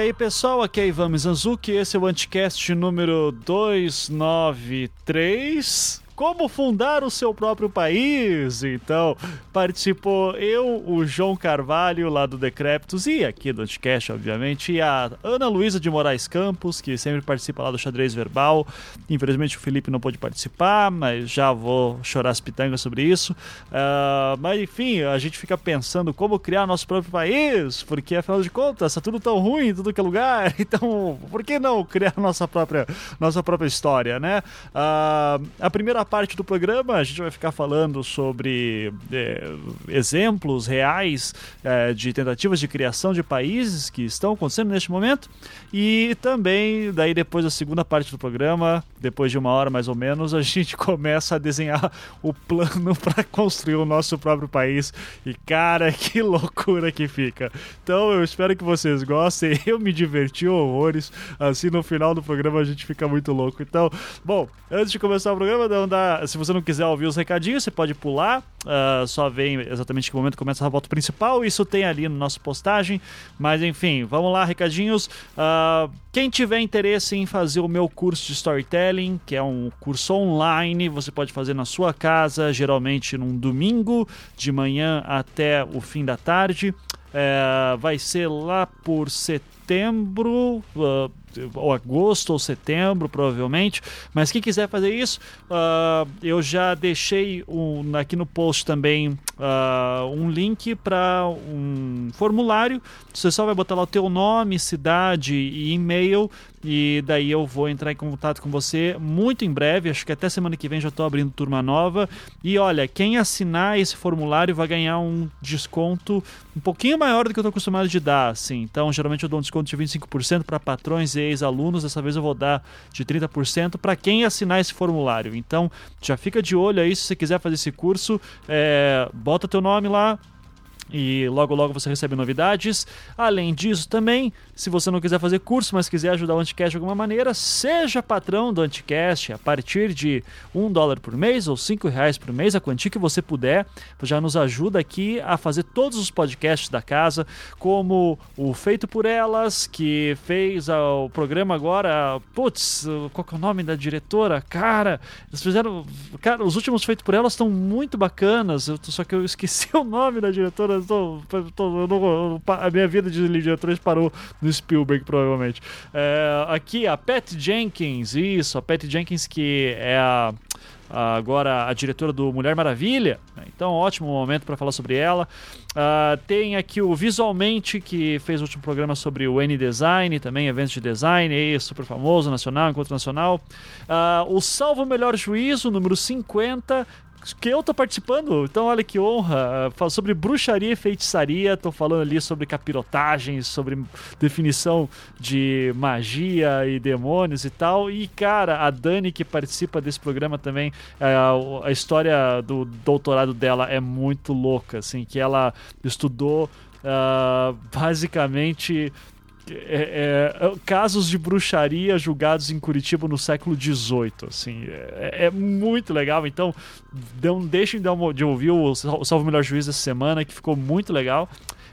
aí pessoal, aqui é Ivan Mizanzuki, esse é o Anticast número 293 como fundar o seu próprio país. Então, participou eu, o João Carvalho, lá do Decreptus, e aqui do Anticast, obviamente, e a Ana Luísa de Moraes Campos, que sempre participa lá do Xadrez Verbal. Infelizmente o Felipe não pôde participar, mas já vou chorar as pitangas sobre isso. Uh, mas enfim, a gente fica pensando como criar nosso próprio país, porque afinal de contas, está tudo tão ruim em tudo que é lugar, então por que não criar nossa própria, nossa própria história, né? Uh, a primeira parte do programa a gente vai ficar falando sobre é, exemplos reais é, de tentativas de criação de países que estão acontecendo neste momento e também daí depois da segunda parte do programa, depois de uma hora mais ou menos, a gente começa a desenhar o plano para construir o nosso próprio país e cara que loucura que fica. Então eu espero que vocês gostem. Eu me diverti horrores. Assim no final do programa a gente fica muito louco. Então, bom, antes de começar o programa, não dá se você não quiser ouvir os recadinhos, você pode pular. Uh, só vem exatamente que momento começa a volta principal. Isso tem ali no nosso postagem. Mas enfim, vamos lá, recadinhos. Uh, quem tiver interesse em fazer o meu curso de storytelling, que é um curso online, você pode fazer na sua casa, geralmente num domingo, de manhã até o fim da tarde. É, vai ser lá por setembro, uh, ou agosto ou setembro, provavelmente. Mas quem quiser fazer isso, uh, eu já deixei um, aqui no post também uh, um link para um formulário. Você só vai botar lá o teu nome, cidade e e-mail e daí eu vou entrar em contato com você muito em breve. Acho que até semana que vem já estou abrindo turma nova. E olha, quem assinar esse formulário vai ganhar um desconto um pouquinho maior do que eu estou acostumado de dar. Assim. Então, geralmente eu dou um desconto de 25% para patrões e ex-alunos. Dessa vez eu vou dar de 30% para quem assinar esse formulário. Então, já fica de olho aí se você quiser fazer esse curso. É, bota teu nome lá, e logo logo você recebe novidades. Além disso, também, se você não quiser fazer curso, mas quiser ajudar o Anticast de alguma maneira, seja patrão do Anticast a partir de um dólar por mês ou cinco reais por mês, a quantia que você puder, já nos ajuda aqui a fazer todos os podcasts da casa, como o Feito por Elas, que fez o programa agora. Putz, qual que é o nome da diretora? Cara, eles fizeram. Cara, os últimos Feito por Elas estão muito bacanas, só que eu esqueci o nome da diretora tô, tô, não, a minha vida de diretores parou no Spielberg, provavelmente. É, aqui, a Pat Jenkins, isso, a Pat Jenkins, que é a agora a diretora do Mulher Maravilha. Né? Então, ótimo momento para falar sobre ela. Uh, tem aqui o Visualmente, que fez o último programa sobre o N-Design, também eventos de design, aí, super famoso, nacional, encontro nacional. Uh, o Salvo Melhor Juízo, número 50, que eu tô participando. Então, olha que honra. Falo sobre bruxaria e feitiçaria. Tô falando ali sobre capirotagens, sobre definição de magia e demônios e tal. E, cara, a Dani que participa desse programa também, é, a história do doutorado dela é muito louca, assim, que ela estudou uh, basicamente é, é, casos de bruxaria julgados em Curitiba no século XVIII, assim, é, é muito legal. Então, não deixem de ouvir o Salvo Melhor Juiz essa semana, que ficou muito legal.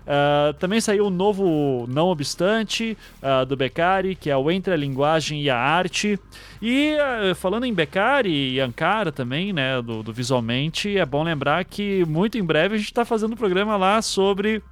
Uh, também saiu o um novo Não Obstante, uh, do Beccari, que é o Entre a Linguagem e a Arte. E uh, falando em Beccari e Ankara também, né, do, do Visualmente, é bom lembrar que muito em breve a gente está fazendo um programa lá sobre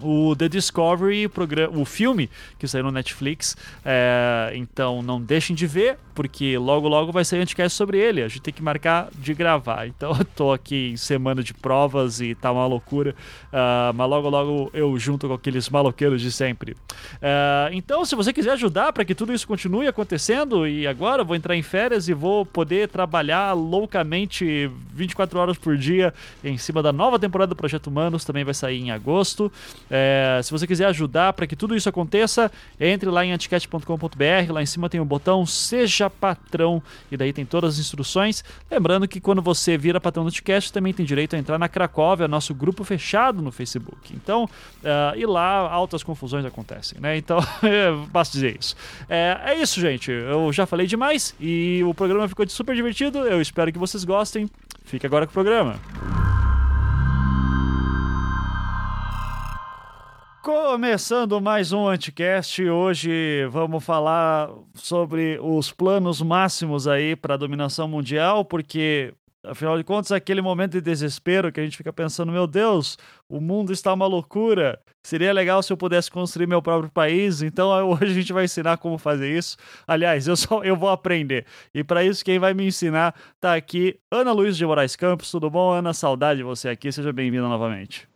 o The Discovery, o, programa, o filme que saiu no Netflix. É, então não deixem de ver, porque logo logo vai sair anticast sobre ele. A gente tem que marcar de gravar. Então eu tô aqui em semana de provas e tá uma loucura. Uh, mas logo logo eu junto com aqueles maloqueiros de sempre. Uh, então, se você quiser ajudar para que tudo isso continue acontecendo, e agora eu vou entrar em férias e vou poder trabalhar loucamente 24 horas por dia em cima da nova temporada do Projeto Humanos, também vai sair em agosto. É, se você quiser ajudar para que tudo isso aconteça, entre lá em anticat.com.br, lá em cima tem o botão Seja Patrão, e daí tem todas as instruções. Lembrando que quando você vira patrão do Anticast, também tem direito a entrar na Cracóvia, nosso grupo fechado no Facebook. Então, uh, e lá altas confusões acontecem, né? Então, basta dizer isso. É, é isso, gente. Eu já falei demais e o programa ficou super divertido. Eu espero que vocês gostem. Fique agora com o programa. Começando mais um Anticast, hoje vamos falar sobre os planos máximos aí para a dominação mundial, porque afinal de contas, é aquele momento de desespero que a gente fica pensando, meu Deus, o mundo está uma loucura. Seria legal se eu pudesse construir meu próprio país. Então hoje a gente vai ensinar como fazer isso. Aliás, eu só eu vou aprender. E para isso quem vai me ensinar tá aqui Ana Luiz de Moraes Campos. Tudo bom, Ana? Saudade de você aqui. Seja bem-vinda novamente.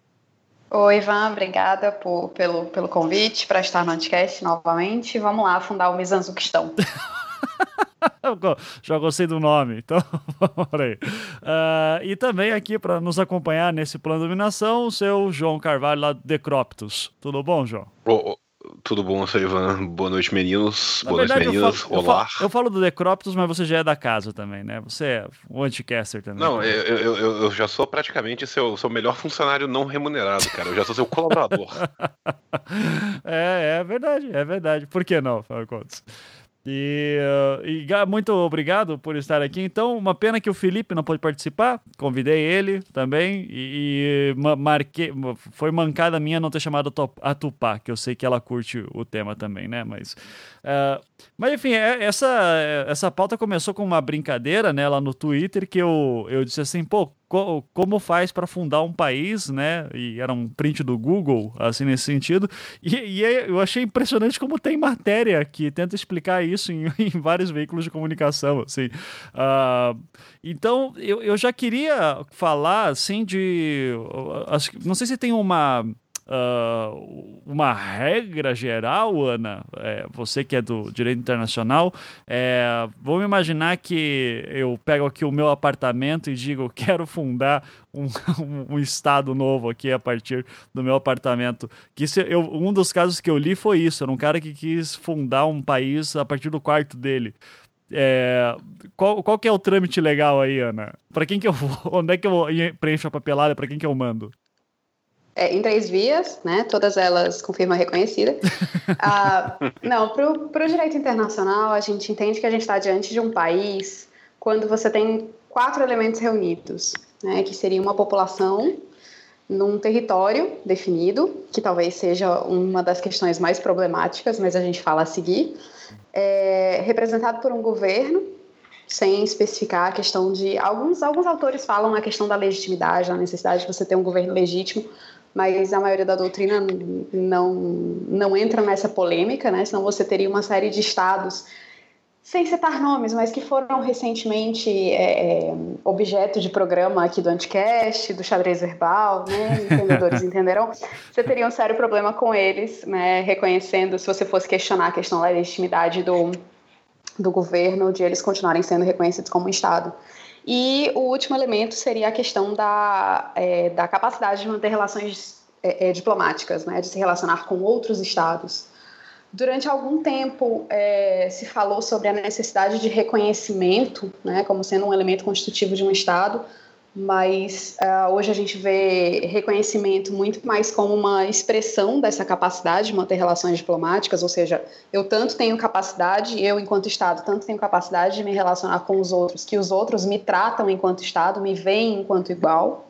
Oi, Ivan, obrigada por, pelo, pelo convite para estar no Anticast novamente. Vamos lá fundar o Mizanzuquistão. Já gostei do nome, então aí. Uh, e também aqui para nos acompanhar nesse plano de dominação, o seu João Carvalho lá do Decroptos. Tudo bom, João? Oh, oh. Tudo bom, sou Ivan. Boa noite, meninos. Na Boa verdade, noite, meninas. Eu falo, Olá. Eu falo, eu falo, do Decróptos, mas você já é da casa também, né? Você é o anticaster também. Não, eu, eu, eu, já sou praticamente seu, seu melhor funcionário não remunerado, cara. Eu já sou seu colaborador. é, é verdade, é verdade. Por que não, de contas? E, uh, e, muito obrigado por estar aqui. Então, uma pena que o Felipe não pôde participar. Convidei ele também e, e marquei. Foi mancada minha não ter chamado a Tupá, que eu sei que ela curte o tema também, né? Mas Uh, mas enfim, é, essa, essa pauta começou com uma brincadeira né, lá no Twitter que eu, eu disse assim, pô, co como faz para fundar um país, né? E era um print do Google, assim, nesse sentido. E, e eu achei impressionante como tem matéria que tenta explicar isso em, em vários veículos de comunicação, assim. Uh, então, eu, eu já queria falar, assim, de... Não sei se tem uma uh, uma regra geral, Ana, é, você que é do direito internacional, é, vamos imaginar que eu pego aqui o meu apartamento e digo, quero fundar um, um, estado novo aqui a partir do meu apartamento. Que se, eu, um dos casos que eu li foi isso, era um cara que quis fundar um país a partir do quarto dele. É, qual, qual que é o trâmite legal aí, Ana? Para quem que eu vou? Onde é que eu preencho a papelada? Para quem que eu mando? É, em três vias, né? Todas elas com firma reconhecida. ah, não, para o direito internacional, a gente entende que a gente está diante de um país quando você tem quatro elementos reunidos, né? Que seria uma população num território definido, que talvez seja uma das questões mais problemáticas, mas a gente fala a seguir, é, representado por um governo, sem especificar a questão de alguns alguns autores falam a questão da legitimidade, a necessidade de você ter um governo legítimo, mas a maioria da doutrina não, não entra nessa polêmica, né? senão você teria uma série de estados, sem citar nomes, mas que foram recentemente é, é objeto de programa aqui do Anticast, do xadrez verbal, né? entendedores entenderão, você teria um sério problema com eles, né? reconhecendo, se você fosse questionar a questão da legitimidade do, do governo, de eles continuarem sendo reconhecidos como um Estado. E o último elemento seria a questão da, é, da capacidade de manter relações é, é, diplomáticas, né, de se relacionar com outros estados. Durante algum tempo é, se falou sobre a necessidade de reconhecimento, né, como sendo um elemento constitutivo de um estado, mas uh, hoje a gente vê reconhecimento muito mais como uma expressão dessa capacidade de manter relações diplomáticas, ou seja, eu tanto tenho capacidade, eu enquanto Estado, tanto tenho capacidade de me relacionar com os outros, que os outros me tratam enquanto Estado, me veem enquanto igual.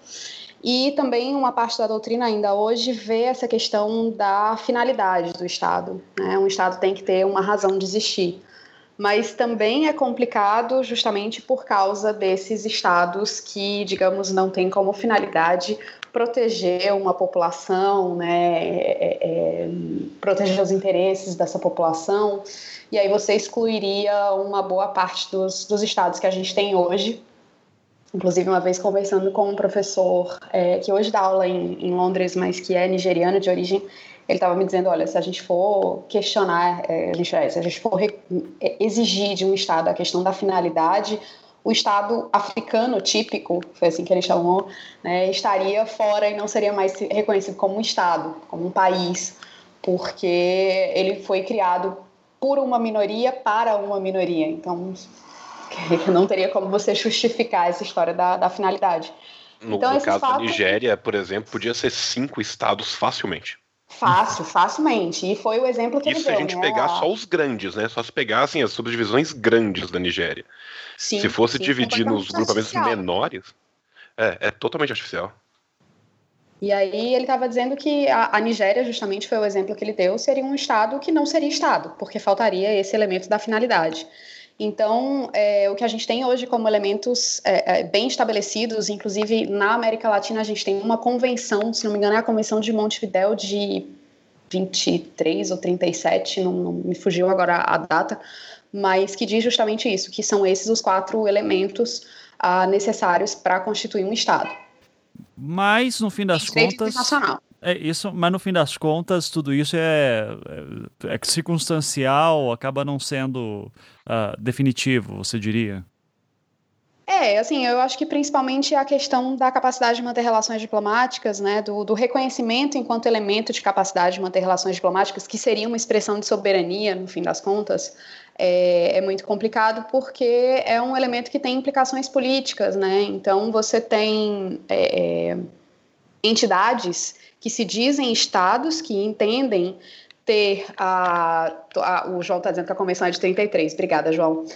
E também uma parte da doutrina ainda hoje vê essa questão da finalidade do Estado. Né? Um Estado tem que ter uma razão de existir mas também é complicado justamente por causa desses estados que, digamos, não têm como finalidade proteger uma população, né, é, é, proteger os interesses dessa população, e aí você excluiria uma boa parte dos, dos estados que a gente tem hoje. Inclusive, uma vez conversando com um professor é, que hoje dá aula em, em Londres, mas que é nigeriano de origem, ele estava me dizendo, olha, se a gente for questionar, é, se a gente for é, exigir de um Estado a questão da finalidade, o Estado africano típico, foi assim que ele chamou, né, estaria fora e não seria mais reconhecido como um Estado, como um país, porque ele foi criado por uma minoria para uma minoria. Então, não teria como você justificar essa história da, da finalidade. No, então, no caso da Nigéria, por exemplo, podia ser cinco estados facilmente. Fácil, facilmente. E foi o exemplo que Isso ele deu. se a gente né? pegar só os grandes, né? Só se pegassem as subdivisões grandes da Nigéria. Sim, se fosse sim, dividir nos grupamentos menores, é, é totalmente artificial. E aí ele estava dizendo que a, a, Nigéria, justamente foi o exemplo que ele deu, seria um Estado que não seria Estado, porque faltaria esse elemento da finalidade. Então, é, o que a gente tem hoje como elementos é, é, bem estabelecidos, inclusive na América Latina, a gente tem uma convenção, se não me engano, é a Convenção de Montevidéu de 23 ou 37, não, não me fugiu agora a data, mas que diz justamente isso, que são esses os quatro elementos ah, necessários para constituir um Estado. Mas, no fim das contas. É isso, mas no fim das contas, tudo isso é, é, é circunstancial, acaba não sendo uh, definitivo, você diria? É, assim, eu acho que principalmente a questão da capacidade de manter relações diplomáticas, né, do, do, reconhecimento enquanto elemento de capacidade de manter relações diplomáticas, que seria uma expressão de soberania, no fim das contas, é, é, muito complicado porque é um elemento que tem implicações políticas, né? Então você tem é, é entidades que se dizem estados que entendem ter a, a o João está dizendo que a convenção é de 33. Obrigada, João.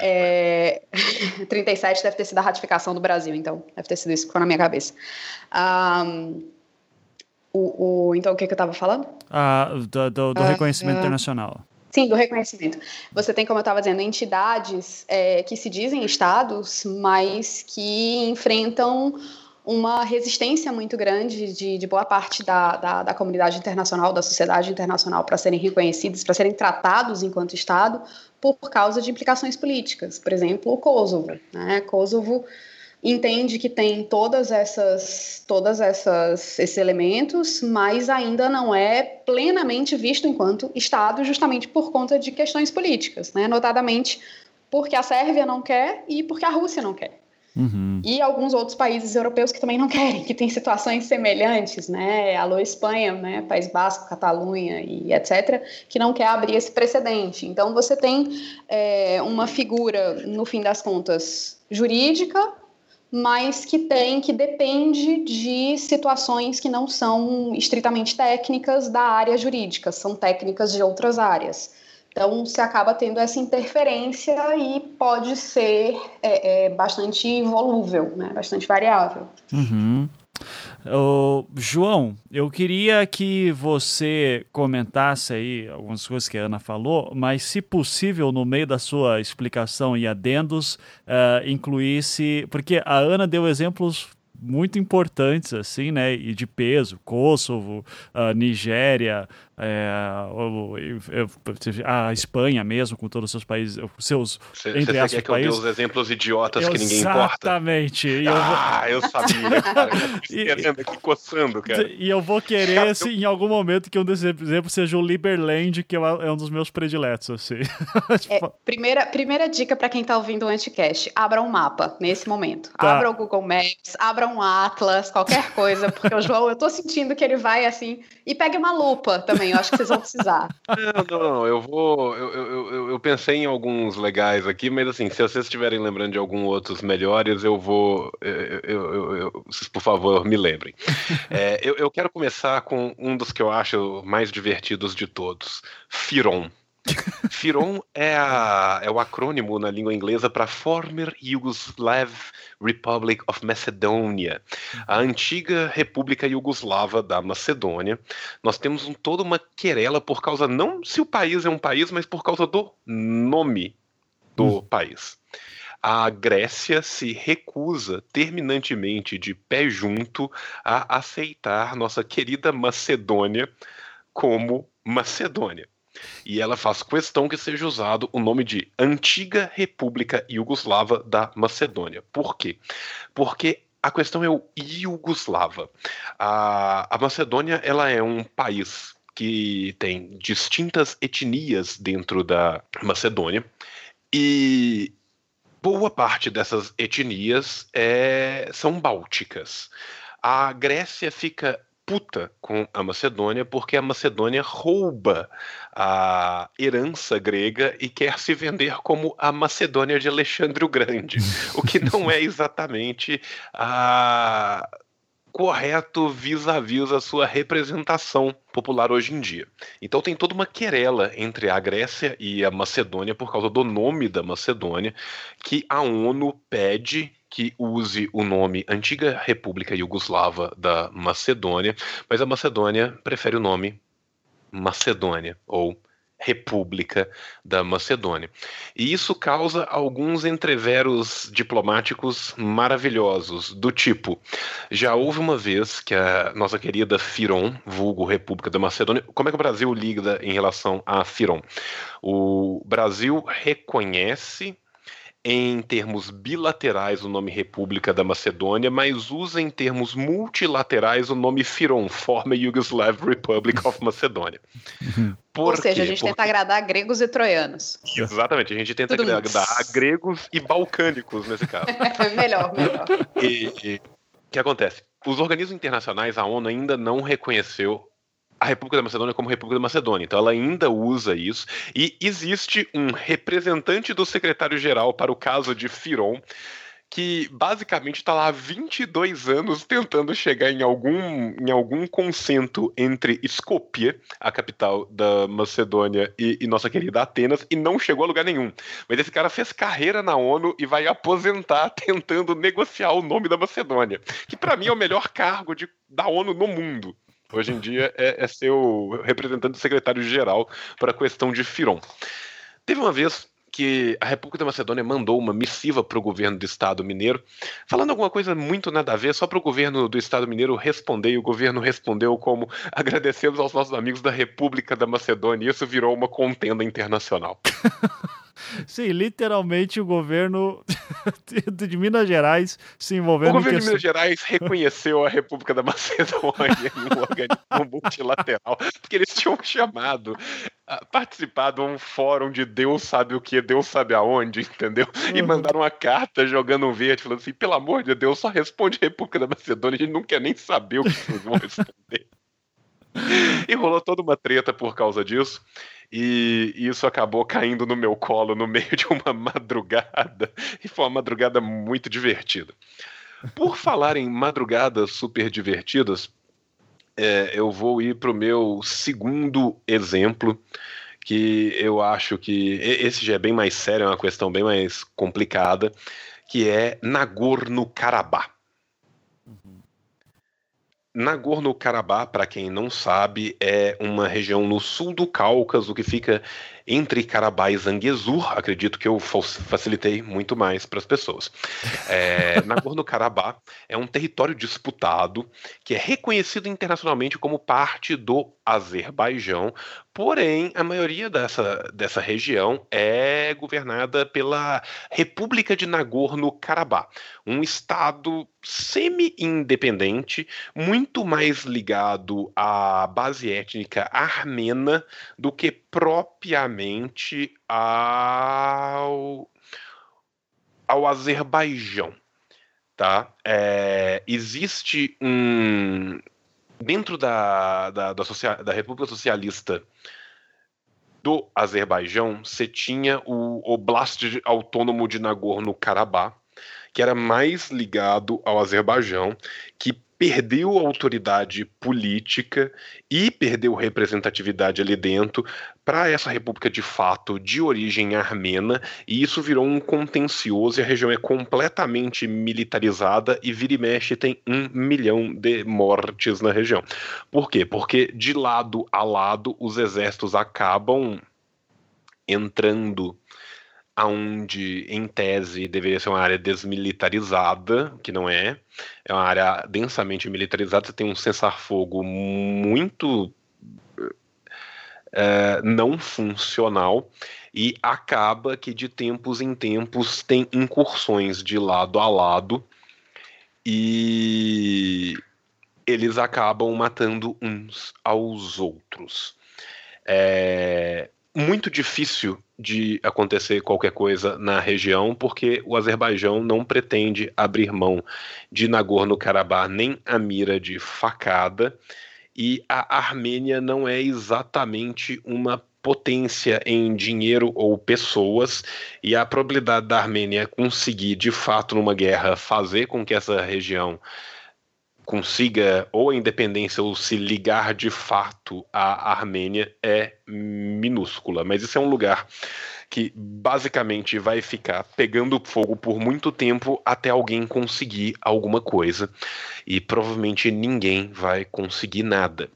É, 37 deve ter sido a ratificação do Brasil, então deve ter sido isso que ficou na minha cabeça. Um, o, o, então o que, que eu estava falando? Ah, do, do, do reconhecimento uh, internacional. Sim, do reconhecimento. Você tem, como eu estava dizendo, entidades é, que se dizem estados, mas que enfrentam uma resistência muito grande de, de boa parte da, da, da, comunidade internacional, da sociedade internacional, para serem reconhecidos, para serem tratados enquanto Estado, por causa de implicações políticas. Por exemplo, o Kosovo. Né? Kosovo entende que tem todas essas todas essas esses elementos, mas ainda não é plenamente visto enquanto Estado, justamente por conta de questões políticas, né? notadamente porque a Sérvia não quer e porque a Rússia não quer. Uhum. E alguns outros países europeus que também não querem, que têm situações semelhantes, né? Alô Espanha, né? País Basco, Catalunha e etc., que não quer abrir esse precedente. Então você tem é, uma figura, no fim das contas, jurídica, mas que tem, que depende de situações que não são estritamente técnicas da área jurídica, são técnicas de outras áreas. Então, você acaba tendo essa interferência e pode ser é, é, bastante volúvel, né? bastante variável. Uhum. João, eu queria que você comentasse aí algumas coisas que a Ana falou, mas se possível, no meio da sua explicação e adendos, uh, incluísse. Porque a Ana deu exemplos muito importantes, assim, né? E de peso, Kosovo, uh, Nigéria, é, a Espanha mesmo, com todos os seus países, seus cê, entre cê quer que países. eu dê os exemplos idiotas eu, que ninguém exatamente. importa? Exatamente. Ah, eu sabia, cara. Eu aqui coçando, cara. E eu vou querer, se em algum momento, que um desses exemplos seja o Liberland, que é, é um dos meus prediletos, assim. É, primeira, primeira dica para quem está ouvindo o Anticast, abra um mapa nesse momento. Tá. Abra o Google Maps, abra um Atlas, qualquer coisa, porque o João, eu tô sentindo que ele vai assim, e pegue uma lupa também também, eu acho que vocês vão precisar. Não, não, não, eu vou. Eu, eu, eu, pensei em alguns legais aqui, mas assim, se vocês estiverem lembrando de alguns outros melhores, eu vou. Eu, eu, eu por favor, me lembrem. É, eu, eu quero começar com um dos que eu acho mais divertidos de todos: Firon. FIRON é, a, é, o acrônimo na língua inglesa para Former Yugoslav Republic of Macedonia, a antiga República Iugoslava da Macedônia. Nós temos um, toda uma querela por causa, não se o país é um país, mas por causa do nome do hum. país. A Grécia se recusa terminantemente, de pé junto, a aceitar nossa querida Macedônia como Macedônia. E ela faz questão que seja usado o nome de Antiga República Iugoslava da Macedônia. Por quê? Porque a questão é o Iugoslava. A, a Macedônia ela é um país que tem distintas etnias dentro da Macedônia e boa parte dessas etnias é, são bálticas. A Grécia fica puta com a Macedônia porque a Macedônia rouba a herança grega e quer se vender como a Macedônia de Alexandre o Grande, o que não é exatamente a correto vis-à-vis a sua representação popular hoje em dia. Então tem toda uma querela entre a Grécia e a Macedônia por causa do nome da Macedônia, que a ONU pede que use o nome Antiga República Iugoslava da Macedônia, mas a Macedônia prefere o nome Macedônia ou República da Macedônia. E isso causa alguns entreveros diplomáticos maravilhosos, do tipo: já houve uma vez que a nossa querida Firon, vulgo República da Macedônia, como é que o Brasil liga em relação a Firon? O Brasil reconhece em termos bilaterais o nome República da Macedônia, mas usa em termos multilaterais o nome Firon, former Yugoslav Republic of Macedonia. Por Ou seja, quê? a gente Porque... tenta agradar gregos e troianos. Exatamente, a gente tenta Tudo agradar gregos e balcânicos nesse caso. melhor, melhor. E o que acontece? Os organismos internacionais, a ONU ainda não reconheceu a República da Macedônia como República da Macedônia. Então ela ainda usa isso. E existe um representante do secretário-geral para o caso de Firon, que basicamente está lá há 22 anos tentando chegar em algum, em algum consento entre Skopje, a capital da Macedônia, e, e, nossa querida Atenas, e não chegou a lugar nenhum. Mas esse cara fez carreira na ONU e vai aposentar tentando negociar o nome da Macedônia, que para mim é o melhor cargo de, da ONU no mundo. Hoje em dia é, é ser o representante do secretário-geral para a questão de Firon. Teve uma vez que a República da Macedônia mandou uma missiva para o governo do Estado mineiro, falando alguma coisa muito nada a ver, só para o governo do Estado mineiro responder, e o governo respondeu como agradecemos aos nossos amigos da República da Macedônia, e isso virou uma contenda internacional. Sim, literalmente o governo de Minas Gerais se envolvendo. O governo de Minas Gerais reconheceu a República da Macedônia em um organismo multilateral, porque eles tinham chamado, participado de um fórum de Deus sabe o que, Deus sabe aonde, entendeu? E uhum. mandaram uma carta jogando um verde, falando assim: pelo amor de Deus, só responde República da Macedônia, a gente não quer nem saber o que vocês vão responder. e rolou toda uma treta por causa disso. E isso acabou caindo no meu colo no meio de uma madrugada. E foi uma madrugada muito divertida. Por falar em madrugadas super divertidas, é, eu vou ir para o meu segundo exemplo, que eu acho que esse já é bem mais sério, é uma questão bem mais complicada, que é Nagorno-Karabakh. Nagorno-Karabakh, para quem não sabe, é uma região no sul do Cáucaso que fica entre Karabakh e Zangezur. Acredito que eu facilitei muito mais para as pessoas. É, Nagorno-Karabakh é um território disputado que é reconhecido internacionalmente como parte do Azerbaijão, porém a maioria dessa, dessa região é governada pela República de Nagorno-Karabakh, um estado semi-independente, muito mais ligado à base étnica armena do que propriamente ao, ao Azerbaijão. Tá? É, existe um. Dentro da, da, da, da República Socialista do Azerbaijão, você tinha o Oblast Autônomo de Nagorno-Karabakh, que era mais ligado ao Azerbaijão, que perdeu autoridade política e perdeu representatividade ali dentro para essa república de fato de origem armena, e isso virou um contencioso e a região é completamente militarizada e vira e mexe tem um milhão de mortes na região. Por quê? Porque de lado a lado os exércitos acabam entrando aonde em tese deveria ser uma área desmilitarizada, que não é, é uma área densamente militarizada, você tem um cessar-fogo muito é, não funcional e acaba que de tempos em tempos tem incursões de lado a lado e eles acabam matando uns aos outros. É muito difícil de acontecer qualquer coisa na região, porque o Azerbaijão não pretende abrir mão de Nagorno-Karabakh nem a mira de facada, e a Armênia não é exatamente uma potência em dinheiro ou pessoas, e a probabilidade da Armênia conseguir, de fato, numa guerra, fazer com que essa região consiga ou a independência ou se ligar de fato à Armênia é minúscula. Mas isso é um lugar que basicamente vai ficar pegando fogo por muito tempo até alguém conseguir alguma coisa. E provavelmente ninguém vai conseguir nada.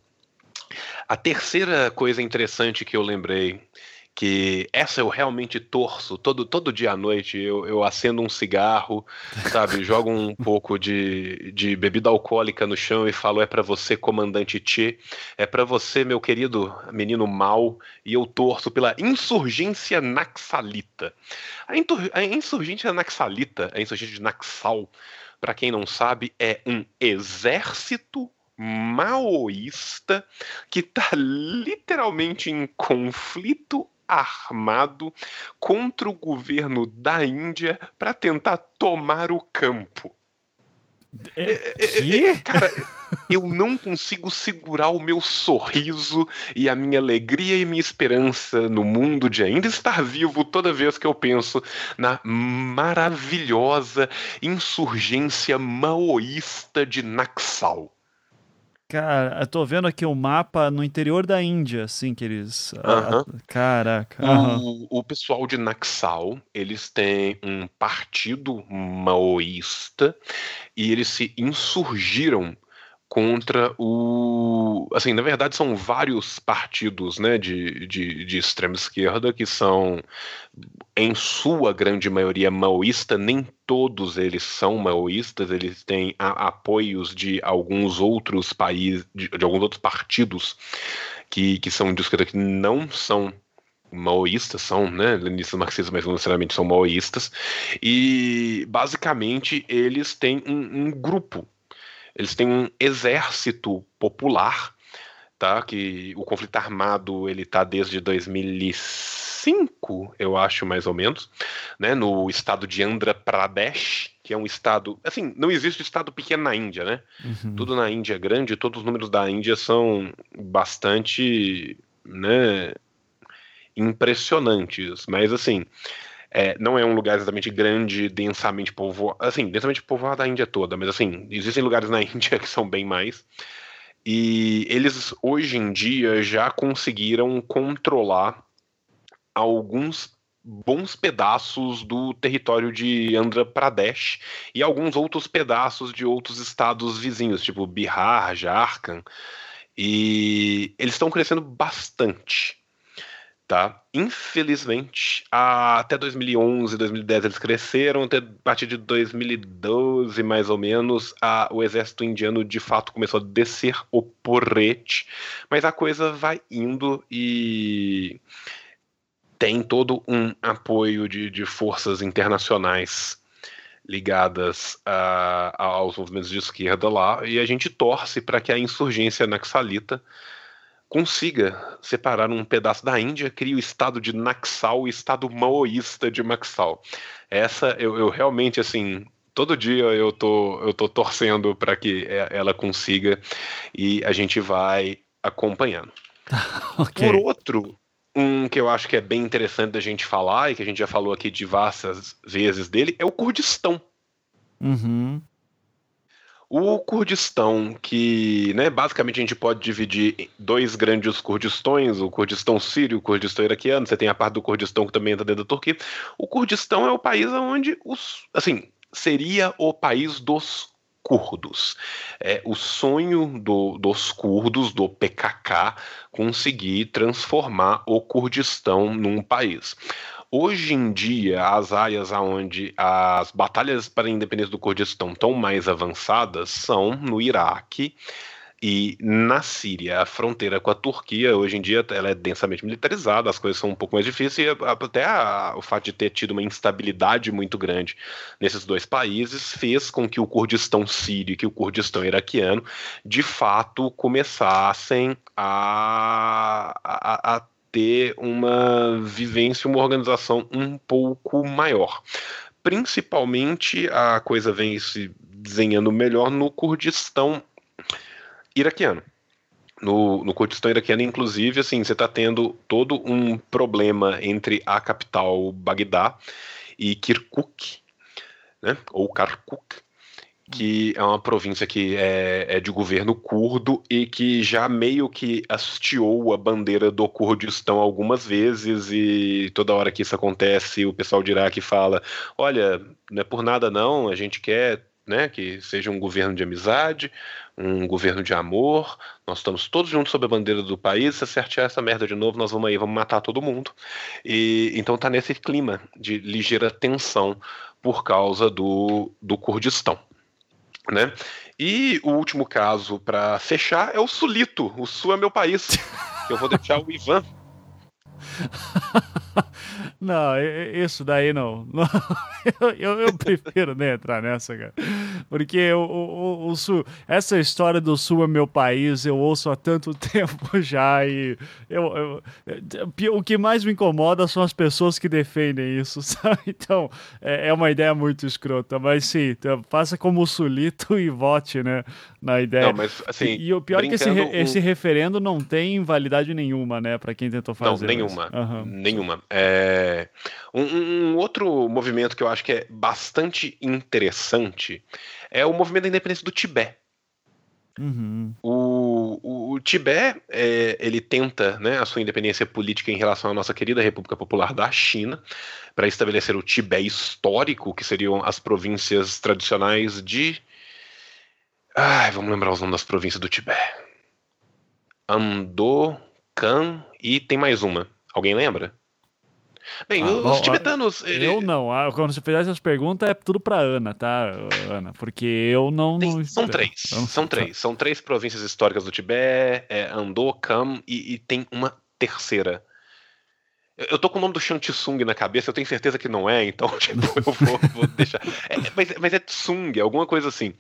A terceira coisa interessante que eu lembrei que essa eu realmente torço. Todo, todo dia à noite eu, eu acendo um cigarro, sabe? Jogo um pouco de, de bebida alcoólica no chão e falo: é para você, comandante Tchê, é para você, meu querido menino mal, e eu torço pela insurgência naxalita. A, intur, a insurgência naxalita, a insurgência de Naxal, para quem não sabe, é um exército maoísta que está literalmente em conflito armado contra o governo da Índia para tentar tomar o campo. É, é, é, é cara, eu não consigo segurar o meu sorriso e a minha alegria e minha esperança no mundo de ainda estar vivo toda vez que eu penso na maravilhosa insurgência maoísta de Naxal. Cara, eu tô vendo aqui o um mapa no interior da Índia, assim, que eles. Uh Caraca. O, o, pessoal de Naxal, eles têm um partido maoísta e eles se insurgiram contra o. Assim, na verdade, são vários partidos né, de, de, de extrema esquerda que são, em sua grande maioria, maoísta. Nem todos eles são maoístas, eles têm a, apoios de alguns outros países, de, de, alguns outros partidos que, que são de esquerda que não são maoístas, são, né, leninistas marxistas, mas não necessariamente são maoístas, e basicamente eles têm um, um grupo eles têm um exército popular, tá? Que o conflito armado ele tá desde 2005, eu acho mais ou menos, né? No estado de Andhra Pradesh, que é um estado, assim, não existe estado pequeno na Índia, né? Uhum. Tudo na Índia é grande, todos os números da Índia são bastante, né? Impressionantes, mas assim, é, não é um lugar exatamente grande, densamente povoado. Assim, densamente povoado a Índia toda, mas assim, existem lugares na Índia que são bem mais. E eles hoje em dia já conseguiram controlar alguns bons pedaços do território de Andhra Pradesh e alguns outros pedaços de outros estados vizinhos, tipo Bihar, Jharkhand. E eles estão crescendo bastante tá? Infelizmente, até 2011, 2010 eles cresceram, até a partir de 2012 mais ou menos, a, o exército indiano de fato começou a descer o porrete, mas a coisa vai indo e tem todo um apoio de, de forças internacionais ligadas a, aos movimentos de esquerda lá, e a gente torce para que a insurgência naxalita consiga separar um pedaço da Índia, cria o estado de Naxal, o estado maoísta de Naxal. Essa eu, eu realmente assim todo dia eu tô, eu tô torcendo para que ela consiga e a gente vai acompanhando. okay. Por outro, um que eu acho que é bem interessante da gente falar e que a gente já falou aqui diversas vezes dele é o Kurdistão. Uhum. O Kurdistão, que né, basicamente a gente pode dividir em dois grandes Kurdistões, o Kurdistão sírio e o Kurdistão iraquiano, você tem a parte do Kurdistão que também entra dentro da Turquia. O Kurdistão é o país onde os. Assim, seria o país dos curdos. É o sonho do, dos curdos, do PKK, conseguir transformar o Kurdistão num país. Hoje em dia, as áreas onde as batalhas para a independência do Kurdistão estão mais avançadas são no Iraque e na Síria. A fronteira com a Turquia, hoje em dia, ela é densamente militarizada, as coisas são um pouco mais difíceis, e até a, o fato de ter tido uma instabilidade muito grande nesses dois países fez com que o Kurdistão sírio e o Kurdistão iraquiano, de fato, começassem a, a, a ter uma vivência, uma organização um pouco maior. Principalmente a coisa vem se desenhando melhor no Kurdistão iraquiano. No, no Kurdistão iraquiano, inclusive, assim, você está tendo todo um problema entre a capital Bagdá e Kirkuk, né, ou Karkuk, que é uma província que é, é, de governo curdo e que já meio que hasteou a bandeira do Kurdistão algumas vezes e toda hora que isso acontece o pessoal de Iraque fala, olha, não é por nada não, a gente quer né, que seja um governo de amizade, um governo de amor, nós estamos todos juntos sob a bandeira do país, se acertar essa merda de novo, nós vamos aí, vamos matar todo mundo. E então tá nesse clima de ligeira tensão por causa do, do Kurdistão. Né? E o último caso para fechar é o Sulito. O Sul é meu país. Eu vou deixar o Ivan não, isso daí não. Eu, eu, prefiro nem entrar nessa, cara. Porque o, o, o, Sul, essa história do Sul é meu país, eu ouço há tanto tempo já e eu, eu, o que mais me incomoda são as pessoas que defendem isso, sabe? Então, é, é uma ideia muito escrota, mas sim, então, faça como o Sulito e vote, né, na ideia. Não, mas, assim, e, e o pior é que esse, esse referendo não tem validade nenhuma, né, para quem tentou fazer. Não, nenhuma. Uhum. Nenhuma. É... Um, um, outro movimento que eu acho que é bastante interessante é o movimento da independência do Tibete. Uhum. O, o, o Tibete é, ele tenta né, a sua independência política em relação à nossa querida República Popular da China para estabelecer o Tibete histórico, que seriam as províncias tradicionais de. Ai, vamos lembrar os nomes das províncias do Tibete. Ando, Kan e tem mais uma. Alguém lembra? Bem, ah, os bom, tibetanos. Ele... Eu não. Ah, quando você fizer essas perguntas, é tudo pra Ana, tá, Ana? Porque eu não. Tem. São três. São três. São três províncias históricas do Tibete: é Ando, Kham e, e tem uma terceira. Eu tô com o nome do Shan Tsung na cabeça, eu tenho certeza que não é, então tipo, eu vou, vou deixar. É, mas, mas é Tsung, alguma coisa assim.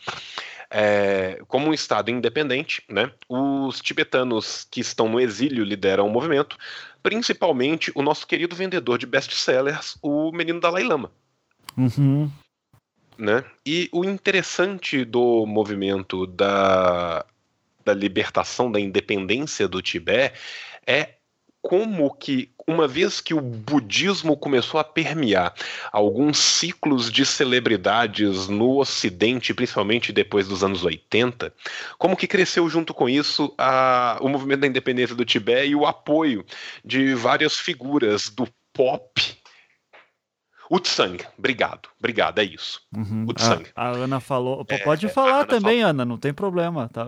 É, como um Estado independente, né, os tibetanos que estão no exílio lideram o movimento, principalmente o nosso querido vendedor de best-sellers, o menino Dalai Lama. Uhum. Né? E o interessante do movimento da, da libertação, da independência do Tibete é como que, uma vez que o budismo começou a permear alguns ciclos de celebridades no Ocidente, principalmente depois dos anos 80, como que cresceu junto com isso a, o movimento da independência do Tibete e o apoio de várias figuras do pop Utsang, obrigado, obrigado, é isso. Uhum. Utsang. A, a, Ana falou, é, pode é, falar Ana também, falou. Ana, não tem problema, tá?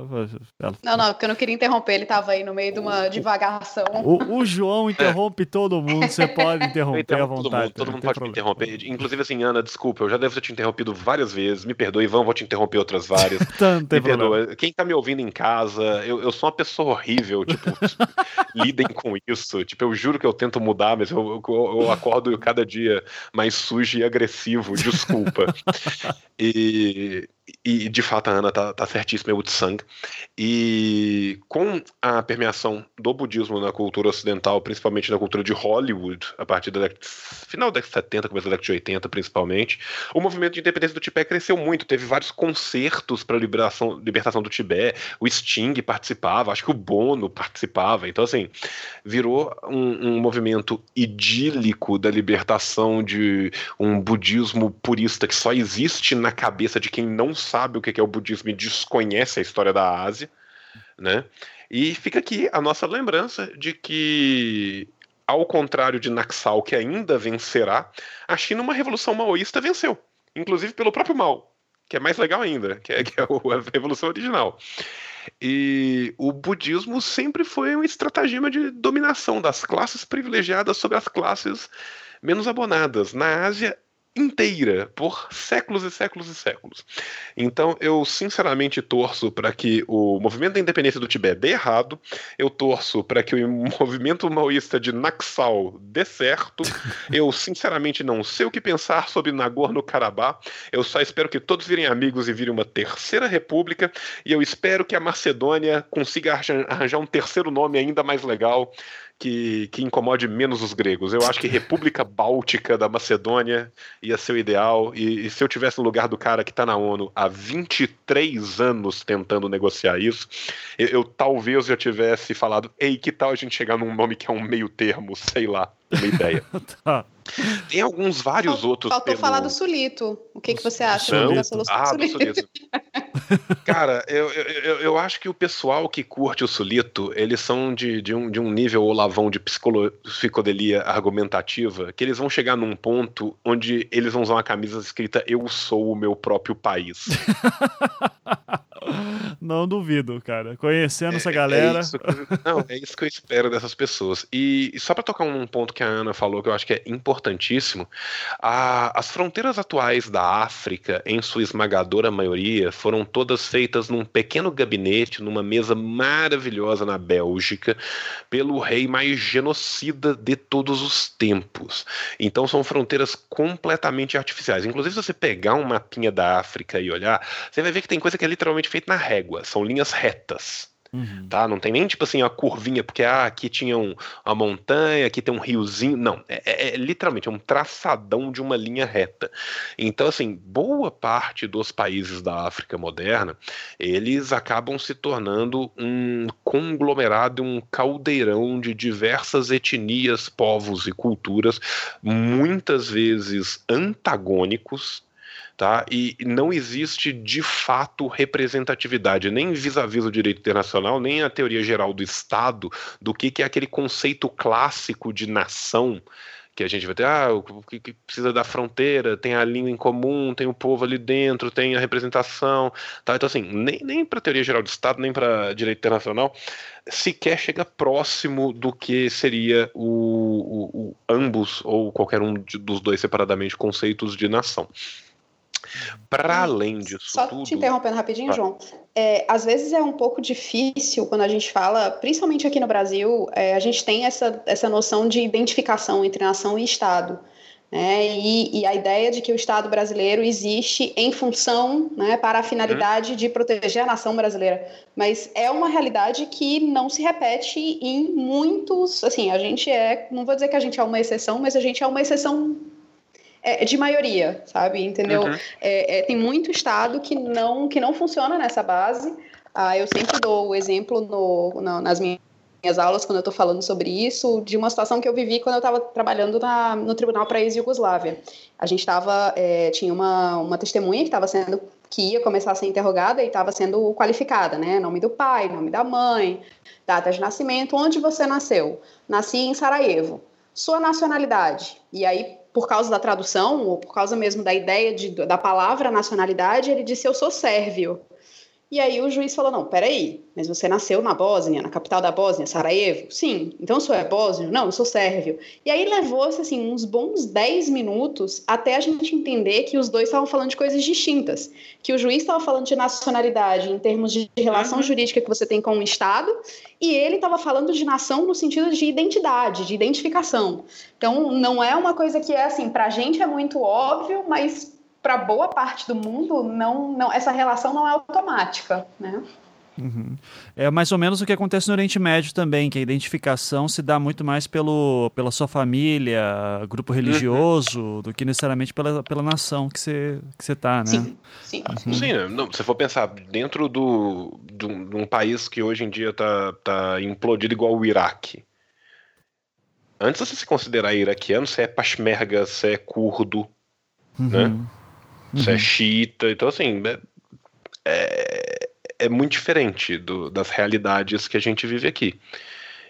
Ela... Não, não, porque eu não queria interromper, ele tava aí no meio de uma divagação. O, o João interrompe todo mundo, você pode interromper à vontade. Todo mundo, todo mundo pode problema. me interromper. Inclusive assim, Ana, desculpa, eu já devo ter te interrompido várias vezes, me perdoe, Ivan, vou te interromper outras várias. Tá, não tem me problema. perdoa. Quem tá me ouvindo em casa, eu, eu sou uma pessoa horrível, tipo, lidem com isso. Tipo, eu juro que eu tento mudar, mas eu, eu, eu acordo cada dia mais sujo e agressivo desculpa. e, e de fato a Ana tá, tá certíssima, é Utsang. E com a permeação do budismo na cultura ocidental, principalmente na cultura de Hollywood, a partir década, final da década de 70, começo da década de 80 principalmente, o movimento de independência do Tibete cresceu muito. Teve vários concertos para liberação, libertação do Tibete. O Sting participava, acho que o Bono participava. Então, assim, virou um, um movimento idílico da libertação de um budismo purista que só existe na cabeça de quem não sabe o que é o budismo e desconhece a história da Ásia, né? E fica aqui a nossa lembrança de que, ao contrário de Naxal, que ainda vencerá, a China, uma revolução maoísta, venceu, inclusive pelo próprio Mao, que é mais legal ainda, que é, que é a revolução original. E o budismo sempre foi um estratagema de dominação das classes privilegiadas sobre as classes menos abonadas. Na Ásia inteira por séculos e séculos e séculos. Então eu sinceramente torço para que o movimento da independência do Tibete dê errado, eu torço para que o movimento maoísta de Naxal dê certo. Eu sinceramente não sei o que pensar sobre Nagorno-Karabakh. Eu só espero que todos virem amigos e virem uma terceira república e eu espero que a Macedônia consiga arranjar um terceiro nome ainda mais legal que, que incomode menos os gregos. Eu acho que República Báltica da Macedônia ia ser o ideal. E, e se eu tivesse no lugar do cara que está na ONU há 23 anos tentando negociar isso, eu, eu talvez já tivesse falado: ei, que tal a gente chegar num nome que é um meio termo, sei lá, uma ideia. tá. Tem alguns vários Faltou outros. Faltou pelo... falar do Sulito. O que, que você acha da solução ah, do Sulito? Cara, eu, eu, eu acho que o pessoal que curte o Sulito, eles são de, de, um, de um nível olavão de psicodelia argumentativa, que eles vão chegar num ponto onde eles vão usar uma camisa escrita Eu sou o meu próprio país. Não duvido, cara. Conhecendo é, essa galera. É isso, não, é isso que eu espero dessas pessoas. E, e só para tocar um ponto que a Ana falou que eu acho que é importantíssimo, a, as fronteiras atuais da África, em sua esmagadora maioria, foram todas feitas num pequeno gabinete, numa mesa maravilhosa na Bélgica, pelo rei mais genocida de todos os tempos. Então são fronteiras completamente artificiais. Inclusive, se você pegar um mapinha da África e olhar, você vai ver que tem coisa que é literalmente feita na régua, são linhas retas. Uhum. Tá? Não tem nem tipo assim a curvinha, porque ah, aqui tinha um, uma montanha, aqui tem um riozinho. Não, é, é, é, literalmente é um traçadão de uma linha reta. Então, assim, boa parte dos países da África moderna, eles acabam se tornando um conglomerado, um caldeirão de diversas etnias, povos e culturas, muitas vezes antagônicos tá? E não existe de fato representatividade, nem vis-à-vis o direito internacional, nem a teoria geral do Estado, do que, que é aquele conceito clássico de nação que a gente vai ter, ah, o que, precisa da fronteira, tem a língua em comum, tem o povo ali dentro, tem a representação, tá? Então, assim, nem, nem para teoria geral do Estado, nem para direito internacional, sequer chega próximo do que seria o, o, o ambos, ou qualquer um dos dois separadamente, conceitos de nação. Para além disso Só tudo... te interrompendo rapidinho. João. É, às vezes é um pouco difícil quando a gente fala, principalmente aqui no Brasil, é, a gente tem essa, essa noção de identificação entre nação e Estado. Né? E, e, a ideia de que o Estado brasileiro existe em função, né, para a finalidade uhum. de proteger a nação brasileira. Mas é uma realidade que não se repete em muitos. Assim, a gente é. Não vou dizer que a gente é uma exceção, mas a gente é uma exceção é, é de maioria, sabe? Entendeu? Uhum. É, é, tem muito estado que não, que não funciona nessa base. Ah, eu sempre dou o exemplo no, no, nas minhas aulas, quando eu estou falando sobre isso, de uma situação que eu vivi quando eu estava trabalhando na, no Tribunal para ex-Yugoslávia. A gente estava, é, tinha uma, uma testemunha que estava sendo, que ia começar a ser interrogada e estava sendo qualificada, né? Nome do pai, nome da mãe, data de nascimento, onde você nasceu? Nasci em Sarajevo. Sua nacionalidade. E aí por causa da tradução, ou por causa mesmo da ideia de, da palavra nacionalidade, ele disse: Eu sou sérvio. E aí o juiz falou: não, peraí, mas você nasceu na Bósnia, na capital da Bósnia, Sarajevo? Sim. Então o senhor é bósnio? Não, eu sou sérvio. E aí levou-se assim, uns bons 10 minutos até a gente entender que os dois estavam falando de coisas distintas. Que o juiz estava falando de nacionalidade em termos de relação uhum. jurídica que você tem com o Estado, e ele estava falando de nação no sentido de identidade, de identificação. Então não é uma coisa que é assim, pra gente é muito óbvio, mas para boa parte do mundo, não, não, essa relação não é automática, né? Uhum. É mais ou menos o que acontece no Oriente Médio também, que a identificação se dá muito mais pelo, pela sua família, grupo uhum. religioso, uhum. do que necessariamente pela, pela nação que você que você tá, né? Sim, sim. Uhum. sim né? não, se for pensar dentro do, do, de um país que hoje em dia tá, tá implodido igual o Iraque. Antes de você se considerar iraquiano, você é pashmerga, você é curdo, né? Uhum uhum. você é xiita. Então, assim, é, é, é muito diferente do, das realidades que a gente vive aqui.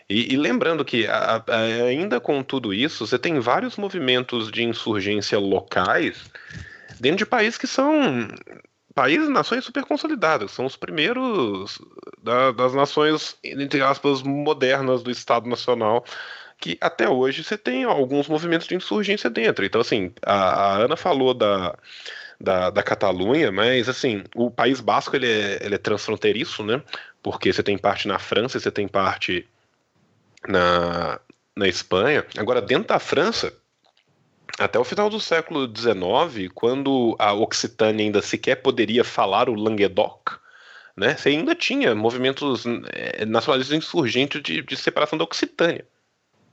E, e lembrando que, a, a, ainda com tudo isso, você tem vários movimentos de insurgência locais dentro de países que são países, nações super consolidadas, são os primeiros da, das nações, entre aspas, modernas do Estado Nacional, que até hoje você tem alguns movimentos de insurgência dentro. Então, assim, a, a Ana falou da, da, da Catalunha, mas assim, o País Basco ele é, ele é transfronteiriço, né? Porque você tem parte na França, você tem parte na, na Espanha. Agora, dentro da França, até o final do século XIX, quando a Occitânia ainda sequer poderia falar o Languedoc, né? Você ainda tinha movimentos é, nacionalistas insurgentes de, de separação da Occitânia.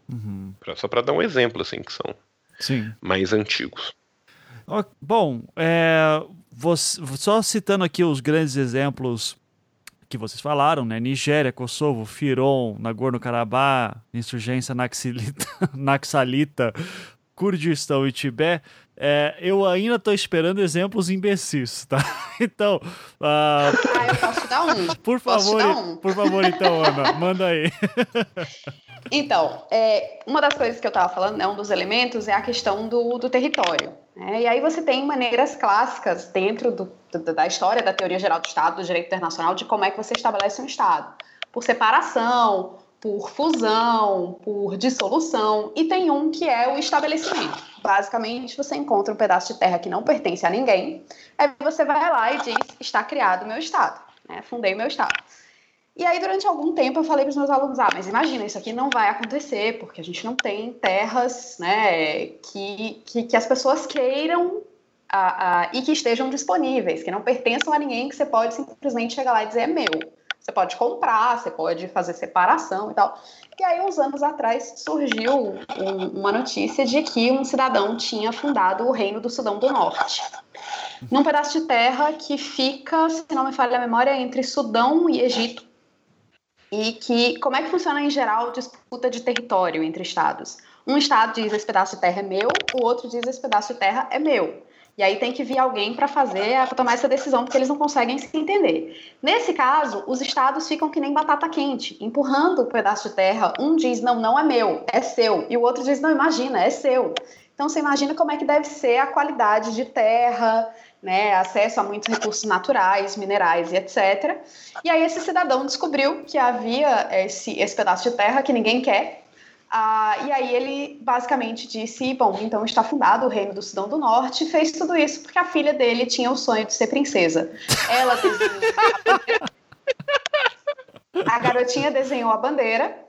Uhum. Só para dar um exemplo, assim, que são Sim. mais antigos. Bom, é, você, só citando aqui os grandes exemplos que vocês falaram, né? Nigéria, Kosovo, Firon, Nagorno-Karabakh, insurgência naxilita, naxalita, Kurdistão e Tibete, é, eu ainda estou esperando exemplos imbecis, tá? Então. Uh... Ah, eu posso dar um. Por favor, um? por favor, então, Ana, manda aí. Então, é, uma das coisas que eu estava falando, né, um dos elementos, é a questão do, do território. Né? E aí você tem maneiras clássicas dentro do, da história da teoria geral do Estado, do direito internacional, de como é que você estabelece um Estado. Por separação, por fusão, por dissolução, e tem um que é o estabelecimento. Basicamente, você encontra um pedaço de terra que não pertence a ninguém, aí você vai lá e diz: está criado meu Estado, né? fundei meu Estado. E aí, durante algum tempo, eu falei para os meus alunos: ah, mas imagina, isso aqui não vai acontecer, porque a gente não tem terras né, que, que, que as pessoas queiram a, e que estejam disponíveis, que não pertençam a ninguém, que você pode simplesmente chegar lá e dizer: é meu. Você pode comprar, você pode fazer separação e tal. E aí, uns anos atrás, surgiu um, uma notícia de que um cidadão tinha fundado o Reino do Sudão do Norte. Num pedaço de terra que fica, se não me falha a memória, entre Sudão e Egito. E que, como é que funciona em geral disputa de território entre estados? Um estado diz esse pedaço de terra é meu, o outro diz esse pedaço de terra é meu. E aí tem que vir alguém para fazer, para tomar essa decisão, porque eles não conseguem se entender. Nesse caso, os estados ficam que nem batata quente, empurrando o um pedaço de terra. Um diz, não, não é meu, é seu. E o outro diz, não, imagina, é seu. Então você imagina como é que deve ser a qualidade de terra, né, acesso a muitos recursos naturais, minerais e etc. E aí esse cidadão descobriu que havia esse, esse pedaço de terra que ninguém quer, ah, e aí ele basicamente disse, bom, então está fundado o reino do Sudão do Norte, fez tudo isso porque a filha dele tinha o sonho de ser princesa. Ela desenhou a, a garotinha desenhou a bandeira.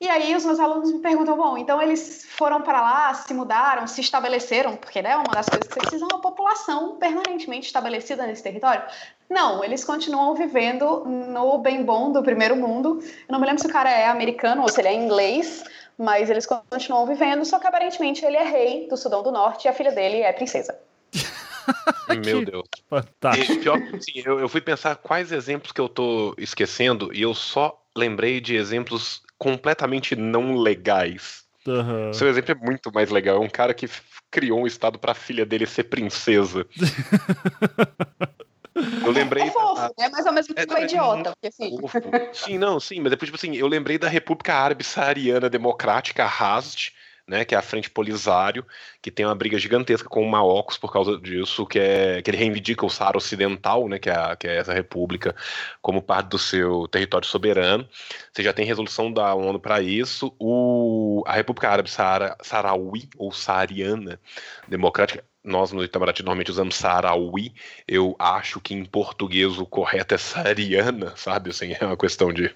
E aí os meus alunos me perguntam, bom, então eles foram para lá, se mudaram, se estabeleceram, porque né, uma das coisas que precisa é uma população permanentemente estabelecida nesse território. Não, eles continuam vivendo no bem bom do primeiro mundo. Eu não me lembro se o cara é americano ou se ele é inglês, mas eles continuam vivendo, só que aparentemente ele é rei do Sudão do Norte e a filha dele é princesa. Meu Deus. Fantástico. E, pior, sim, eu, eu fui pensar quais exemplos que eu tô esquecendo e eu só lembrei de exemplos completamente não legais. Uhum. Seu exemplo é muito mais legal. É um cara que criou um estado para a filha dele ser princesa. Eu lembrei. É fofo, da... né? Mas ao mesmo tempo é, é idiota. Porque, assim... Sim, não, sim, mas depois, tipo assim, eu lembrei da República Árabe Saariana Democrática, Hasd, né, que é a Frente Polisário, que tem uma briga gigantesca com o Marrocos por causa disso, que é que ele reivindica o Saara Ocidental, né, que é, que é essa república, como parte do seu território soberano. Você já tem resolução da ONU para isso. O, a República Árabe Saara, Saraui, ou Saariana Democrática, nós no Itamaraty normalmente usamos Sarauí, eu acho que em português o correto é Sariana, sabe? Assim, é uma questão de,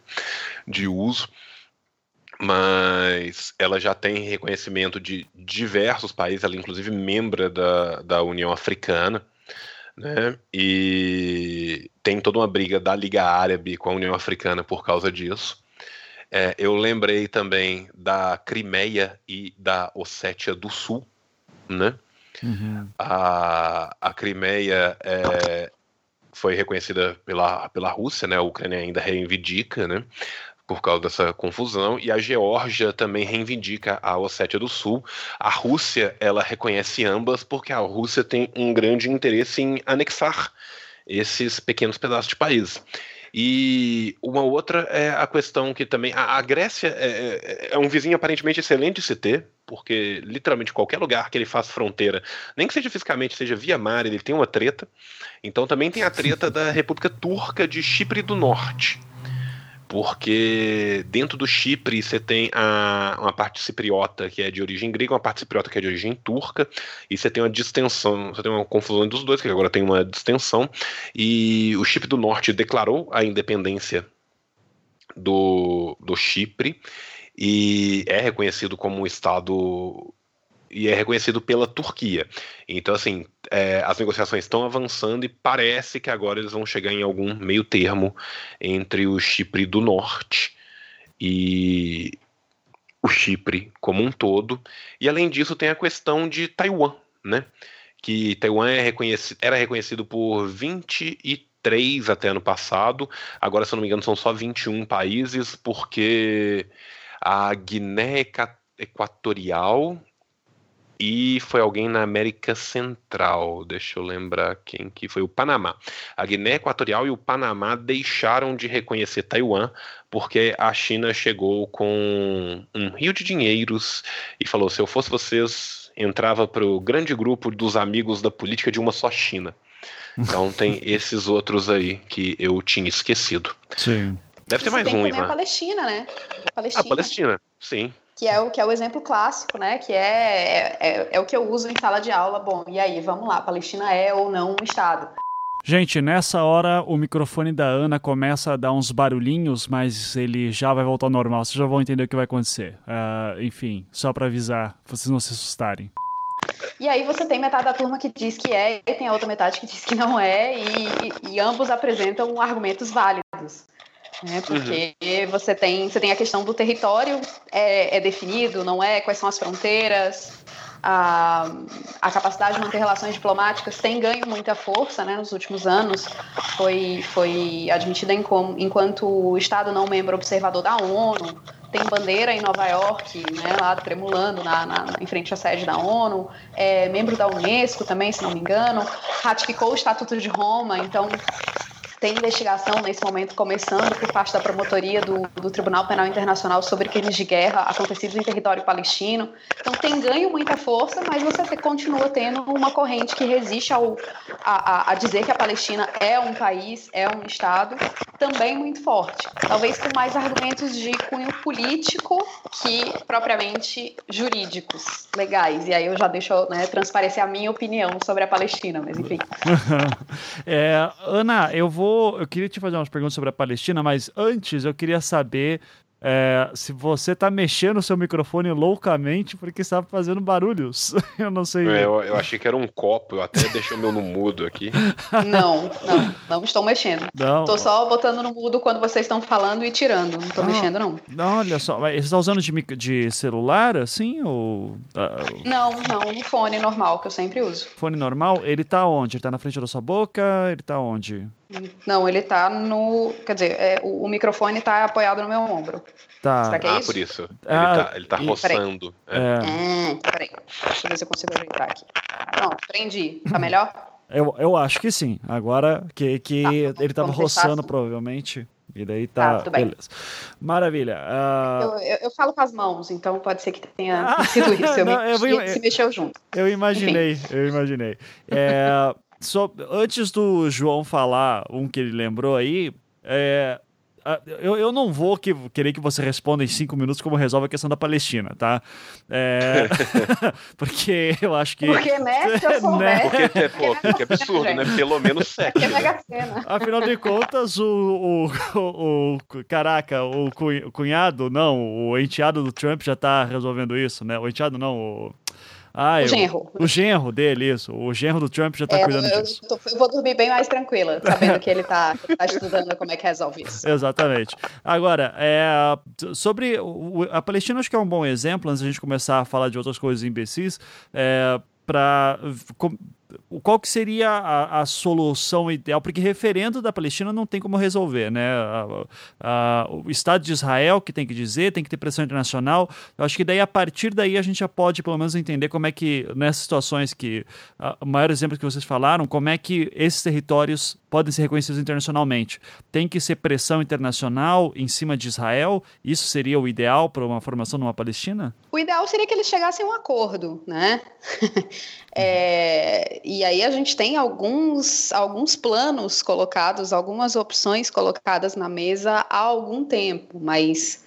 de uso. Mas ela já tem reconhecimento de diversos países, ela inclusive membra da, da União Africana, né? E tem toda uma briga da Liga Árabe com a União Africana por causa disso. É, eu lembrei também da Crimeia e da Ossétia do Sul, né? Uhum. A, a Crimeia é, foi reconhecida pela, pela Rússia, né? A Ucrânia ainda reivindica, né? Por causa dessa confusão, e a Geórgia também reivindica a Ossétia do Sul. A Rússia, ela reconhece ambas porque a Rússia tem um grande interesse em anexar esses pequenos pedaços de país. E uma outra é a questão que também. A, a Grécia é, é, é, um vizinho aparentemente excelente de se ter, porque literalmente qualquer lugar que ele faça fronteira, nem que seja fisicamente, seja via mar, ele tem uma treta. Então também tem a treta da República Turca de Chipre do Norte porque dentro do Chipre você tem a, uma parte cipriota que é de origem grega, uma parte cipriota que é de origem turca, e você tem uma distensão, você tem uma confusão dos dois, que agora tem uma distensão, e o Chipre do Norte declarou a independência do, do Chipre e é reconhecido como um Estado e é reconhecido pela Turquia. Então, assim, é, as negociações estão avançando e parece que agora eles vão chegar em algum meio termo entre o Chipre do Norte e o Chipre como um todo, e além disso tem a questão de Taiwan, né? Que Taiwan é reconhecido, era reconhecido por 23 até ano passado, agora, se eu não me engano, são só 21 países, porque a Guiné Equatorial e foi alguém na América Central, deixa eu lembrar quem que foi, o Panamá. A Guiné Equatorial e o Panamá deixaram de reconhecer Taiwan porque a China chegou com um rio de dinheiros e falou: se eu fosse vocês, entrava para o grande grupo dos amigos da política de uma só China. Então tem esses outros aí que eu tinha esquecido. Sim. Deve ter mais tem um, Ivan. a Palestina, né? A Palestina. A Palestina, sim. Que é, o, que é o exemplo clássico, né? Que é, é, é o que eu uso em sala de aula. Bom, e aí, vamos lá, Palestina é ou não um Estado? Gente, nessa hora o microfone da Ana começa a dar uns barulhinhos, mas ele já vai voltar ao normal. Vocês já vão entender o que vai acontecer. Uh, enfim, só para avisar, vocês não se assustarem. E aí você tem metade da turma que diz que é e tem a outra metade que diz que não é, e, e, e ambos apresentam argumentos válidos. Né? Porque uhum. você, tem, você tem a questão do território é, é definido, não é? Quais são as fronteiras? A, a, capacidade de manter relações diplomáticas tem ganho muita força né, nos últimos anos. Foi, foi admitida em, enquanto Estado não membro observador da ONU. Tem bandeira em Nova York, né, lá tremulando na, na, em frente à sede da ONU. É membro da Unesco também, se não me engano. Ratificou o Estatuto de Roma. Então, tem investigação nesse momento começando por parte da promotoria do, do Tribunal Penal Internacional sobre crimes de guerra acontecidos em território palestino. Então tem ganho muita força, mas você continua tendo uma corrente que resiste ao, a, a, dizer que a Palestina é um país, é um Estado, também muito forte. Talvez com mais argumentos de cunho político que propriamente jurídicos, legais. E aí eu já deixo né, transparecer a minha opinião sobre a Palestina, mas enfim. é, Ana, eu vou vou. Eu queria te fazer umas perguntas sobre a Palestina, mas antes eu queria saber é, se você tá mexendo o seu microfone loucamente porque estava fazendo barulhos. eu não sei. É, eu, eu, achei que era um copo, eu até deixei o meu no mudo aqui. Não, não, não estou mexendo. Não. Tô só botando no mudo quando vocês estão falando e tirando. Não tô não, mexendo, não. Não, olha só. Mas você está usando de, de celular, assim? Ou. Uh... Não, não, no fone normal, que eu sempre uso. Fone normal? Ele tá onde? Ele tá na frente da sua boca? Ele tá onde? Não, ele tá no. Quer dizer, é, o, o, microfone tá apoiado no meu ombro. Tá. Será que é ah, isso? por isso. Ah, ele tá, ele tá roçando. Peraí. É. é. peraí. Deixa eu ver se eu consigo ajeitar aqui. Pronto, prendi. Tá melhor? Eu, eu acho que sim. Agora que, que tá, ele tava roçando, assim. provavelmente. E daí tá. tá tudo bem. Beleza. Maravilha. Uh... Eu, eu, eu, falo com as mãos, então pode ser que tenha sido isso. Eu, Não, me, eu, se mexeu junto. Eu imaginei, Enfim. eu imaginei. É, So, antes do João falar um que ele lembrou aí, é, eu, eu não vou que, querer que você responda em cinco minutos como resolve a questão da Palestina, tá? É, porque eu acho que. Porque, né? Se eu souber. né? Porque, pô, que absurdo, né? Pelo menos sete. Né? Afinal de contas, o, o, o, o, Caraca, o cunhado, não, o enteado do Trump já tá resolvendo isso, né? O enteado não, o. Ah, o eu, genro. O genro dele, isso. O genro do Trump já tá é, cuidando eu, disso. Eu, tô, eu, vou dormir bem mais tranquila, sabendo que ele tá, tá, estudando como é que resolve isso. Exatamente. Agora, é, sobre o, a Palestina, acho que é um bom exemplo, antes da gente começar a falar de outras coisas imbecis, é, para qual que seria a, a, solução ideal? Porque referendo da Palestina não tem como resolver, né? A, a, o Estado de Israel que tem que dizer, tem que ter pressão internacional. Eu acho que daí, a partir daí, a gente já pode pelo menos entender como é que, nessas situações que, o maior exemplo que vocês falaram, como é que esses territórios podem ser reconhecidos internacionalmente. Tem que ser pressão internacional em cima de Israel? Isso seria o ideal para uma formação numa Palestina? O ideal seria que eles chegassem a um acordo, né? é, e aí a gente tem alguns, alguns planos colocados, algumas opções colocadas na mesa há algum tempo, mas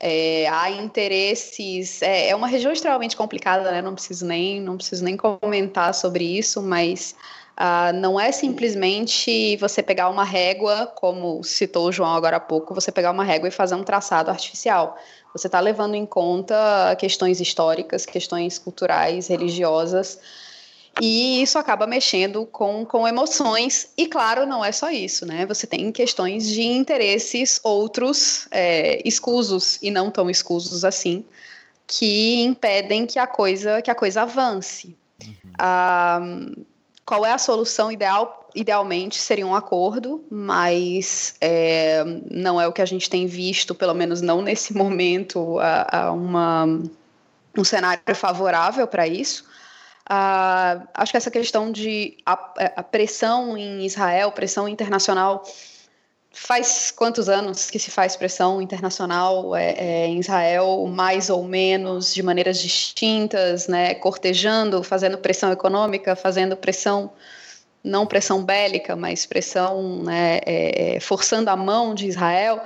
é, há interesses. É, é, uma região extremamente complicada, né? Não preciso nem, não preciso nem comentar sobre isso, mas uh, não é simplesmente você pegar uma régua, como citou o João agora há pouco, você pegar uma régua e fazer um traçado artificial. Você está levando em conta questões históricas, questões culturais, religiosas. E isso acaba mexendo com, com emoções, e claro, não é só isso, né? Você tem questões de interesses outros é, escusos e não tão escusos assim, que impedem que a coisa que a coisa avance. Uhum. Ah, qual é a solução ideal? Idealmente seria um acordo, mas é, não é o que a gente tem visto, pelo menos não nesse momento, a, a uma, um cenário favorável para isso. Uh, acho que essa questão de a, a, pressão em Israel, pressão internacional, faz quantos anos que se faz pressão internacional é, é, em Israel, mais ou menos, de maneiras distintas, né, cortejando, fazendo pressão econômica, fazendo pressão, não pressão bélica, mas pressão, né, é, é forçando a mão de Israel,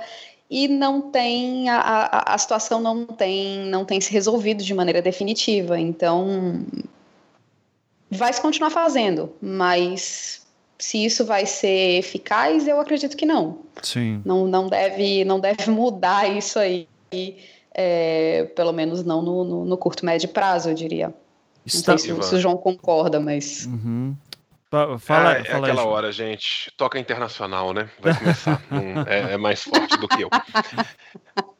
e não tem, a, a, a situação não tem, não tem se resolvido de maneira definitiva, então vai se continuar fazendo, mas se isso vai ser eficaz, eu acredito que não. Sim. Não, não, deve, não deve mudar isso aí, é, pelo menos não no, no, no, curto, médio prazo, eu diria. Está... Não sei se, se o João concorda, mas. Uhum. Fala, fala é aquela aí, hora, gente. Toca internacional, né? Vai começar. é, é mais forte do que eu.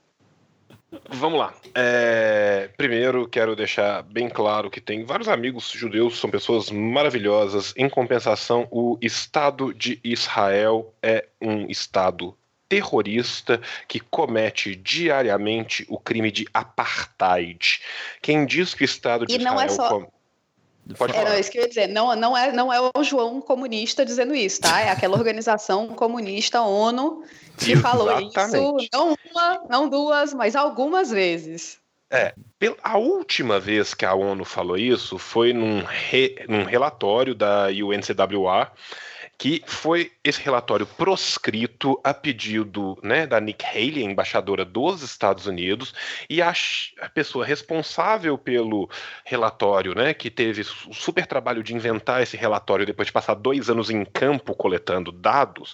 Vamos lá. É, primeiro, quero deixar bem claro que tem vários amigos judeus, são pessoas maravilhosas. Em compensação, o Estado de Israel é um Estado terrorista que comete diariamente o crime de apartheid. Quem diz que o Estado de e Israel. Não é só... Pode falar. Era isso que eu ia dizer. Não, não, é, não é o João comunista dizendo isso, tá? É aquela organização comunista ONU que falou isso, não uma, não duas, mas algumas vezes. É, a última vez que a ONU falou isso foi num, re, num relatório da UNCWA, que foi esse relatório proscrito a pedido né, da Nick Haley, embaixadora dos Estados Unidos, e a, a, pessoa responsável pelo relatório, né, que teve o super trabalho de inventar esse relatório depois de passar dois anos em campo coletando dados,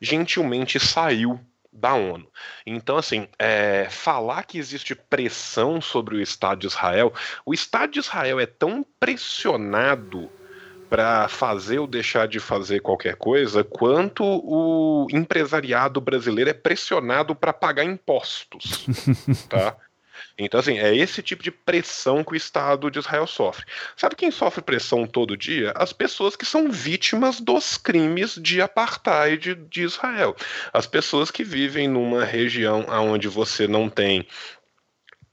gentilmente saiu da ONU. Então, assim, é, falar que existe pressão sobre o Estado de Israel, o Estado de Israel é tão pressionado para fazer ou deixar de fazer qualquer coisa, quanto o empresariado brasileiro é pressionado para pagar impostos, tá? Então, assim, é esse tipo de pressão que o Estado de Israel sofre. Sabe quem sofre pressão todo dia? As pessoas que são vítimas dos crimes de apartheid de Israel. As pessoas que vivem numa região onde você não tem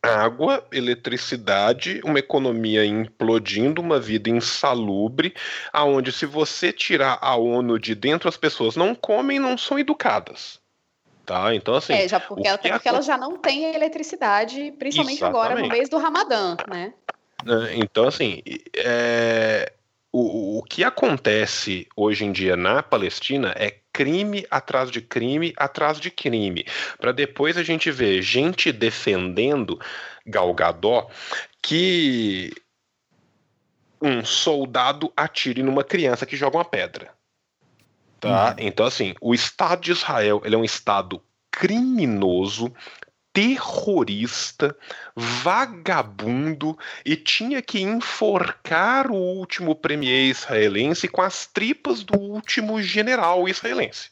água, eletricidade, uma economia implodindo, uma vida insalubre, aonde se você tirar a ONU de dentro, as pessoas não comem, não são educadas. Tá? Então, assim. É, já porque, até porque ela já não tem eletricidade, principalmente Exatamente. agora no mês do Ramadã, né? É, então, assim, é, o, o que acontece hoje em dia na Palestina é crime atrás de crime atrás de crime, para depois a gente ver gente defendendo Galgadó que um soldado atire numa criança que joga uma pedra. Tá? Uhum. Então, assim, o Estado de Israel ele é um Estado criminoso, terrorista, vagabundo e tinha que enforcar o último premier israelense com as tripas do último general israelense.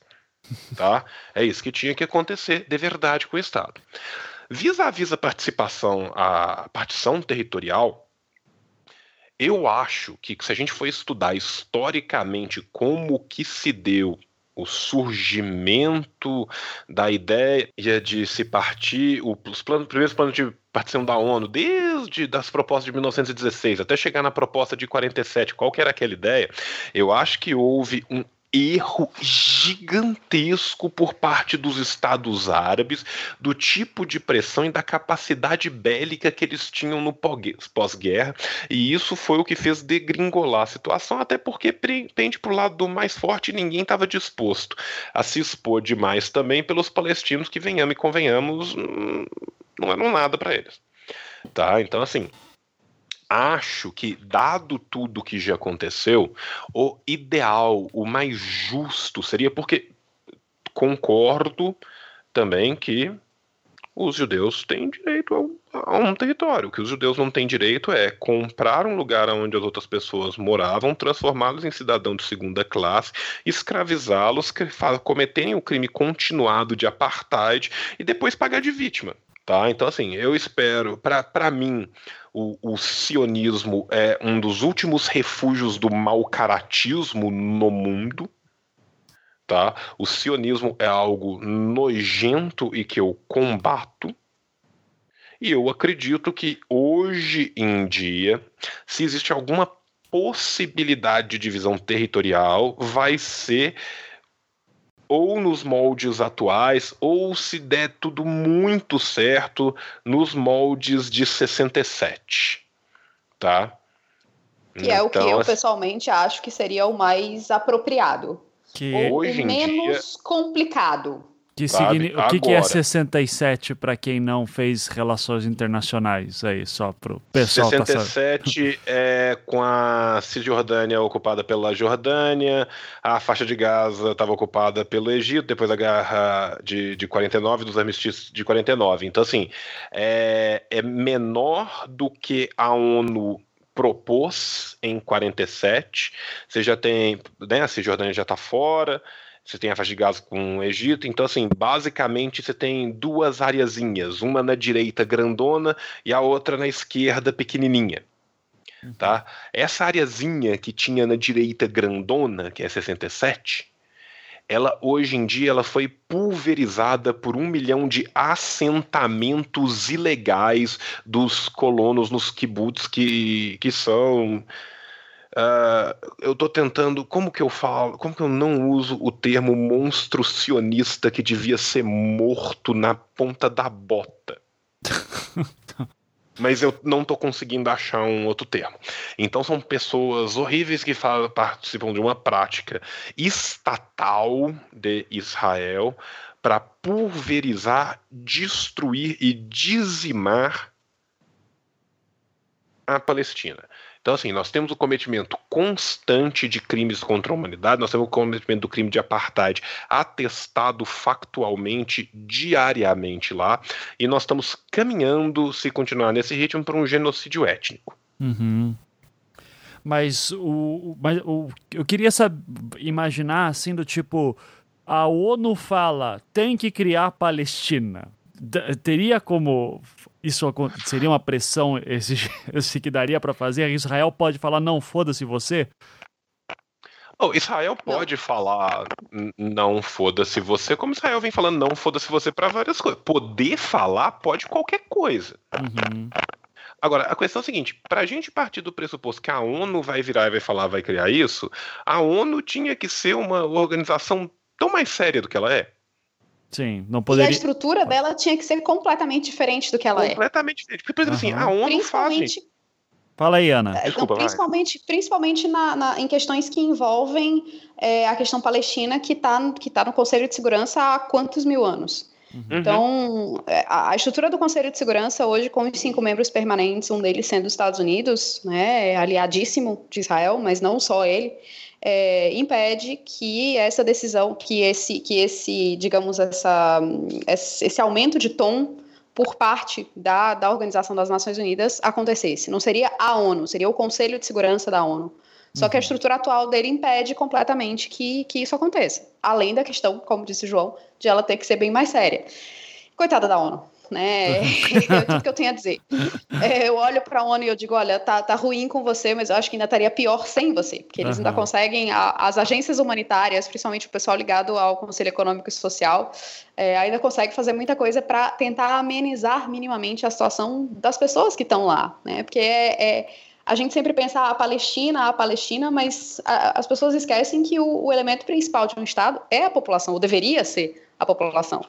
Tá? É isso que tinha que acontecer de verdade com o Estado. Vis-à-vis a participação, a partição territorial, eu acho que se a gente for estudar historicamente como que se deu o surgimento da ideia de se partir, os planos, primeiros planos de partição da ONU, desde das propostas de 1916 até chegar na proposta de 47, qual que era aquela ideia? Eu acho que houve um erro gigantesco por parte dos Estados Árabes do tipo de pressão e da capacidade bélica que eles tinham no pós-guerra, e isso foi o que fez degringolar a situação, até porque pende para o lado do mais forte e ninguém estava disposto a se expor demais também pelos palestinos que, venhamos e convenhamos, hum, não eram nada para eles. Tá? Então, assim, acho que, dado tudo que já aconteceu, o ideal, o mais justo seria porque concordo também que os judeus têm direito a um território. O que os judeus não têm direito é comprar um lugar onde as outras pessoas moravam, transformá-los em cidadão de segunda classe, escravizá-los, cometerem o crime continuado de apartheid e depois pagar de vítima. Tá? Então, assim, eu espero, para mim, o, o, sionismo é um dos últimos refúgios do mau caratismo no mundo. Tá? O sionismo é algo nojento e que eu combato. E eu acredito que hoje em dia, se existe alguma possibilidade de divisão territorial, vai ser ou nos moldes atuais, ou se der tudo muito certo, nos moldes de 67. Tá? Que então, é o que então, eu assim pessoalmente acho que seria o mais apropriado. Que ou hoje o menos dia... complicado. Que signi... O que, que, é 67 para quem não fez relações internacionais? Aí, só pro pessoal 67 tá é com a Cisjordânia ocupada pela Jordânia, a faixa de Gaza estava ocupada pelo Egito, depois da guerra de, de 49, dos armistícios de 49. Então, assim, é, é menor do que a ONU propôs em 47. Você já tem, né, a Cisjordânia já está fora, você tem a faixa de Gaza com o Egito, então assim, basicamente você tem duas areazinhas, uma na direita grandona e a outra na esquerda pequenininha. Uhum. Tá? Essa areazinha que tinha na direita grandona, que é 67, ela hoje em dia ela foi pulverizada por um milhão de assentamentos ilegais dos colonos nos kibbutz que, que são Uh, eu estou tentando. Como que eu falo? Como que eu não uso o termo monstro sionista que devia ser morto na ponta da bota? Mas eu não estou conseguindo achar um outro termo. Então são pessoas horríveis que falam, participam de uma prática estatal de Israel para pulverizar, destruir e dizimar a Palestina. Então, assim, nós temos o cometimento constante de crimes contra a humanidade, nós temos o cometimento do crime de apartheid atestado factualmente, diariamente lá, e nós estamos caminhando, se continuar nesse ritmo, para um genocídio étnico. Uhum. Mas o, mas o, eu queria saber, imaginar assim do tipo, a ONU fala tem que criar Palestina. Teria como isso seria uma pressão esse, esse que daria para fazer? Israel pode falar, não, foda-se você? Oh, Israel pode não. falar não foda-se você, como Israel vem falando não foda-se você para várias coisas. Poder falar pode qualquer coisa. Uhum. Agora, a questão é a seguinte: para a gente partir do pressuposto que a ONU vai virar e vai falar, vai criar isso, a ONU tinha que ser uma organização tão mais séria do que ela é. Sim, não poderia. E a estrutura dela tinha que ser completamente diferente do que ela completamente é. Completamente diferente. Porque, por exemplo, uhum. assim, a ONU faz. Fala aí, Ana. É, Desculpa, principalmente principalmente na, na, em questões que envolvem é, a questão palestina, que está que tá no Conselho de Segurança há quantos mil anos. Uhum. Então, é, a, a, estrutura do Conselho de Segurança hoje, com os cinco membros permanentes, um deles sendo os Estados Unidos, né, é aliadíssimo de Israel, mas não só ele, é, impede que essa decisão, que esse, que esse digamos, essa, esse aumento de tom por parte da, da Organização das Nações Unidas acontecesse. Não seria a ONU, seria o Conselho de Segurança da ONU. Só que a uhum. estrutura atual dele impede completamente que, que isso aconteça. Além da questão, como disse o João, de ela ter que ser bem mais séria. Coitada da ONU né? é tudo que eu tenho a dizer. É, eu olho para a ONU e eu digo, olha, tá, tá ruim com você, mas eu acho que ainda estaria pior sem você, porque eles uhum. ainda conseguem, a, as agências humanitárias, principalmente o pessoal ligado ao Conselho Econômico e Social, é, ainda consegue fazer muita coisa para tentar amenizar minimamente a situação das pessoas que estão lá, né? Porque é, é a gente sempre pensa ah, a Palestina, a Palestina, mas a, as pessoas esquecem que o, o elemento principal de um Estado é a população, ou deveria ser a população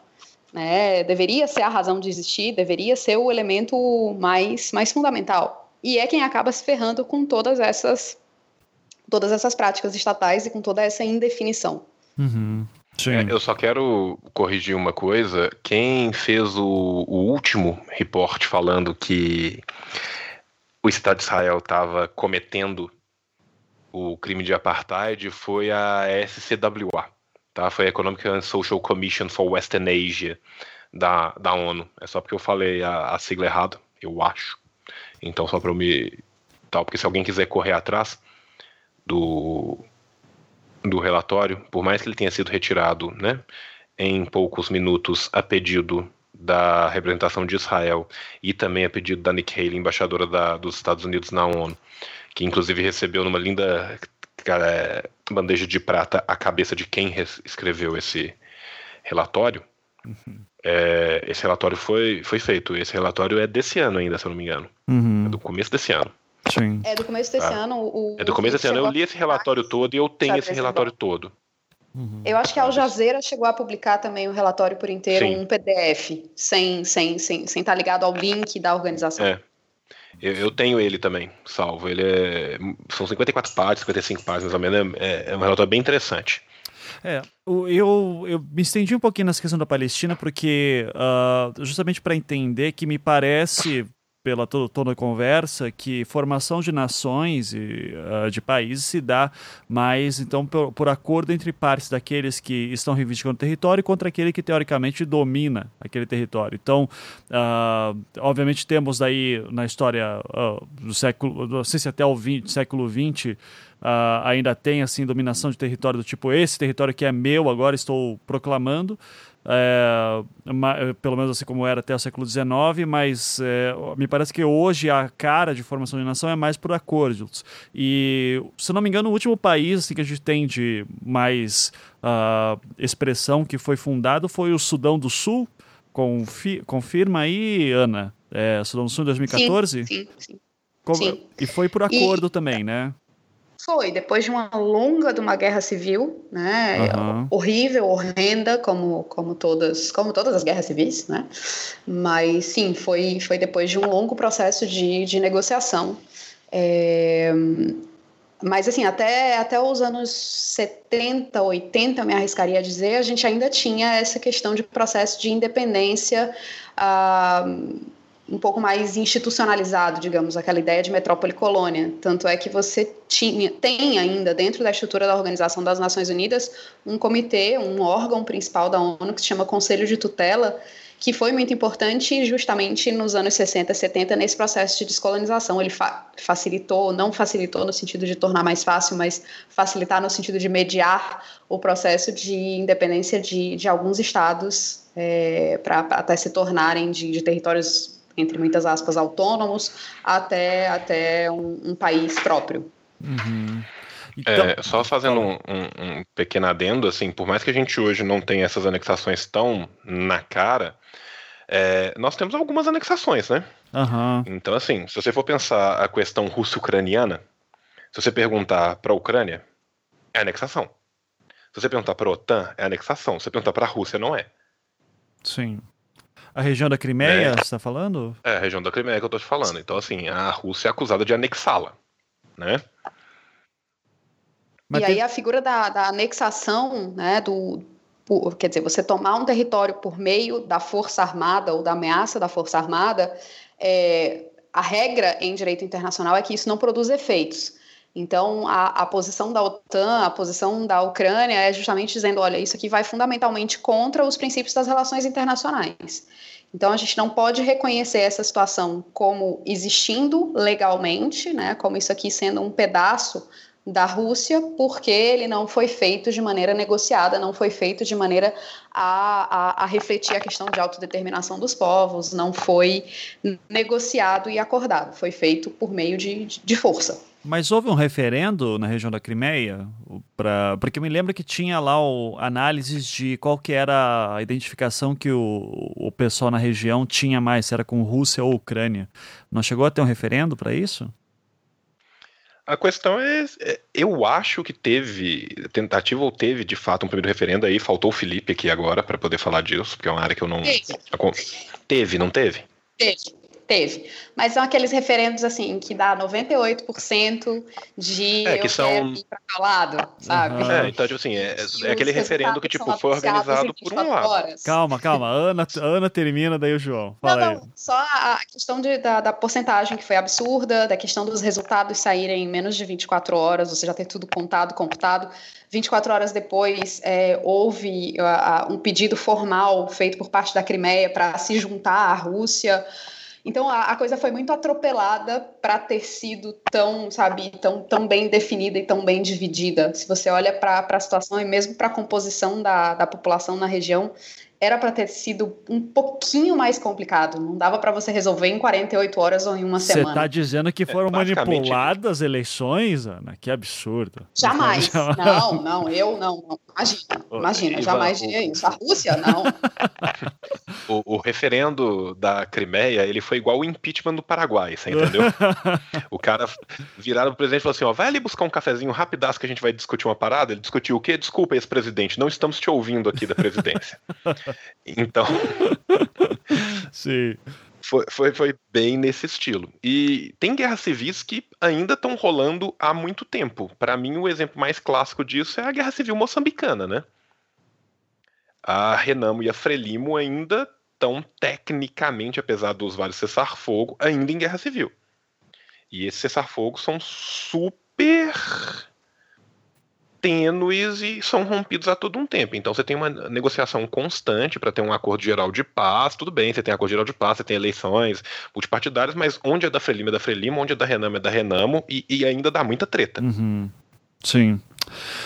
né? Deveria ser a razão de existir, deveria ser o elemento mais, mais fundamental. E é quem acaba se ferrando com todas essas todas essas práticas estatais e com toda essa indefinição. Uhum. É, eu só quero corrigir uma coisa. Quem fez o, o último reporte falando que o Estado de Israel estava cometendo o crime de apartheid foi a SCWA, tá? Foi a Economic and Social Commission for Western Asia da, da ONU. É só porque eu falei a, a sigla errada, eu acho. Então, só para eu me. Tal, porque se alguém quiser correr atrás do, do relatório, por mais que ele tenha sido retirado né, em poucos minutos a pedido da representação de Israel e também a pedido da Nikki Haley, embaixadora da, dos Estados Unidos na ONU, que inclusive recebeu numa linda é, bandeja de prata a cabeça de quem escreveu esse relatório. Uhum. É, esse relatório foi, foi feito. Esse relatório é desse ano ainda, se eu não me engano. Uhum. É do começo desse ano. Sim. É do começo desse ah. ano. O, é do começo desse ano. Eu li esse relatório todo e eu tenho esse relatório todo. Uhum. Eu acho que a Al Jazeera chegou a publicar também o relatório por inteiro, Sim. um PDF, sem sem sem sem estar tá ligado ao link da organização. É. Eu, eu, tenho ele também, salvo. Ele é. São 54 páginas, 55 páginas, ou menos. É, é um relatório bem interessante. É, eu, eu me estendi um pouquinho nessa questão da Palestina, porque uh, justamente para entender que me parece pela toda conversa que formação de nações e uh, de países se dá mais então por, por, acordo entre partes daqueles que estão reivindicando o território contra aquele que teoricamente domina aquele território. Então, uh, obviamente temos aí na história uh, do século, não sei se até o 20, século XX Uh, ainda tem assim dominação de território do tipo esse território que é meu agora estou proclamando é, pelo menos assim como era até o século XIX, mas é, me parece que hoje a cara de formação de nação é mais por acordos. E, se não me engano, o último país assim, que a gente tem de mais uh, expressão que foi fundado foi o Sudão do Sul. Confi confirma aí, Ana. É, Sudão do Sul em 2014? Sim, sim, sim. Como, sim. E foi por acordo e, também, né? Foi, depois de uma longa de uma guerra civil, né, uhum. horrível, horrenda, como, como, todas, como todas as guerras civis, né, mas sim, foi, foi depois de um longo processo de, de negociação. É, mas assim, até, até os anos 70, 80, eu me arriscaria a dizer, a gente ainda tinha essa questão de processo de independência. Uh, um pouco mais institucionalizado, digamos, aquela ideia de metrópole-colônia. Tanto é que você tinha, tem ainda, dentro da estrutura da Organização das Nações Unidas, um comitê, um órgão principal da ONU que se chama Conselho de Tutela, que foi muito importante justamente nos anos 60, 70, nesse processo de descolonização. Ele fa facilitou, não facilitou no sentido de tornar mais fácil, mas facilitar no sentido de mediar o processo de independência de, de alguns estados é, para até se tornarem de, de territórios entre muitas aspas, autônomos, até, até um, um país próprio. Uhum. Então... É, só fazendo um, um, um, pequeno adendo, assim, por mais que a gente hoje não tenha essas anexações tão na cara, é, nós temos algumas anexações, né? Uhum. Então, assim, se você for pensar a questão russo-ucraniana, se você perguntar para a Ucrânia, é anexação. Se você perguntar para a OTAN, é anexação. Se você perguntar para a Rússia, não é. Sim. A região da Crimeia, é. você está falando? É, a região da Crimeia que eu estou te falando. Então, assim, a Rússia é acusada de anexá-la, né? Mas e tem... aí a figura da, da anexação, né, do, por, quer dizer, você tomar um território por meio da força armada ou da ameaça da força armada, é, a regra em direito internacional é que isso não produz efeitos. Então, a, a, posição da OTAN, a posição da Ucrânia é justamente dizendo: olha, isso aqui vai fundamentalmente contra os princípios das relações internacionais. Então, a gente não pode reconhecer essa situação como existindo legalmente, né, como isso aqui sendo um pedaço da Rússia, porque ele não foi feito de maneira negociada, não foi feito de maneira a, a, a, refletir a questão de autodeterminação dos povos, não foi negociado e acordado, foi feito por meio de, de força. Mas houve um referendo na região da Crimeia? Pra, porque eu me lembro que tinha lá o, análises de qual que era a identificação que o, o pessoal na região tinha mais, se era com Rússia ou Ucrânia. Não chegou a ter um referendo para isso? A questão é, é, eu acho que teve tentativa ou teve de fato um primeiro referendo aí, faltou o Felipe aqui agora para poder falar disso, porque é uma área que eu não teve, teve não teve? Teve. Teve. Mas são aqueles referendos, assim, que dá 98% de é, que eu são... ir pra calado, sabe? Uhum. É, então, tipo assim, é, é aquele referendo que, tipo, foi organizado por um lado. Horas. Calma, calma. Ana, Ana termina, daí o João. Fala não, não, só a questão de, da, da porcentagem que foi absurda, da questão dos resultados saírem em menos de 24 horas, você já ter tudo contado, computado. 24 horas depois, é, houve uh, um pedido formal feito por parte da Crimeia para se juntar à Rússia. Então a, a coisa foi muito atropelada para ter sido tão, sabe, tão, tão bem definida e tão bem dividida. Se você olha para a situação e mesmo para a composição da, da população na região, era para ter sido um pouquinho mais complicado. Não dava para você resolver em 48 horas ou em uma semana. Você está dizendo que foram é, manipuladas eleições, Ana? Que absurdo. Jamais. Não, não, eu não. não. Imagina, imagina, jamais diria isso. A Rússia, não. o, o, referendo da Crimeia, ele foi igual o impeachment do Paraguai, você entendeu? o cara viraram pro presidente e falou assim: ó, vai ali buscar um cafezinho rapidaço que a gente vai discutir uma parada. Ele discutiu o quê? Desculpa, ex-presidente, não estamos te ouvindo aqui da presidência. Então. Sim. Foi, foi, foi, bem nesse estilo. E tem guerras civis que ainda estão rolando há muito tempo. Para mim, o exemplo mais clássico disso é a Guerra Civil Moçambicana, né? A Renamo e a Frelimo ainda estão tecnicamente, apesar dos vários cessar-fogo, ainda em guerra civil. E esses cessar-fogo são super tênues e são rompidos a todo um tempo. Então você tem uma negociação constante para ter um acordo geral de paz, tudo bem, você tem acordo geral de paz, você tem eleições multipartidárias, mas onde é da Frelimo é da Frelimo, onde é da Renamo é da Renamo, e, e ainda dá muita treta. Uhum. Sim.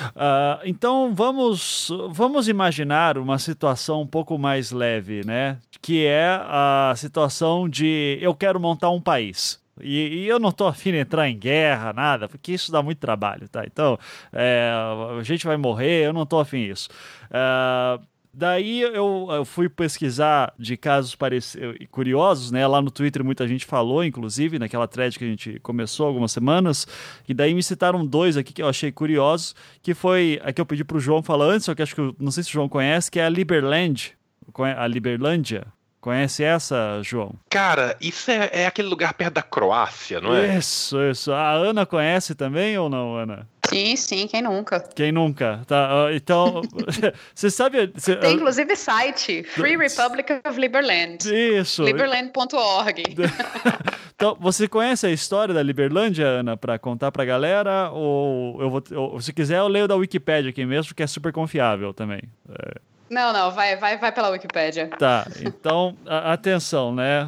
Uh, então vamos, vamos imaginar uma situação um pouco mais leve, né? Que é a situação de eu quero montar um país. E, e, eu não tô afim de entrar em guerra, nada, porque isso dá muito trabalho, tá? Então, é, a gente vai morrer, eu não tô afim disso. Uh, daí eu, eu, fui pesquisar de casos curiosos, né? Lá no Twitter muita gente falou, inclusive, naquela thread que a gente começou algumas semanas, e daí me citaram dois aqui que eu achei curiosos, que foi a que eu pedi pro João falar antes, só que acho que não sei se o João conhece, que é a Liberland, a Liberlândia, Conhece essa, João? Cara, isso é, é, aquele lugar perto da Croácia, não é? Isso, isso. A Ana conhece também ou não, Ana? Sim, sim, quem nunca? Quem nunca? Tá, então, você sabe... Cê, Tem inclusive site, Free Republic of Liberland. Isso. Liberland.org. então, você conhece a história da Liberlândia, Ana, para contar pra galera? Ou eu vou, ou, se quiser, eu leio da Wikipedia aqui mesmo, que é super confiável também. É. Não, não, vai, vai, vai pela Wikipédia. Tá, então, a, atenção, né?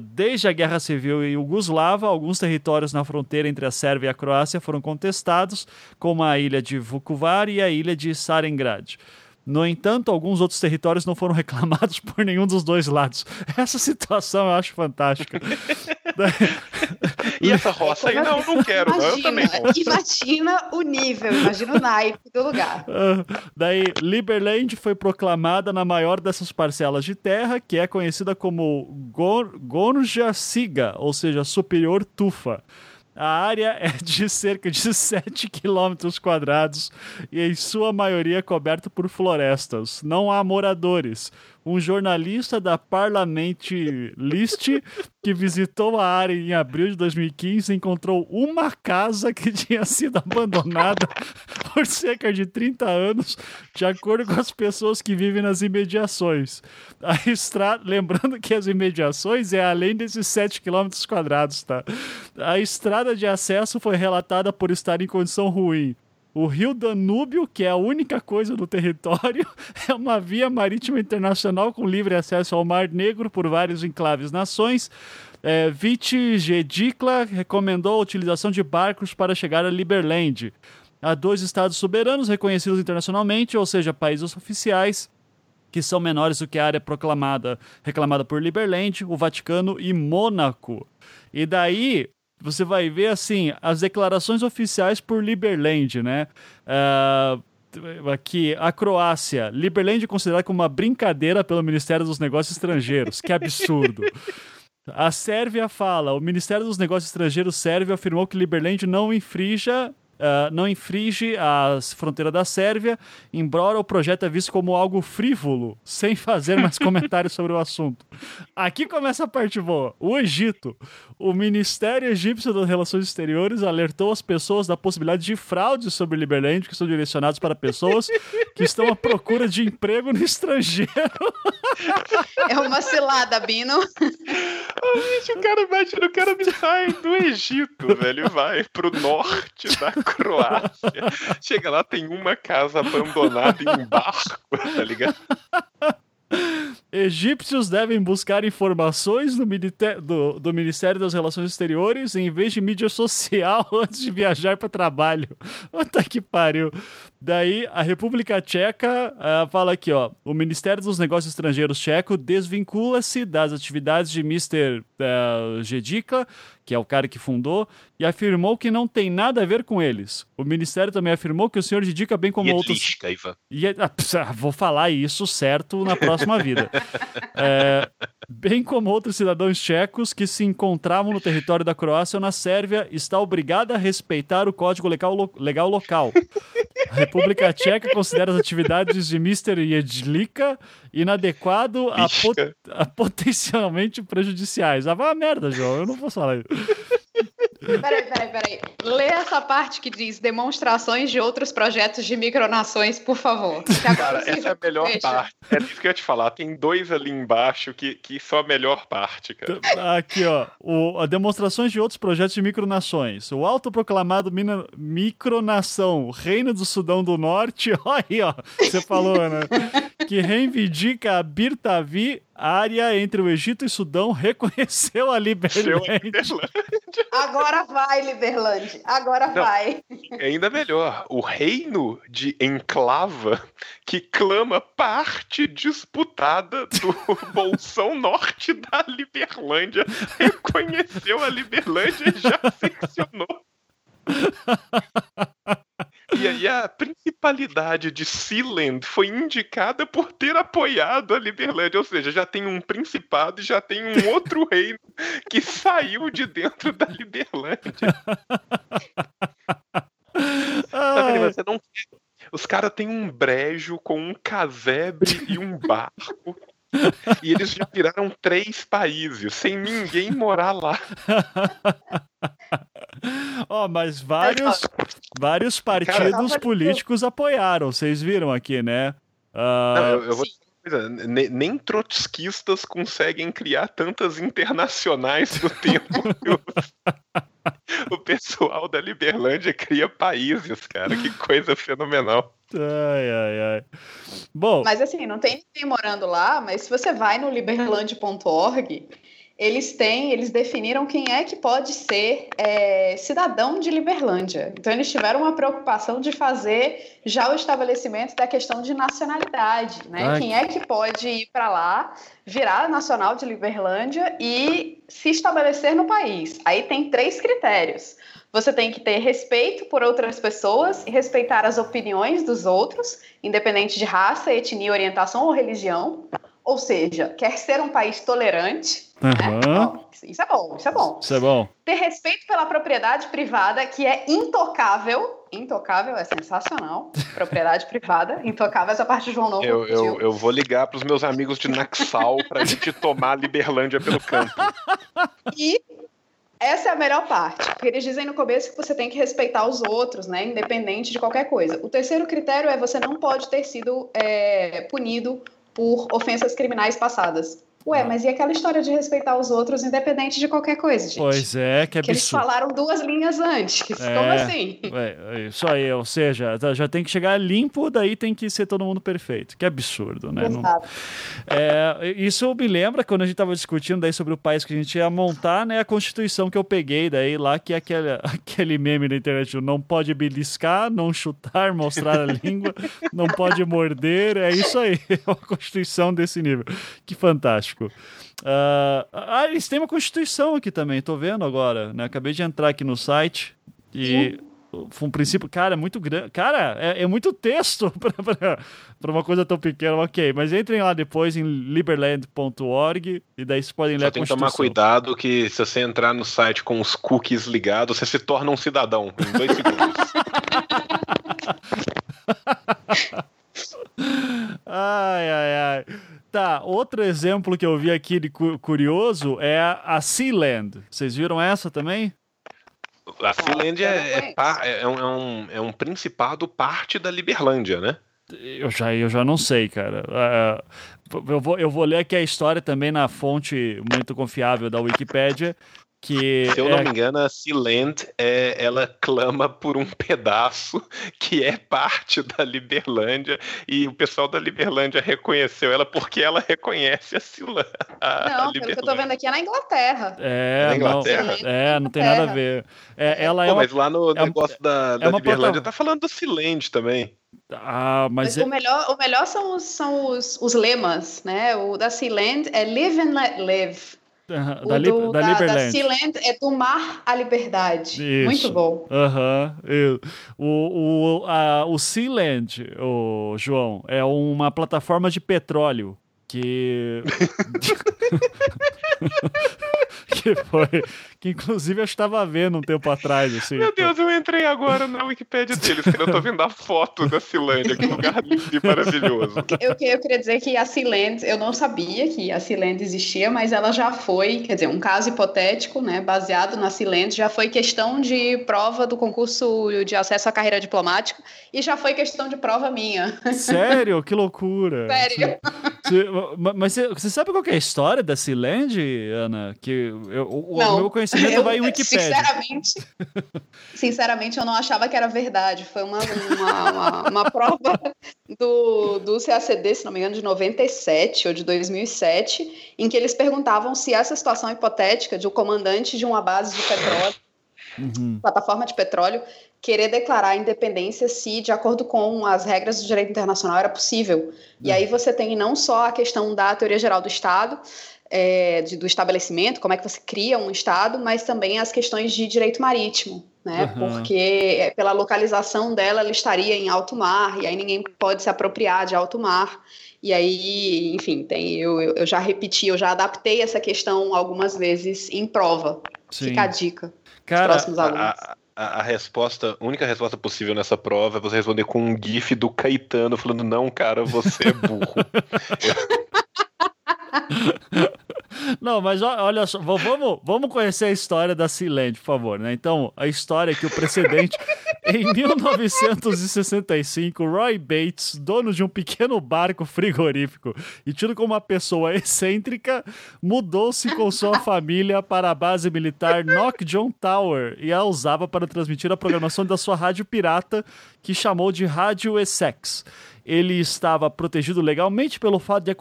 desde a Guerra Civil Yugoslava, alguns territórios na fronteira entre a Sérvia e a Croácia foram contestados, como a ilha de Vukovar e a ilha de Sarengrad. No entanto, alguns outros territórios não foram reclamados por nenhum dos dois lados. Essa situação eu acho fantástica. e essa roça aí, não, não quero, imagina, não, eu também. Imagina o nível, imagina o naipe do lugar. Uh, daí, Liberland foi proclamada na maior dessas parcelas de terra, que é conhecida como Gorja Siga, ou seja, Superior Tufa. A área é de cerca de 7 quilômetros quadrados e, em sua maioria, coberta por florestas. Não há moradores um jornalista da Parlament List que visitou a área em abril de 2015 encontrou uma casa que tinha sido abandonada por cerca de 30 anos, de acordo com as pessoas que vivem nas imediações. A estrada, lembrando que as imediações é além desses 7 quilômetros quadrados, tá? A estrada de acesso foi relatada por estar em condição ruim. O rio Danúbio, que é a única coisa do território, é uma via marítima internacional com livre acesso ao Mar Negro por vários enclaves nações. É, Viti Gedikla recomendou a utilização de barcos para chegar a Liberland. Há dois estados soberanos reconhecidos internacionalmente, ou seja, países oficiais, que são menores do que a área proclamada, reclamada por Liberland, o Vaticano e Mônaco. E daí, você vai ver assim as declarações oficiais por Liberland, né? Uh, aqui, a Croácia, Liberland é considerada como uma brincadeira pelo Ministério dos Negócios Estrangeiros. Que absurdo. A Sérvia fala: o Ministério dos Negócios Estrangeiros sérvio afirmou que Liberland não infrinja uh, não infringe as fronteiras da Sérvia, embora o projeto é visto como algo frívolo, sem fazer mais comentários sobre o assunto. Aqui começa a parte boa. O Egito. O Ministério Egípcio das Relações Exteriores alertou as pessoas da possibilidade de fraudes sobre Liberland, que são direcionados para pessoas que estão à procura de emprego no estrangeiro. É uma cilada, Bino. Oh, o cara imagina, o cara me sai do Egito, velho, vai pro norte da Croácia. Chega lá, tem uma casa abandonada em um barco, tá ligado? Egípcios devem buscar informações do, do, do, Ministério das Relações Exteriores em vez de mídia social antes de viajar para trabalho. Puta que pariu. Daí a República Tcheca uh, fala aqui, ó. O Ministério dos Negócios Estrangeiros tcheco desvincula-se das atividades de Mr. Uh, Jedika, que é o cara que fundou, e afirmou que não tem nada a ver com eles. O Ministério também afirmou que o senhor Jedika, bem como outros. E, ah, vou falar isso certo na próxima vida. é, bem como outros cidadãos tchecos que se encontravam no território da Croácia ou na Sérvia, está obrigada a respeitar o código legal, legal local. A República Tcheca considera as atividades de Mr. Jedlika inadequado a, pot a, potencialmente prejudiciais. Ah, vai a merda, João. Eu não posso falar isso. Peraí, peraí, peraí. Lê essa parte que diz demonstrações de outros projetos de micronações, por favor. Cara, essa é a melhor Deixa. parte. É isso que eu ia te falar. Tem dois ali embaixo que, que são a melhor parte, cara. Aqui, ó. O, demonstrações de outros projetos de micronações. O autoproclamado mina, micronação Reino do Sudão do Norte. Olha aí, ó. Você falou, né? que reivindica a Birtavi área entre o Egito e Sudão reconheceu a Liberlândia. Agora vai, Liberlândia. Agora Não, vai. Ainda melhor, o reino de Enclava, que clama parte disputada do bolsão norte da Liberlândia, reconheceu a Liberlândia e já seccionou. E aí a principalidade de Sealand foi indicada por ter apoiado a Liberlândia, ou seja, já tem um principado e já tem um outro reino que saiu de dentro da Liberlândia. Você não Os caras têm um brejo com um casebre e um barco. E eles já viraram três países, sem ninguém morar lá. Ó, oh, mas vários, vários partidos políticos apoiaram, vocês viram aqui, né? Uh... Não, eu, eu vou nem trotskistas conseguem criar tantas internacionais no tempo que o, o pessoal da Liberlândia cria países, cara. Que coisa fenomenal. Ai, ai, ai. Bom. Mas assim, não tem ninguém morando lá, mas se você vai no liberland.org, eles têm, eles definiram quem é que pode ser é, cidadão de Liberlândia. Então eles tiveram uma preocupação de fazer já o estabelecimento da questão de nacionalidade, né? Ai. Quem é que pode ir para lá, virar nacional de Liberlândia e se estabelecer no país? Aí tem três critérios. Você tem que ter respeito por outras pessoas e respeitar as opiniões dos outros, independente de raça, etnia, orientação ou religião. Ou seja, quer ser um país tolerante. Uhum. Isso é bom, isso é bom. Isso é bom. Ter respeito pela propriedade privada, que é intocável. Intocável é sensacional. propriedade privada, intocável, essa parte de João Novo. Eu, eu, eu vou ligar para os meus amigos de Naxal para a gente tomar a Liberlândia pelo campo. E essa é a melhor parte, porque eles dizem no começo que você tem que respeitar os outros, né, independente de qualquer coisa. O terceiro critério é você não pode ter sido é, punido por ofensas criminais passadas. Ué, mas e aquela história de respeitar os outros independente de qualquer coisa, gente? Pois é, que absurdo. Que eles falaram duas linhas antes. É, Como assim? É, isso aí, ou seja, já tem que chegar limpo, daí tem que ser todo mundo perfeito. Que absurdo, né? Não, é, isso me lembra quando a gente estava discutindo daí sobre o país que a gente ia montar, né? A Constituição que eu peguei daí lá, que é aquele, aquele meme na internet, não pode beliscar, não chutar, mostrar a língua, não pode morder, é isso aí. É uma Constituição desse nível. Que fantástico fantástico. Uh, ah, eles têm uma constituição aqui também, tô vendo agora, né? Acabei de entrar aqui no site e foi um princípio, cara, é muito grande. Cara, é, é muito texto para uma coisa tão pequena, ok. Mas entrem lá depois em liberland.org e daí vocês podem ler Só a tem que tomar cuidado que se você entrar no site com os cookies ligados, você se torna um cidadão em dois segundos. ai, ai, ai. Tá, outro exemplo que eu vi aqui de curioso é a Sealand. Vocês viram essa também? A Sealand é, é, é, um, é, um, é um principado parte da Liberlândia, né? Eu já, eu já não sei, cara. Uh, eu, vou, eu vou ler aqui a história também na fonte muito confiável da Wikipédia. Que Se eu é... não me engano, a Sealand, é, ela clama por um pedaço que é parte da Liberlândia e o pessoal da Liberlândia reconheceu ela porque ela reconhece a Sealand. Não, pelo que eu tô vendo aqui é na Inglaterra. É, na Inglaterra? Não, é, não tem nada a ver. É, ela é Pô, uma... mas lá no é negócio da, da é uma Liberlândia plata- tá falando do Sealand também. Ah, mas, Mas é... o, melhor, o melhor são, os, são os, os lemas, né? O da Sealand é Live and Let Live. Da, Li... do- da da, Liberland. Sealand é do mar à liberdade. Isso. Muito bom. Aham. eu- O, o, a, o Sealand, o João, é uma plataforma de petróleo que. que foi. Que inclusive eu estava vendo um tempo atrás, assim. Meu Deus, eu entrei agora na Wikipédia deles, que eu tô vendo a foto da Sealand, que lugar lindo e maravilhoso. Eu, eu queria dizer que a Sealand, eu não sabia que a Sealand existia, mas ela já foi, quer dizer, um caso hipotético, né, baseado na Sealand, já foi questão de prova do concurso de acesso à carreira diplomática e já foi questão de prova minha. Sério? Que loucura. Sério. Você- mas você, você sabe qual que é a história da Sealand, Ana? Que eu, o, o Não. meu conhecimento Eu, vai em Wikipédia. Sinceramente, sinceramente, eu não achava que era verdade. Foi uma, uma, uma, uma prova do, do CACD, se não me engano, de 97 ou de 2007, em que eles perguntavam se essa situação hipotética de o comandante de uma base de petróleo, Uhum. plataforma de petróleo, querer declarar a independência se, de acordo com as regras do direito internacional, era possível. E aí você tem não só a questão da teoria geral do Estado, é, de- do estabelecimento, como é que você cria um Estado, mas também as questões de direito marítimo, né? Aham. Porque é, pela localização dela, ela estaria em alto mar, e aí ninguém pode se apropriar de alto mar. E aí, enfim, tem, eu, eu eu já repeti, eu já adaptei essa questão algumas vezes em prova. Sim. Fica a dica. Cara, próximos alunos. A, a, a resposta, a única resposta possível nessa prova é você responder com um gif do Caetano falando, não, cara, você é burro. Não, mas olha só, vamos, vamos conhecer a história da Sealand, por favor, né? Então, a história é que o precedente. em 1965, Roy Bates, dono de um pequeno barco frigorífico e tido como uma pessoa excêntrica, mudou-se com sua família para a base militar Knock John Tower e a usava para transmitir a programação da sua rádio pirata, que chamou de Rádio Essex ele estava protegido legalmente pelo fato de a,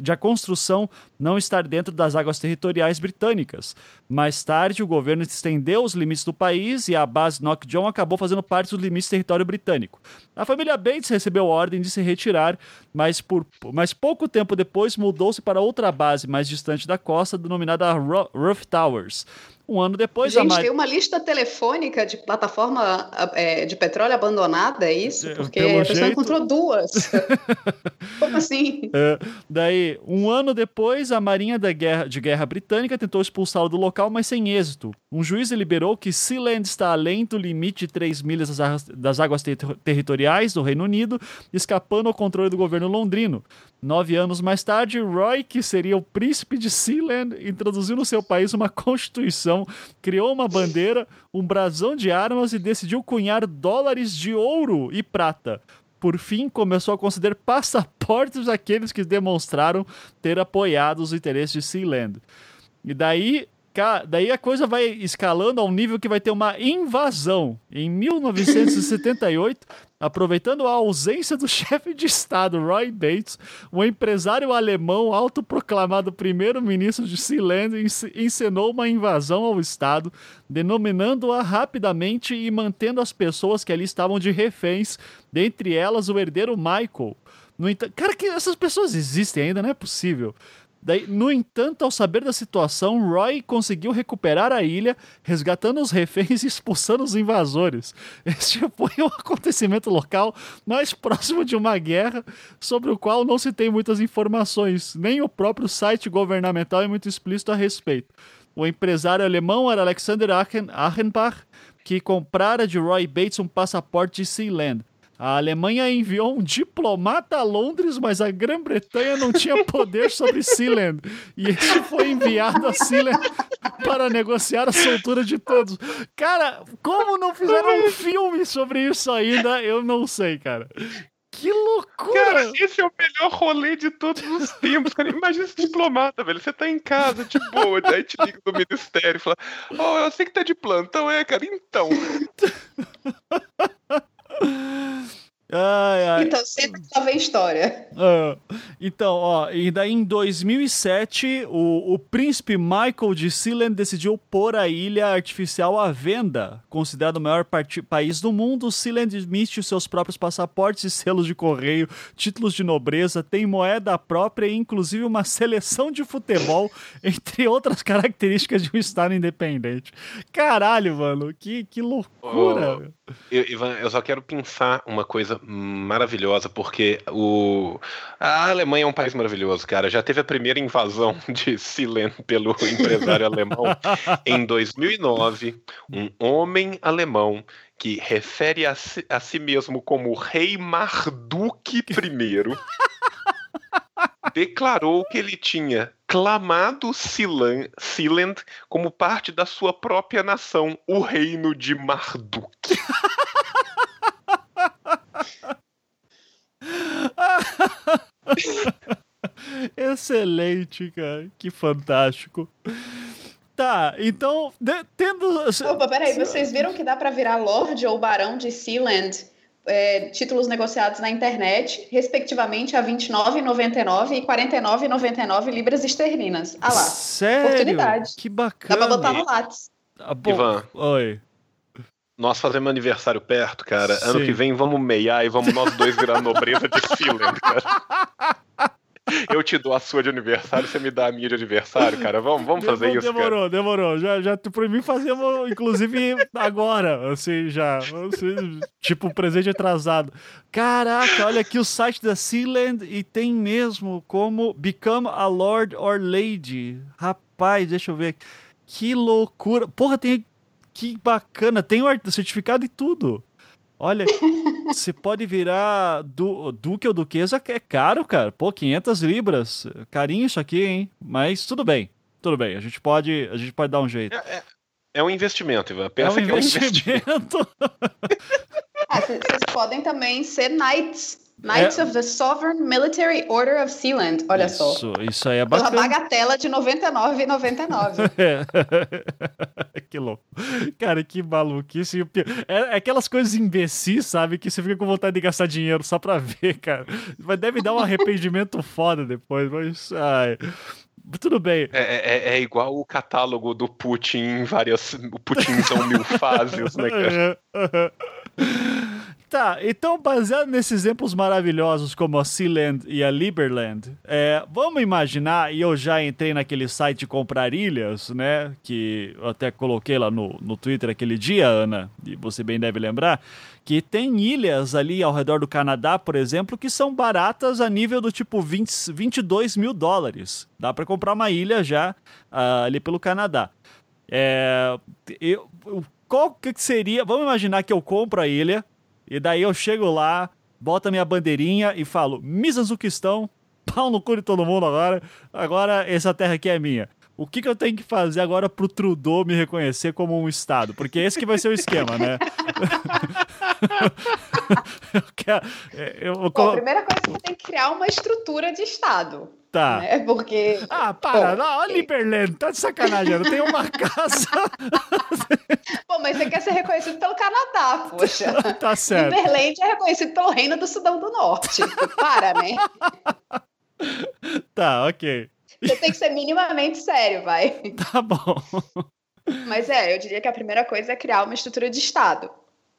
de a construção não estar dentro das águas territoriais britânicas. Mais tarde, o governo estendeu os limites do país e a base Knock John acabou fazendo parte dos limites do território britânico. A família Bates recebeu ordem de se retirar, mas, por, mas pouco tempo depois mudou-se para outra base mais distante da costa, denominada Rough Towers. Um ano depois, a Gente, Mar- tem uma lista telefônica de plataforma é, de petróleo abandonada, é isso? É, Porque pelo a pessoa jeito- encontrou duas. Como assim? É, daí, um ano depois, a Marinha da guerra, de Guerra Britânica tentou expulsá-lo do local, mas sem êxito. Um juiz deliberou que Sealand está além do limite de 3 milhas das, águas- das águas ter- territoriais do Reino Unido, escapando ao controle do governo londrino. Nove anos mais tarde, Roy, que seria o príncipe de Sealand, introduziu no seu país uma constituição, criou uma bandeira, um brasão de armas e decidiu cunhar dólares de ouro e prata por fim, começou a conceder passaportes àqueles que demonstraram ter apoiado os interesses de Sealand. E daí, daí a coisa vai escalando ao nível que vai ter uma invasão. Em 1978, aproveitando a ausência do chefe de Estado, Roy Bates, um empresário alemão autoproclamado primeiro-ministro de Sealand ence- encenou uma invasão ao Estado, denominando-a rapidamente e mantendo as pessoas que ali estavam de reféns, dentre elas o herdeiro Michael. No cara, que essas pessoas existem ainda, não é possível. Daí, no entanto, ao saber da situação, Roy conseguiu recuperar a ilha, resgatando os reféns e expulsando os invasores. Este foi o acontecimento local mais próximo de uma guerra, sobre o qual não se tem muitas informações, nem o próprio site governamental é muito explícito a respeito. O empresário alemão era Alexander Achen- Achenbach, que comprara de Roy Bates um passaporte de Sealand. A Alemanha enviou um diplomata a Londres, mas a Grã-Bretanha não tinha poder sobre Sealand. E este foi enviado a Sealand para negociar a soltura de todos. Cara, como não fizeram um filme sobre isso ainda, eu não sei, cara. Que loucura, Cara, Esse é o melhor rolê de todos os tempos, cara. Imagina esse diplomata, velho. Você tá em casa, de boa, aí te liga do ministério e fala: Ó, oh, eu sei que tá de plantão, é, cara, então. すっ。Ai, ai. Então, sempre só vem história. Uh, então, ó, e daí em 2007, o, o príncipe Michael de Sealand decidiu pôr a ilha artificial à venda. Considerado o maior país do mundo, Sealand emite os seus próprios passaportes e selos de correio, títulos de nobreza, tem moeda própria e inclusive uma seleção de futebol, entre outras características de um estado independente. Caralho, mano, que, que loucura. Oh, eu, Ivan, eu só quero pensar uma coisa maravilhosa, porque o, a Alemanha é um país maravilhoso, cara. Já teve a primeira invasão de Silen pelo empresário alemão em 2009. Um homem alemão que refere a si, a si mesmo como Rei Marduk I. declarou que ele tinha clamado Silan, Siland como parte da sua própria nação, o reino de Marduk. Excelente, cara. Que fantástico. Tá, então, de, tendo. Opa, peraí, vocês viram que dá para virar Lord ou Barão de Sealand? É, títulos negociados na internet, respectivamente a R$29,99 e R$49,99 libras esterlinas. Ah lá. Sério? Oportunidade. Que bacana. Dá pra botar no Lattes. Ah, Ivan. Oi nós fazemos aniversário perto, cara. Sim. Ano que vem vamos meiar e vamos nós dois virar nobreza de Sealand, cara. Eu te dou a sua de aniversário, você me dá a minha de aniversário, cara. Vamos, vamos fazer demorou, isso, Demorou, cara. demorou. Já, já por mim fazemos, inclusive, agora, assim, já. Assim, tipo, presente atrasado. Caraca, olha aqui o site da Sealand e tem mesmo como Become a Lord or Lady. Rapaz, deixa eu ver. Que loucura. Porra, tem que bacana. Tem o certificado e tudo. Olha, você pode virar du duque ou duquesa, é caro, cara. Pô, 500 libras. Carinho isso aqui, hein? Mas tudo bem. Tudo bem. A gente pode, a gente pode dar um jeito. É, é, é um investimento, Ivan. Pensa é um que investimento. é um investimento. ah, vocês podem também ser knights. Knights é... of the Sovereign Military Order of Sealand. Olha isso, só. Isso aí é bacana. Pela bagatela de 99,99. É. que louco. Cara, que maluquice. É, é aquelas coisas imbecis, sabe? Que você fica com vontade de gastar dinheiro só pra ver, cara. Mas deve dar um arrependimento foda depois, mas. Ai. Tudo bem. É, é, é, igual o catálogo do Putin em várias. O Putin são mil fases, né, cara? Tá, então baseado nesses exemplos maravilhosos como a Sealand e a Liberland, é, vamos imaginar, e eu já entrei naquele site comprar ilhas, né, que eu até coloquei lá no, no Twitter aquele dia, Ana, e você bem deve lembrar, que tem ilhas ali ao redor do Canadá, por exemplo, que são baratas a nível do tipo 20, 22 mil dólares. Dá para comprar uma ilha já uh, ali pelo Canadá. É, eu, qual que seria? Vamos imaginar que eu compro a ilha, e daí eu chego lá, boto minha bandeirinha e falo: Mizanzuquistão, pau no cu de todo mundo agora. Agora essa terra aqui é minha. O que, que eu tenho que fazer agora pro Trudeau me reconhecer como um Estado? Porque esse que vai ser o esquema, né? eu quero, eu, eu... Bom, a primeira coisa é que você tem que criar uma estrutura de Estado. Tá. Né? Porque. Ah, para, Pô, olha Liberland, tá de sacanagem, eu tenho uma casa. Pô, mas você quer ser reconhecido pelo Canadá, poxa. tá certo. Liberland é reconhecido pelo Reino do Sudão do Norte. Para, né? Tá, ok. Você tem que ser minimamente sério, vai. Tá bom. Mas é, eu diria que a primeira coisa é criar uma estrutura de Estado.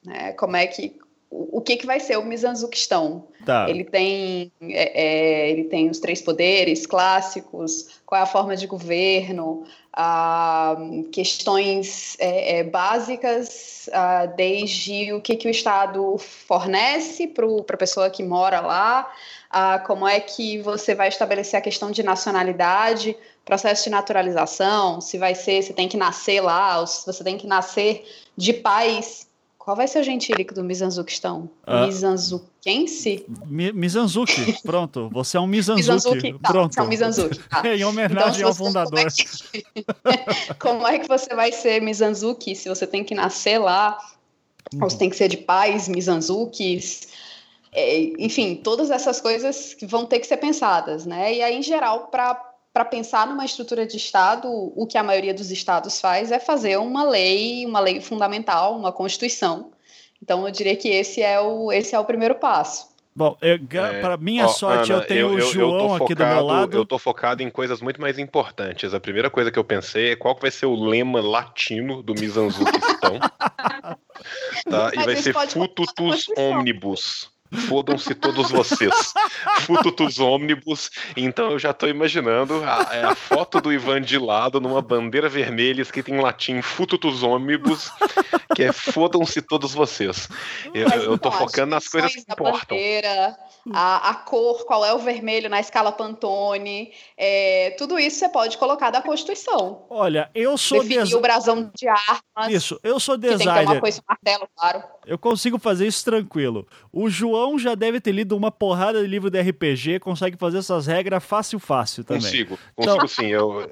Né? Como é que o que, que vai ser o Mizanzuquistão. Tá. Ele tem é, é, ele tem os três poderes clássicos, qual é a forma de governo, ah, questões é, é básicas, ah, desde o que, que o Estado fornece para a pessoa que mora lá, ah, como é que você vai estabelecer a questão de nacionalidade, processo de naturalização, se vai ser, se tem que nascer lá, ou se você tem que nascer de pais qual vai ser o gentílico do Mizanzuquistão? Uh, Mizanzuquense? Mi Mizanzuki, pronto. Você é um Mizanzuki. Mizanzuki tá, pronto. Você é um Mizanzuki. Tá. em homenagem então, ao fundador. Como é, que... como é, que... você vai ser Mizanzuki se você tem que nascer lá? Ou você tem que ser de pais Mizanzukis? é, enfim, todas essas coisas vão ter que ser pensadas, né? E aí, em geral, para para pensar numa estrutura de Estado, o que a maioria dos estados faz é fazer uma lei, uma lei fundamental, uma Constituição. Então, eu diria que esse é o, esse é o primeiro passo. Bom, é, para minha ó, sorte, Ana, eu tenho eu, o João focado, aqui do meu lado. Eu tô focado em coisas muito mais importantes. A primeira coisa que eu pensei é qual vai ser o lema latino do Mizanzuquistão. tá? E vai ser Fututus Omnibus. Fodam-se todos vocês. Fututus ônibus. Então eu já estou imaginando a, é a, foto do Ivan de lado numa bandeira vermelha escrita em latim Fututus ônibus, que é fodam-se todos vocês. Eu, eu tô focando nas coisas que importam. Bandeira, a, a, cor, qual é o vermelho na escala Pantone, é, tudo isso você pode colocar da Constituição. Olha, eu sou designer. o brasão de armas. Isso, eu sou designer. tem que ter uma coisa, um martelo, claro. Eu consigo fazer isso tranquilo. O João já deve ter lido uma porrada de livro de RPG, consegue fazer essas regras fácil, fácil também. Consigo, consigo então... sim. Eu,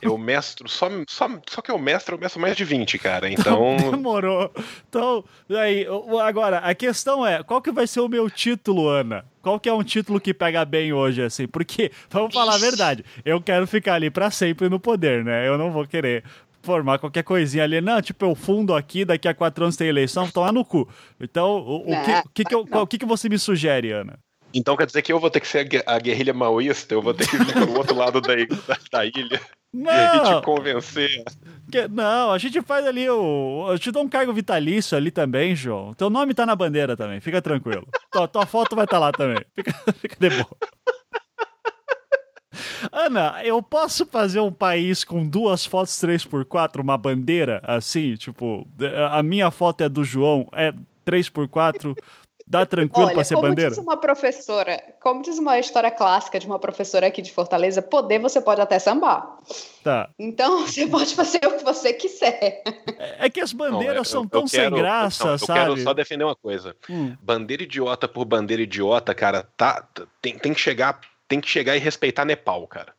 eu mestro, só, só, só que eu mestro, eu mestro mais de 20, cara. Então. Demorou. Então, aí, agora, a questão é: qual que vai ser o meu título, Ana? Qual que é um título que pega bem hoje, assim? Porque, vamos falar a verdade, eu quero ficar ali para sempre no poder, né? Eu não vou querer formar qualquer coisinha ali. Não, tipo, eu fundo aqui, daqui a quatro anos tem eleição, tomar no cu. Então, o, o, que, o, que, que, eu, o que, que você me sugere, Ana? Então quer dizer que eu vou ter que ser a guerrilha maoísta, eu vou ter que vir pro outro lado da, da, da ilha não. e te convencer. Que, não, a gente faz ali o. Eu te dou um cargo vitalício ali também, João. Teu nome tá na bandeira também, fica tranquilo. tua, tua foto vai estar tá lá também. Fica, fica de boa. Ana, eu posso fazer um país com duas fotos 3x4, uma bandeira, assim, tipo, a minha foto é do João, é 3x4, Dá tranquilo para ser como bandeira? Diz uma professora, como diz uma história clássica de uma professora aqui de Fortaleza, poder você pode até sambar. Tá. Então você pode fazer o que você quiser. É, é que as bandeiras não, eu, são tão quero, sem graça, não, eu sabe? Eu quero só defender uma coisa. Hum. Bandeira idiota por bandeira idiota, cara, tá, tem, tem que chegar, tem que chegar e respeitar Nepal, cara.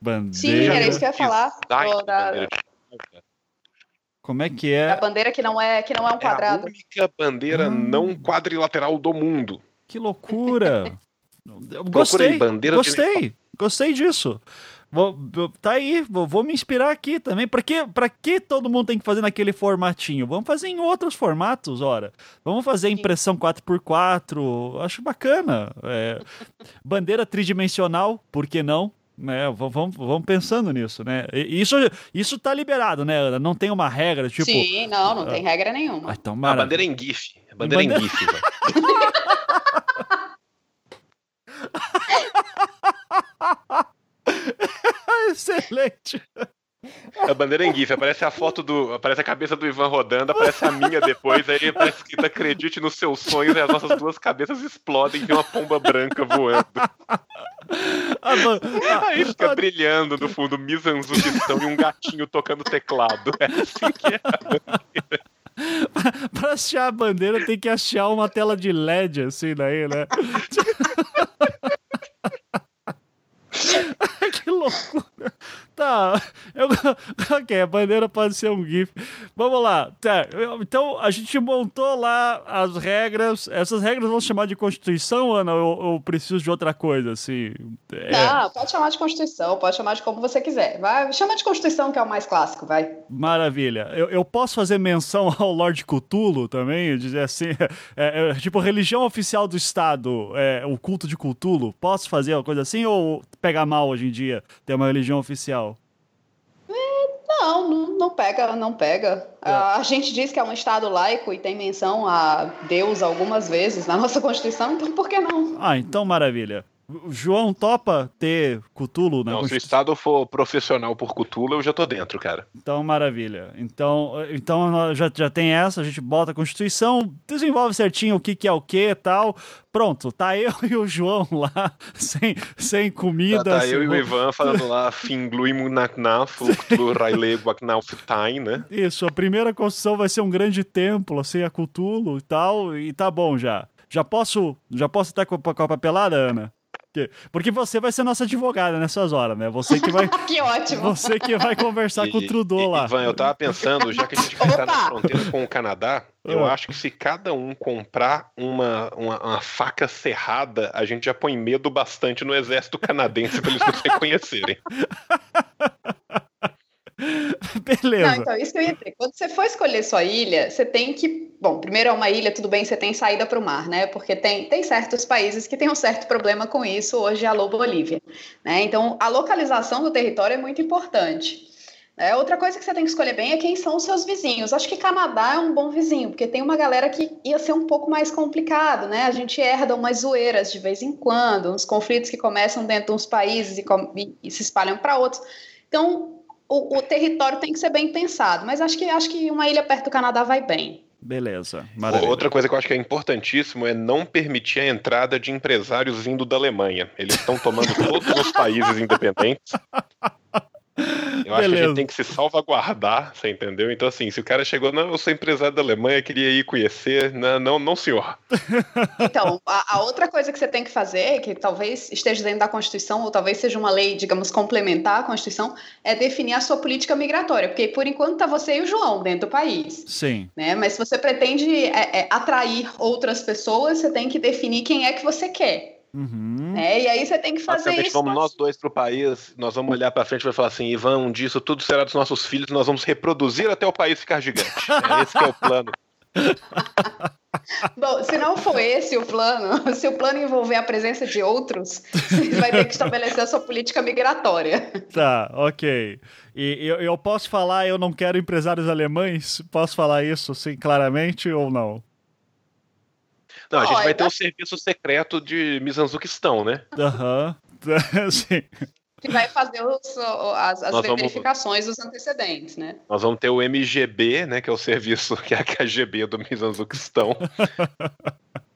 Bandeira. Sim, era isso que eu ia falar. Da... Como é que é? A bandeira que não é que não é um quadrado. É a única bandeira hum. não quadrilateral do mundo. Que loucura! gostei, bandeira gostei, de... gostei disso. Vou, tá aí, vou, vou, me inspirar aqui também. Pra que, pra que todo mundo tem que fazer naquele formatinho? Vamos fazer em outros formatos, ora. Vamos fazer impressão 4x4, acho bacana. É, bandeira tridimensional, por que não? né? Vamos, vamos pensando nisso, né? Isso, isso tá liberado, né, Ana? Não tem uma regra, tipo. Sim, não, não tem regra nenhuma. Ah, então, a bandeira é em GIF. A bandeira em GIF, Excelente. A bandeira em GIF, aparece a foto do. Aparece a cabeça do Ivan rodando, aparece a minha depois, aí aparece escrito acredite nos seus sonhos e as nossas duas cabeças explodem e uma pomba branca voando. aí fica brilhando no fundo Mizanzukistão e um gatinho tocando teclado. É assim que é a bandeira. pra achar a bandeira tem que achar uma tela de LED assim daí, né? que loucura. Tá, ok, a bandeira pode ser um GIF. Vamos lá. Tá, então a gente montou lá as regras. Essas regras vão chamar de Constituição, Ana, ou, ou preciso de outra coisa, assim? É... Não, pode chamar de Constituição, pode chamar de como você quiser. Vai, chama de Constituição, que é o mais clássico, vai. Maravilha. Eu, eu posso fazer menção ao Lord Cthulhu também, dizer assim, é, é, tipo, religião oficial do Estado, é, o culto de Cthulhu. Posso fazer uma coisa assim, ou pegar mal hoje em dia ter uma religião oficial? Não, não, não pega, não pega. É. A gente diz que é um Estado laico e tem menção a Deus algumas vezes na nossa Constituição, então por que não? Ah, então maravilha. João topa ter Cutulo na Não, se o Estado for profissional por Cutulo, eu já tô dentro, cara. Então, maravilha. Então, então já, já tem essa, a gente bota a Constituição, desenvolve certinho o que, que é o que e tal. Pronto, tá eu e o João lá, sem, sem comida. Tá, tá eu e o Ivan falando lá, Fingluimu Naknaf, Cthulhu Raile Guaknaufitain, né? Isso, a primeira construção vai ser um grande templo, assim, a Cthulhu e tal, e tá bom já. Já posso, já posso estar com, com a papelada, Ana? Porque você vai ser nossa advogada nessas horas, né? Você que vai. que ótimo! Você que vai conversar e, com o Trudeau lá. Ivan, eu tava pensando, já que a gente vai estar na fronteira com o Canadá, eu ah. acho que se cada um comprar uma, uma, uma, faca serrada, a gente já põe medo bastante no exército canadense para eles nos reconhecerem. Beleza. Não, então, isso que eu ia dizer. Quando você for escolher sua ilha, você tem que. Bom, primeiro é uma ilha, tudo bem, você tem saída para o mar, né? Porque tem, tem certos países que têm um certo problema com isso. Hoje, alô, Bolívia. Né? Então, a localização do território é muito importante. É, outra coisa que você tem que escolher bem é quem são os seus vizinhos. Acho que Canadá é um bom vizinho, porque tem uma galera que ia ser um pouco mais complicado, né? A gente herda umas zoeiras de vez em quando, uns conflitos que começam dentro de uns países e, e se espalham para outros. Então, o, o, território tem que ser bem pensado, mas acho que, acho que uma ilha perto do Canadá vai bem. Beleza, maravilha. Outra coisa que eu acho que é importantíssimo é não permitir a entrada de empresários vindo da Alemanha. Eles estão tomando todos os países independentes. Eu acho que a gente tem que se salvaguardar, você entendeu? Então, assim, se o cara chegou, não, eu sou empresário da Alemanha, queria ir conhecer, não, não, não senhor. Então, a, a, outra coisa que você tem que fazer, que talvez esteja dentro da Constituição, ou talvez seja uma lei, digamos, complementar à Constituição, é definir a sua política migratória, porque por enquanto tá você e o João dentro do país. Sim. Né? Mas se você pretende é, é, atrair outras pessoas, você tem que definir quem é que você quer. Uhum. É, e aí você tem que fazer isso. Vamos nós dois para o país, nós vamos olhar para frente e vai falar assim, Ivan, um dia isso tudo será dos nossos filhos, nós vamos reproduzir até o país ficar gigante. É esse é o plano. Bom, se não for esse o plano, se o plano envolver a presença de outros, você vai ter que estabelecer a sua política migratória. Tá, ok. E eu, eu posso falar, eu não quero empresários alemães? Posso falar isso, sim, claramente ou não? Não, a gente vai ter o um serviço secreto de Mizanzuquistão, né? Aham, uhum. sim. Que vai fazer os, as, as verificações vamos, dos antecedentes, né? Nós vamos ter o MGB, né? Que é o serviço, que é a KGB do Mizanzuquistão.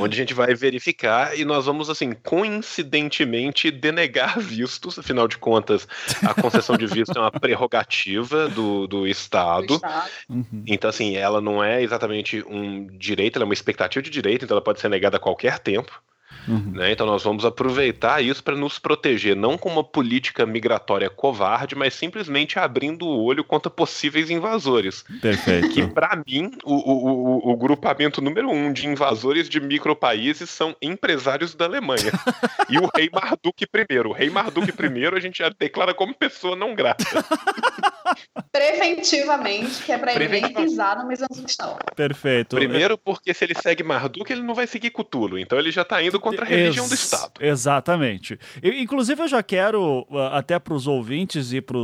onde a gente vai verificar e nós vamos, assim, coincidentemente denegar vistos, afinal de contas, a concessão de visto é uma prerrogativa do, do Estado. Do Estado. Uhum. Então, assim, ela não é exatamente um direito, ela é uma expectativa de direito, então ela pode ser negada a qualquer tempo. Uhum. Né? Então nós vamos aproveitar isso para nos proteger, não com uma política migratória covarde, mas simplesmente abrindo o olho contra possíveis invasores. Perfeito. Que para mim, o, o, o, grupamento número um de invasores de micropaíses são empresários da Alemanha. e o rei Marduk I. O rei Marduk I a gente já declara como pessoa não grata. Preventivamente, que é para ele nem pisar no Mizanzuquistão. Perfeito. Primeiro, porque se ele segue Marduk, ele não vai seguir Cutulo. Então ele já tá indo contra a religião Ex do Estado. Exatamente. Eu, inclusive, eu já quero, uh, até para os ouvintes e para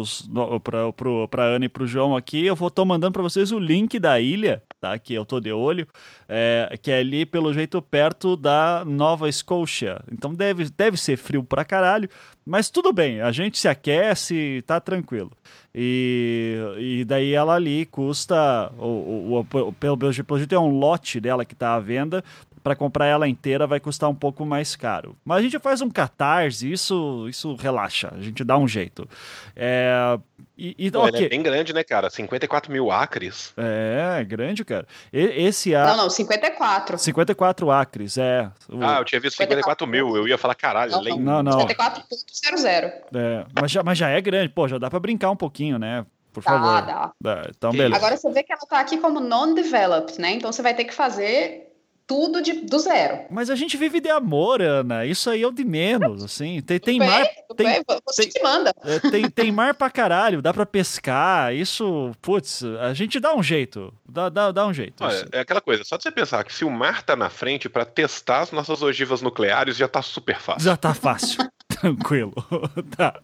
a Ana e para o João aqui, eu vou estar mandando para vocês o link da ilha, tá? Que eu tô de olho, é, que é ali, pelo jeito, perto da Nova Escócia. Então deve, deve ser frio pra caralho, mas tudo bem, a gente se aquece, tá tranquilo. E, e daí ela ali custa, o, o, o, pelo, pelo jeito é um lote dela que tá à venda, para comprar ela inteira vai custar um pouco mais caro. Mas a gente faz um catarse, isso, isso relaxa, a gente dá um jeito. É, e, e, Pô, okay. é bem grande, né, cara? 54 mil acres. É, é grande, cara. E, esse a... Não, não, 54. 54 acres, é. O... Ah, eu tinha visto 54 mil, eu ia falar, caralho, não, não, não. 54.00. É, mas, já, mas já é grande, pô, já dá pra brincar um pouquinho, né? Por dá, favor. Dá. dá. Então, beleza. Agora você vê que ela tá aqui como non-developed, né? Então você vai ter que fazer tudo de, do zero. Mas a gente vive de amor, Ana. Isso aí é o de menos, assim. Tem, tem bem, mar. Tem, bem, você tem, que manda. É, tem, tem mar pra caralho, dá pra pescar. Isso, putz, a gente dá um jeito. Dá, dá, dá um jeito. Olha, assim. é aquela coisa, só de você pensar que se o mar tá na frente para testar as nossas ogivas nucleares, já tá super fácil. Já tá fácil. Tranquilo. tá.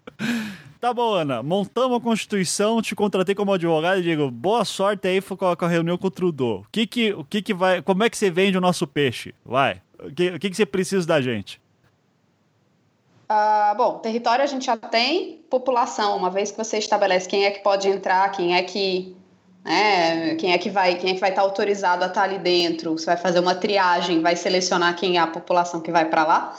Tá bom, Ana. Montamos a Constituição, te contratei como advogado e digo, boa sorte aí com a, reunião com o Trudeau. O que que, o que que vai... Como é que você vende o nosso peixe? Vai. O que, o que, que você precisa da gente? Uh, bom, território a gente já tem, população, uma vez que você estabelece quem é que pode entrar, quem é que né, quem é que vai, quem é que vai estar autorizado a estar ali dentro, você vai fazer uma triagem, vai selecionar quem é a população que vai para lá.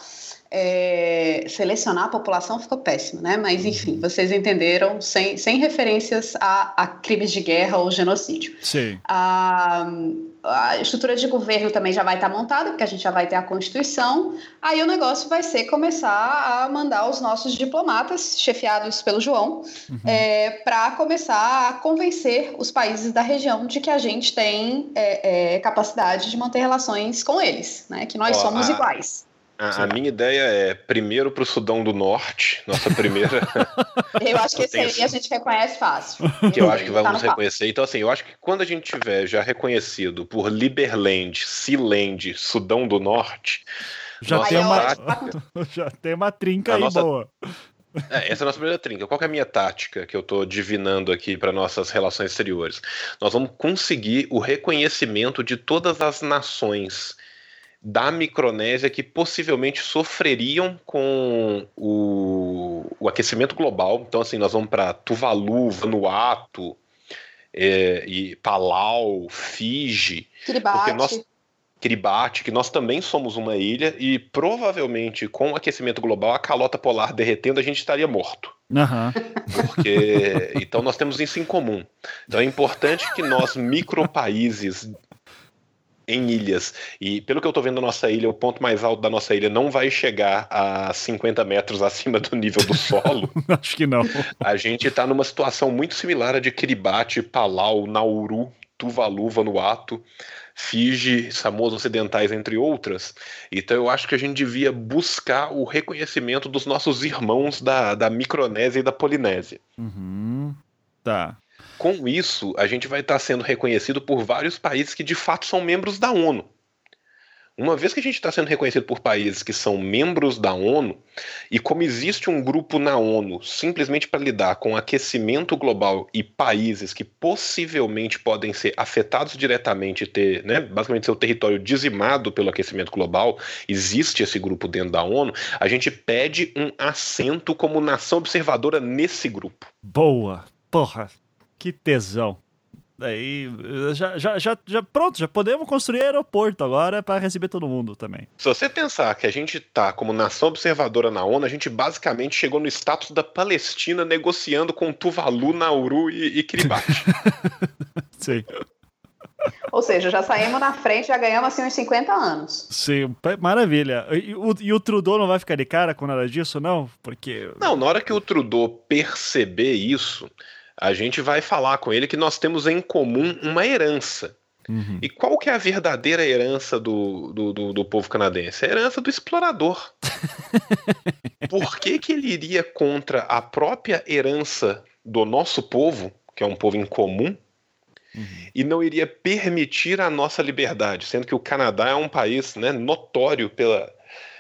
É, selecionar a população ficou péssimo, né? Mas enfim, uhum. vocês entenderam sem, sem referências a, a crimes de guerra ou genocídio. Sim. A, a estrutura de governo também já vai estar montada, porque a gente já vai ter a Constituição. Aí o negócio vai ser começar a mandar os nossos diplomatas, chefiados pelo João, uhum. é, para começar a convencer os países da região de que a gente tem é, é, capacidade de manter relações com eles, né? Que nós somos iguais. A, a, minha ideia é primeiro para o Sudão do Norte, nossa primeira. eu acho que esse aí a gente reconhece fácil. Que eu acho que tá vamos tá reconhecer. Então, assim, eu acho que quando a gente tiver já reconhecido por Liberland, Sealand, Sudão do Norte. Já, tem uma, já tem uma trinca aí nossa... boa. É, essa é a nossa primeira trinca. Qual é a minha tática que eu estou divinando aqui para nossas relações exteriores? Nós vamos conseguir o reconhecimento de todas as nações da Micronésia que possivelmente sofreriam com o, o aquecimento global. Então, assim, nós vamos para Tuvalu, Vanuatu, é, e Palau, Fiji. Kiribati. Porque nós, Kiribati, que nós também somos uma ilha e provavelmente com o aquecimento global, a calota polar derretendo, a gente estaria morto. Uhum. Porque então nós temos isso em comum. Então é importante que nós micropaíses em ilhas. E pelo que eu estou vendo nossa ilha, o ponto mais alto da nossa ilha não vai chegar a 50 metros acima do nível do solo. Acho que não. A gente está numa situação muito similar à de Kiribati, Palau, Nauru, Tuvalu, Vanuatu. Fiji, Samoas Ocidentais, entre outras. Então eu acho que a gente devia buscar o reconhecimento dos nossos irmãos da, da Micronésia e da Polinésia. Uhum. Tá. Com isso, a gente vai estar sendo reconhecido por vários países que de fato são membros da ONU. Uma vez que a gente está sendo reconhecido por países que são membros da ONU, e como existe um grupo na ONU simplesmente para lidar com aquecimento global e países que possivelmente podem ser afetados diretamente, ter né, basicamente seu território dizimado pelo aquecimento global, existe esse grupo dentro da ONU, a gente pede um assento como nação observadora nesse grupo. Boa! Porra, que tesão. Daí já, já, já, já, pronto, já podemos construir aeroporto agora para receber todo mundo também. Se você pensar que a gente tá como nação observadora na ONU, a gente basicamente chegou no status da Palestina negociando com Tuvalu, Nauru e, e Kiribati. Sim. Ou seja, já saímos na frente, já ganhamos assim uns 50 anos. Sim, maravilha. E o, e o Trudeau não vai ficar de cara com nada disso, não? Porque. Não, na hora que o Trudeau perceber isso, a gente vai falar com ele que nós temos em comum uma herança. Uhum. E qual que é a verdadeira herança do, do, do, do povo canadense? A herança do explorador. Por que, que ele iria contra a própria herança do nosso povo, que é um povo em comum, uhum. e não iria permitir a nossa liberdade, sendo que o Canadá é um país né, notório pela,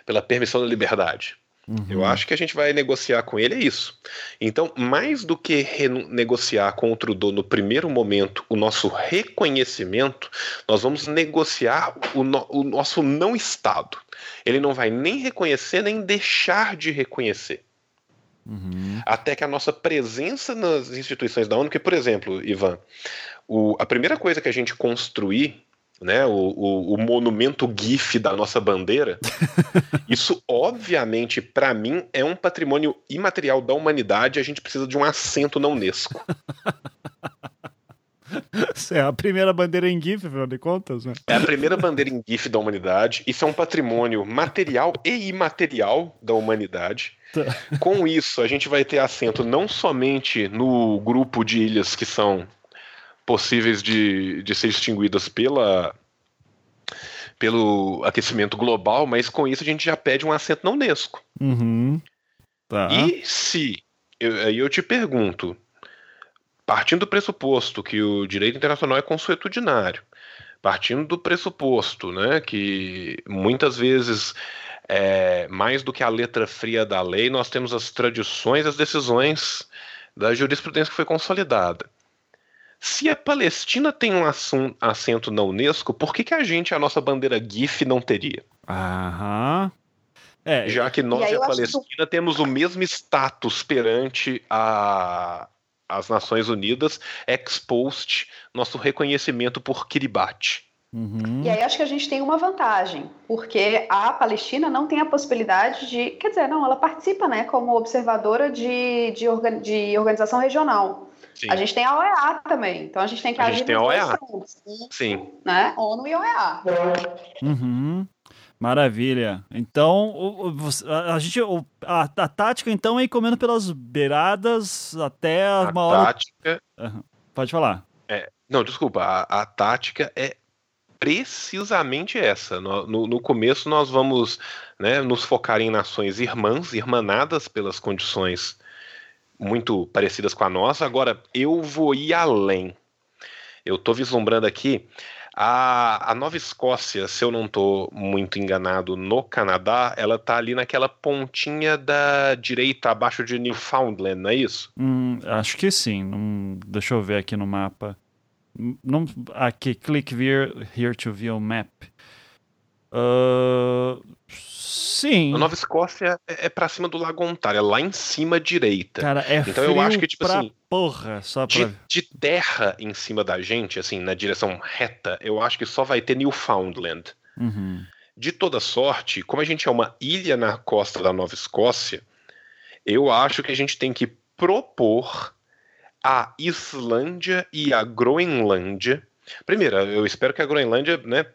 pela permissão da liberdade? Uhum. Eu acho que a gente vai negociar com ele é isso. Então, mais do que negociar com o Trudeau no primeiro momento o nosso reconhecimento, nós vamos negociar o, no o nosso não Estado. Ele não vai nem reconhecer nem deixar de reconhecer. Uhum. Até que a nossa presença nas instituições da ONU, que, por exemplo, Ivan, o, a primeira coisa que a gente construir né, o, o, o, monumento GIF da nossa bandeira, isso obviamente para mim é um patrimônio imaterial da humanidade. A gente precisa de um assento na Unesco. Isso é a primeira bandeira em GIF, afinal de contas, né? É a primeira bandeira em GIF da humanidade. Isso é um patrimônio material e imaterial da humanidade. Tá. Com isso, a gente vai ter assento não somente no grupo de ilhas que são possíveis de, de ser extinguidas pela, pelo aquecimento global, mas com isso a gente já pede um assento na Unesco. Uhum. Tá. E se, aí eu, eu te pergunto, partindo do pressuposto que o direito internacional é consuetudinário, partindo do pressuposto né, que muitas vezes, é, mais do que a letra fria da lei, nós temos as tradições, as decisões da jurisprudência que foi consolidada. Se a Palestina tem um assento na Unesco, por que, que a gente, a nossa bandeira GIF, não teria? Aham. É, Já que nós e a Palestina que... temos o mesmo status perante a, as Nações Unidas, ex post, nosso reconhecimento por Kiribati. Uhum. E aí acho que a gente tem uma vantagem, porque a Palestina não tem a possibilidade de. Quer dizer, não, ela participa né, como observadora de, de, organ, de organização regional. Sim. A gente tem a OEA também, então a gente tem que a agir gente tem a OEA. Frontes, Sim. Né? ONU e OEA. Uhum. Maravilha. Então, a, a gente, a, a, tática então é ir comendo pelas beiradas até a uma hora. Tática. Uhum. Pode falar. É, não, desculpa. A, a, tática é precisamente essa. No, no, no, começo nós vamos né, nos focar em nações irmãs, irmanadas pelas condições muito parecidas com a nossa. Agora, eu vou ir além. Eu estou vislumbrando aqui a, a Nova Escócia, se eu não estou muito enganado, no Canadá, ela tá ali naquela pontinha da direita abaixo de Newfoundland, não é isso? Hum, acho que sim. Hum, deixa eu ver aqui no mapa. Não, aqui, click here, here to view map. Uh, sim. A Nova Escócia é, é pra cima do Lago Ontário, é lá em cima direita. Cara, é Então eu acho que, tipo assim. Porra, só pra... de, de terra em cima da gente, assim, na direção reta, eu acho que só vai ter Newfoundland. Uhum. De toda sorte, como a gente é uma ilha na costa da Nova Escócia, eu acho que a gente tem que propor a Islândia e a Groenlândia. Primeiro, eu espero que a Groenlândia né,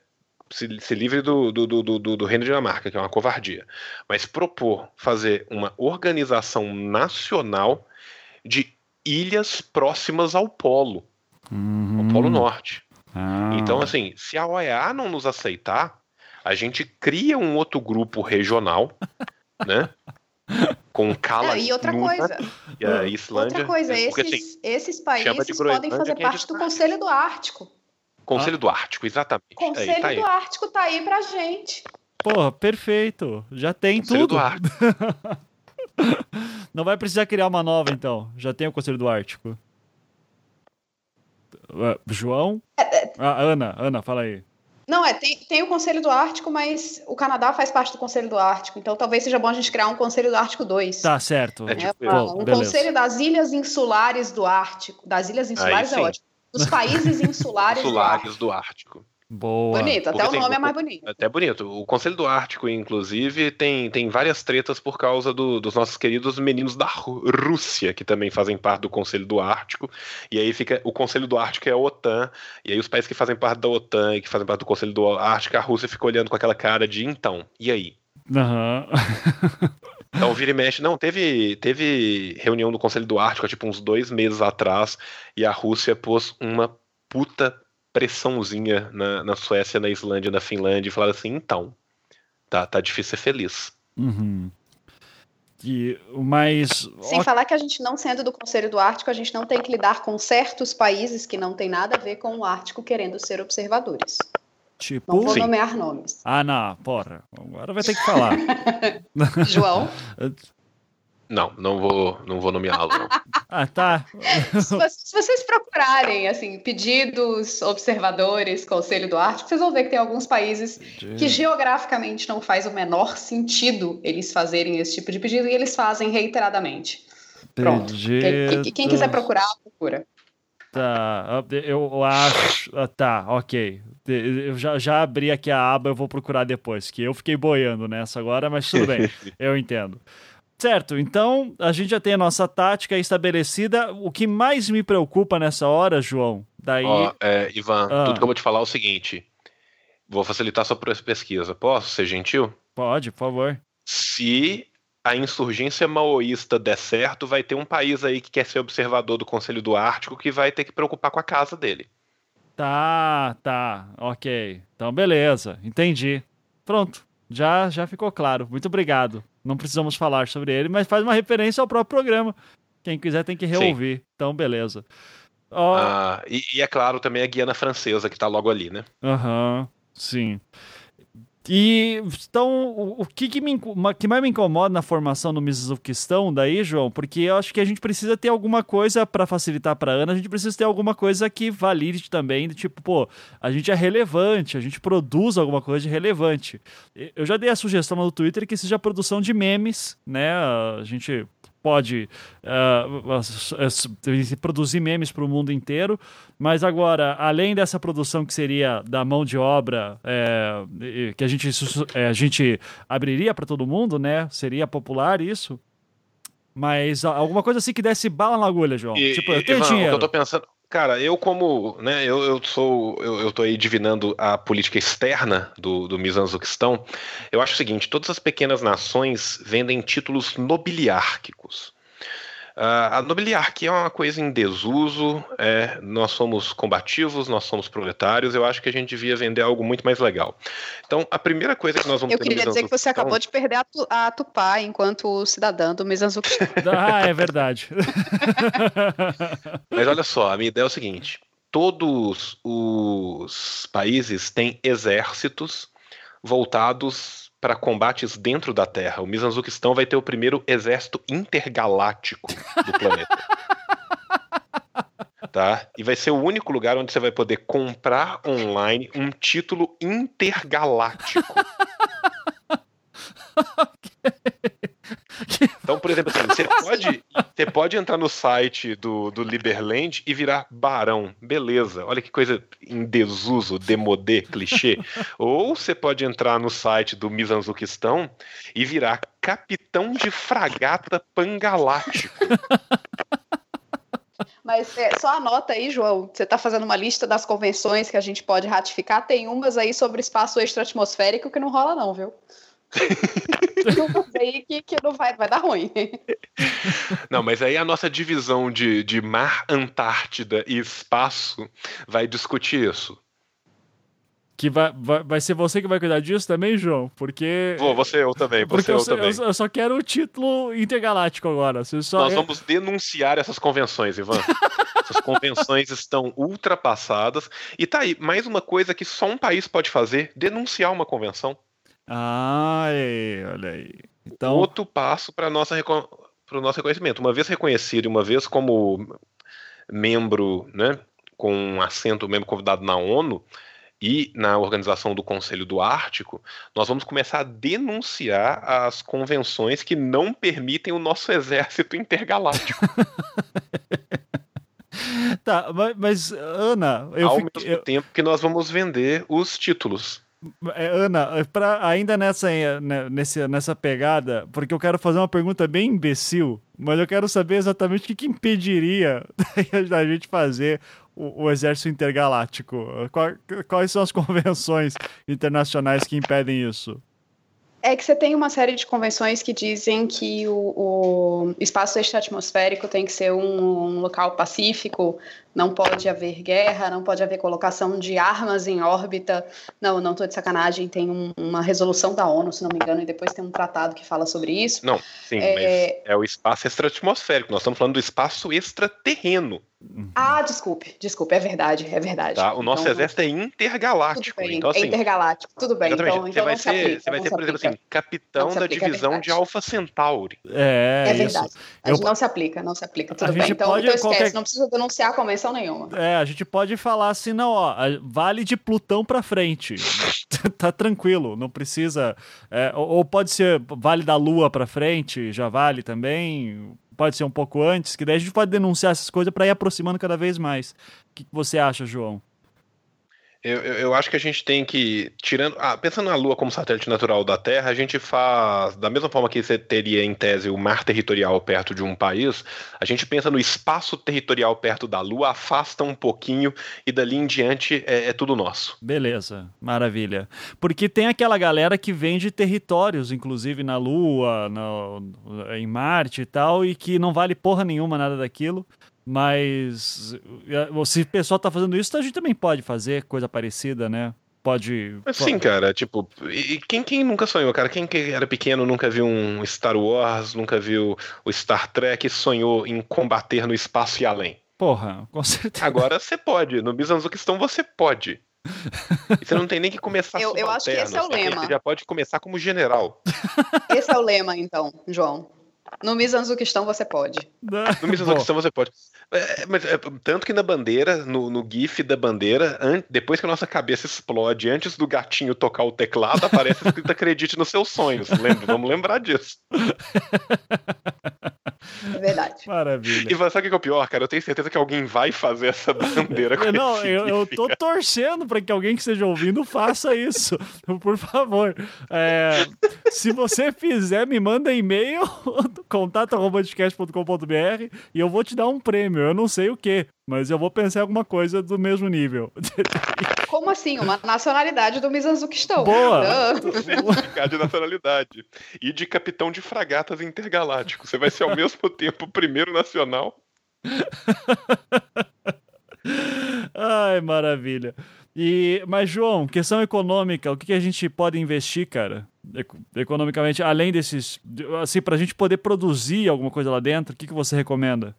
se, se livre do, do, do, do, do Reino de Dinamarca, que é uma covardia. Mas propor fazer uma organização nacional de ilhas próximas ao Polo, uhum. ao Polo Norte. Ah. Então, assim, se a OEA não nos aceitar, a gente cria um outro grupo regional, né? com Kala e outra coisa e a Islândia. Outra coisa, esses, porque, assim, esses países podem fazer parte do Conselho do Ártico. Conselho ah. do Ártico, exatamente. Conselho aí, tá do Ártico tá aí pra gente. Porra, perfeito. Já tem Conselho tudo. Do Ártico. Não vai precisar criar uma nova, então. Já tem o Conselho do Ártico. Uh, João? É, é... Ah, Ana, Ana, fala aí. Não, é, tem, tem o Conselho do Ártico, mas o Canadá faz parte do Conselho do Ártico, então talvez seja bom a gente criar um Conselho do Ártico 2. Tá, certo. É, tipo, um beleza. Conselho das Ilhas Insulares do Ártico. Das Ilhas Insulares é ótimo. Dos países insulares, insulares do Ártico. Do Ártico. Boa. Bonito, até Porque, o nome assim, é mais bonito. Até bonito. O Conselho do Ártico, inclusive, tem, tem várias tretas por causa do, dos nossos queridos meninos da Rússia, que também fazem parte do Conselho do Ártico. E aí fica. O Conselho do Ártico é a OTAN. E aí os países que fazem parte da OTAN e que fazem parte do Conselho do Ártico, a Rússia fica olhando com aquela cara de então, e aí? Aham. Uhum. Então, vira e mexe. Não, teve, teve reunião do Conselho do Ártico há tipo uns dois meses atrás, e a Rússia pôs uma puta pressãozinha na, na Suécia, na Islândia, na Finlândia e falar assim, então, tá, tá difícil ser feliz. Uhum. E, mas... Sem falar que a gente não sendo do Conselho do Ártico, a gente não tem que lidar com certos países que não tem nada a ver com o Ártico querendo ser observadores. Tipo... Não vou Sim. nomear nomes. Ah, não, porra. Agora vai ter que falar. João? Não, não vou, não vou nomeá-lo. ah, tá. se, vocês procurarem, assim, pedidos, observadores, Conselho do Ártico, vocês vão ver que tem alguns países que geograficamente não faz o menor sentido eles fazerem esse tipo de pedido e eles fazem reiteradamente. Pronto. Quem, quem, quiser procurar, procura. Tá, eu acho. Ah, tá, ok. Eu já, já abri aqui a aba, eu vou procurar depois, que eu fiquei boiando nessa agora, mas tudo bem, eu entendo. Certo, então a gente já tem a nossa tática estabelecida. O que mais me preocupa nessa hora, João, daí. Ó, é, Ivan, ah. tudo que eu vou te falar é o seguinte: vou facilitar sua pesquisa. Posso ser gentil? Pode, por favor. Se a insurgência maoísta der certo, vai ter um país aí que quer ser observador do Conselho do Ártico que vai ter que preocupar com a casa dele. Tá, tá, ok. Então, beleza, entendi. Pronto, já, já ficou claro. Muito obrigado. Não precisamos falar sobre ele, mas faz uma referência ao próprio programa. Quem quiser tem que reouvir. Sim. Então, beleza. Oh... Ah, e, e, é claro também a Guiana Francesa, que está logo ali, né? Aham, uhum, sim. E então, o, que, que, me, que mais me incomoda na formação do Mizuquistão daí, João? Porque eu acho que a gente precisa ter alguma coisa para facilitar para Ana, a gente precisa ter alguma coisa que valide também, tipo, pô, a gente é relevante, a gente produz alguma coisa de relevante. Eu já dei a sugestão no Twitter que seja produção de memes, né? A gente pode uh, produzir memes para o mundo inteiro, mas agora, além dessa produção que seria da mão de obra é, que a gente, é, a gente abriria para todo mundo, né? Seria popular isso? Mas alguma coisa assim que desse bala na agulha, João. E, tipo, eu tenho dinheiro. O que eu tô pensando, Cara, eu como, né, eu, eu sou, eu, eu tô aí divinando a política externa do, do Mizanzuquistão, eu acho o seguinte, todas as pequenas nações vendem títulos nobiliárquicos. Uh, a nobiliarquia é uma coisa em desuso, é, nós somos combativos, nós somos proletários, eu acho que a gente devia vender algo muito mais legal. Então, a primeira coisa que nós vamos Eu queria dizer que você acabou de perder a, tu, a Tupá enquanto cidadã do Mizanzuki. ah, é verdade. Mas olha só, a minha ideia é o seguinte, todos os países têm exércitos voltados para combates dentro da Terra. O Mizanzuquistão vai ter o primeiro exército intergaláctico do planeta. tá? E vai ser o único lugar onde você vai poder comprar online um título intergaláctico. Então, por exemplo, assim, você pode, você pode entrar no site do, do Liberland e virar barão. Beleza, olha que coisa em desuso, demodê, clichê. Ou você pode entrar no site do Mizanzuquistão e virar capitão de fragata pangalático. Mas é, só anota aí, João. Você está fazendo uma lista das convenções que a gente pode ratificar. Tem umas aí sobre espaço extra-atmosférico que não rola, não, viu? Aí que, que não vai, vai dar ruim. Não, mas aí a nossa divisão de, de mar, Antártida e espaço vai discutir isso. Que vai, vai, vai ser você que vai cuidar disso também, João? Porque. Vou, você eu também. Você porque eu, eu, também. Eu, eu, só quero o título intergaláctico agora. Você só Nós vamos denunciar essas convenções, Ivan. essas convenções estão ultrapassadas. E tá aí, mais uma coisa que só um país pode fazer: denunciar uma convenção. Ai, olha aí. Então... Outro passo para o nosso reconhecimento. Uma vez reconhecido, uma vez como membro, né, com um assento, membro convidado na ONU e na organização do Conselho do Ártico, nós vamos começar a denunciar as convenções que não permitem o nosso exército intergaláctico. tá, mas, mas Ana, eu ao fiquei, mesmo eu... tempo que nós vamos vender os títulos. É, Ana, pra, ainda nessa, né, nessa, nessa pegada, porque eu quero fazer uma pergunta bem imbecil, mas eu quero saber exatamente o que, que impediria da gente fazer o, o exército intergaláctico. quais são as convenções internacionais que impedem isso? É que você tem uma série de convenções que dizem que o, o espaço extra-atmosférico tem que ser um, um, local pacífico, não pode haver guerra, não pode haver colocação de armas em órbita. Não, não estou de sacanagem, tem um, uma resolução da ONU, se não me engano, e depois tem um tratado que fala sobre isso. Não, sim, é... mas é o espaço extra-atmosférico, nós estamos falando do espaço extraterreno. Ah, desculpe, desculpe, é verdade, é verdade. Tá? O nosso então, exército é intergaláctico. Bem, então, assim, é intergaláctico, tudo bem. Então, você, então vai ser, aplica, você vai ser, por exemplo, assim, capitão da divisão é de Alpha Centauri. É, é verdade. Eu... Não se aplica, não se aplica, tudo bem. Então, então esquece, qualquer... não precisa denunciar a convenção nenhuma. É, a gente pode falar assim, não, ó, vale de Plutão pra frente. tá tranquilo, não precisa. É, ou, pode ser vale da Lua pra frente, já vale também pode ser um pouco antes, que daí a gente pode denunciar essas coisas para ir aproximando cada vez mais. O que você acha, João? Eu, eu, eu, acho que a gente tem que, tirando. Ah, pensando na Lua como satélite natural da Terra, a gente faz. Da mesma forma que você teria, em tese, o mar territorial perto de um país, a gente pensa no espaço territorial perto da Lua, afasta um pouquinho e dali em diante é, é tudo nosso. Beleza, maravilha. Porque tem aquela galera que vende territórios, inclusive na Lua, no, em Marte e tal, e que não vale porra nenhuma nada daquilo. Mas se o pessoal tá fazendo isso, a gente também pode fazer coisa parecida, né? Pode. Sim, cara, tipo, e quem, quem nunca sonhou, cara? Quem que era pequeno nunca viu um Star Wars, nunca viu o Star Trek e sonhou em combater no espaço e além? Porra, com certeza. Agora você pode. No Bizanzuquistão você pode. E você não tem nem que começar Eu, eu acho que esse é o lema. Você já pode começar como general. Esse é o lema, então, João. No Mizanzuquistão você pode. No Mizanzuquistão você pode. É, mas é, tanto que na bandeira, no, no GIF da bandeira, an, depois que a nossa cabeça explode, antes do gatinho tocar o teclado, aparece escrito acredite nos seus sonhos. Lembra? Vamos lembrar disso. É verdade. Maravilha. E sabe o que é o pior, cara? Eu tenho certeza que alguém vai fazer essa bandeira com Não, esse eu, eu tô torcendo para que alguém que esteja ouvindo faça isso. Por favor. É, se você fizer, me manda e-mail, contato.podcast.com.br e eu vou te dar um prêmio. Eu não sei o que, mas eu vou pensar em alguma coisa do mesmo nível. Como assim? Uma nacionalidade do Mizanzuquistão. Boa. Não. certificado de nacionalidade. E de capitão de fragatas intergaláctico. Você vai ser ao mesmo tempo o primeiro nacional. Ai, maravilha. E, mas, João, questão econômica, o que, que a gente pode investir, cara? Eco- Economicamente, além desses. Assim, pra gente poder produzir alguma coisa lá dentro, o que, que você recomenda?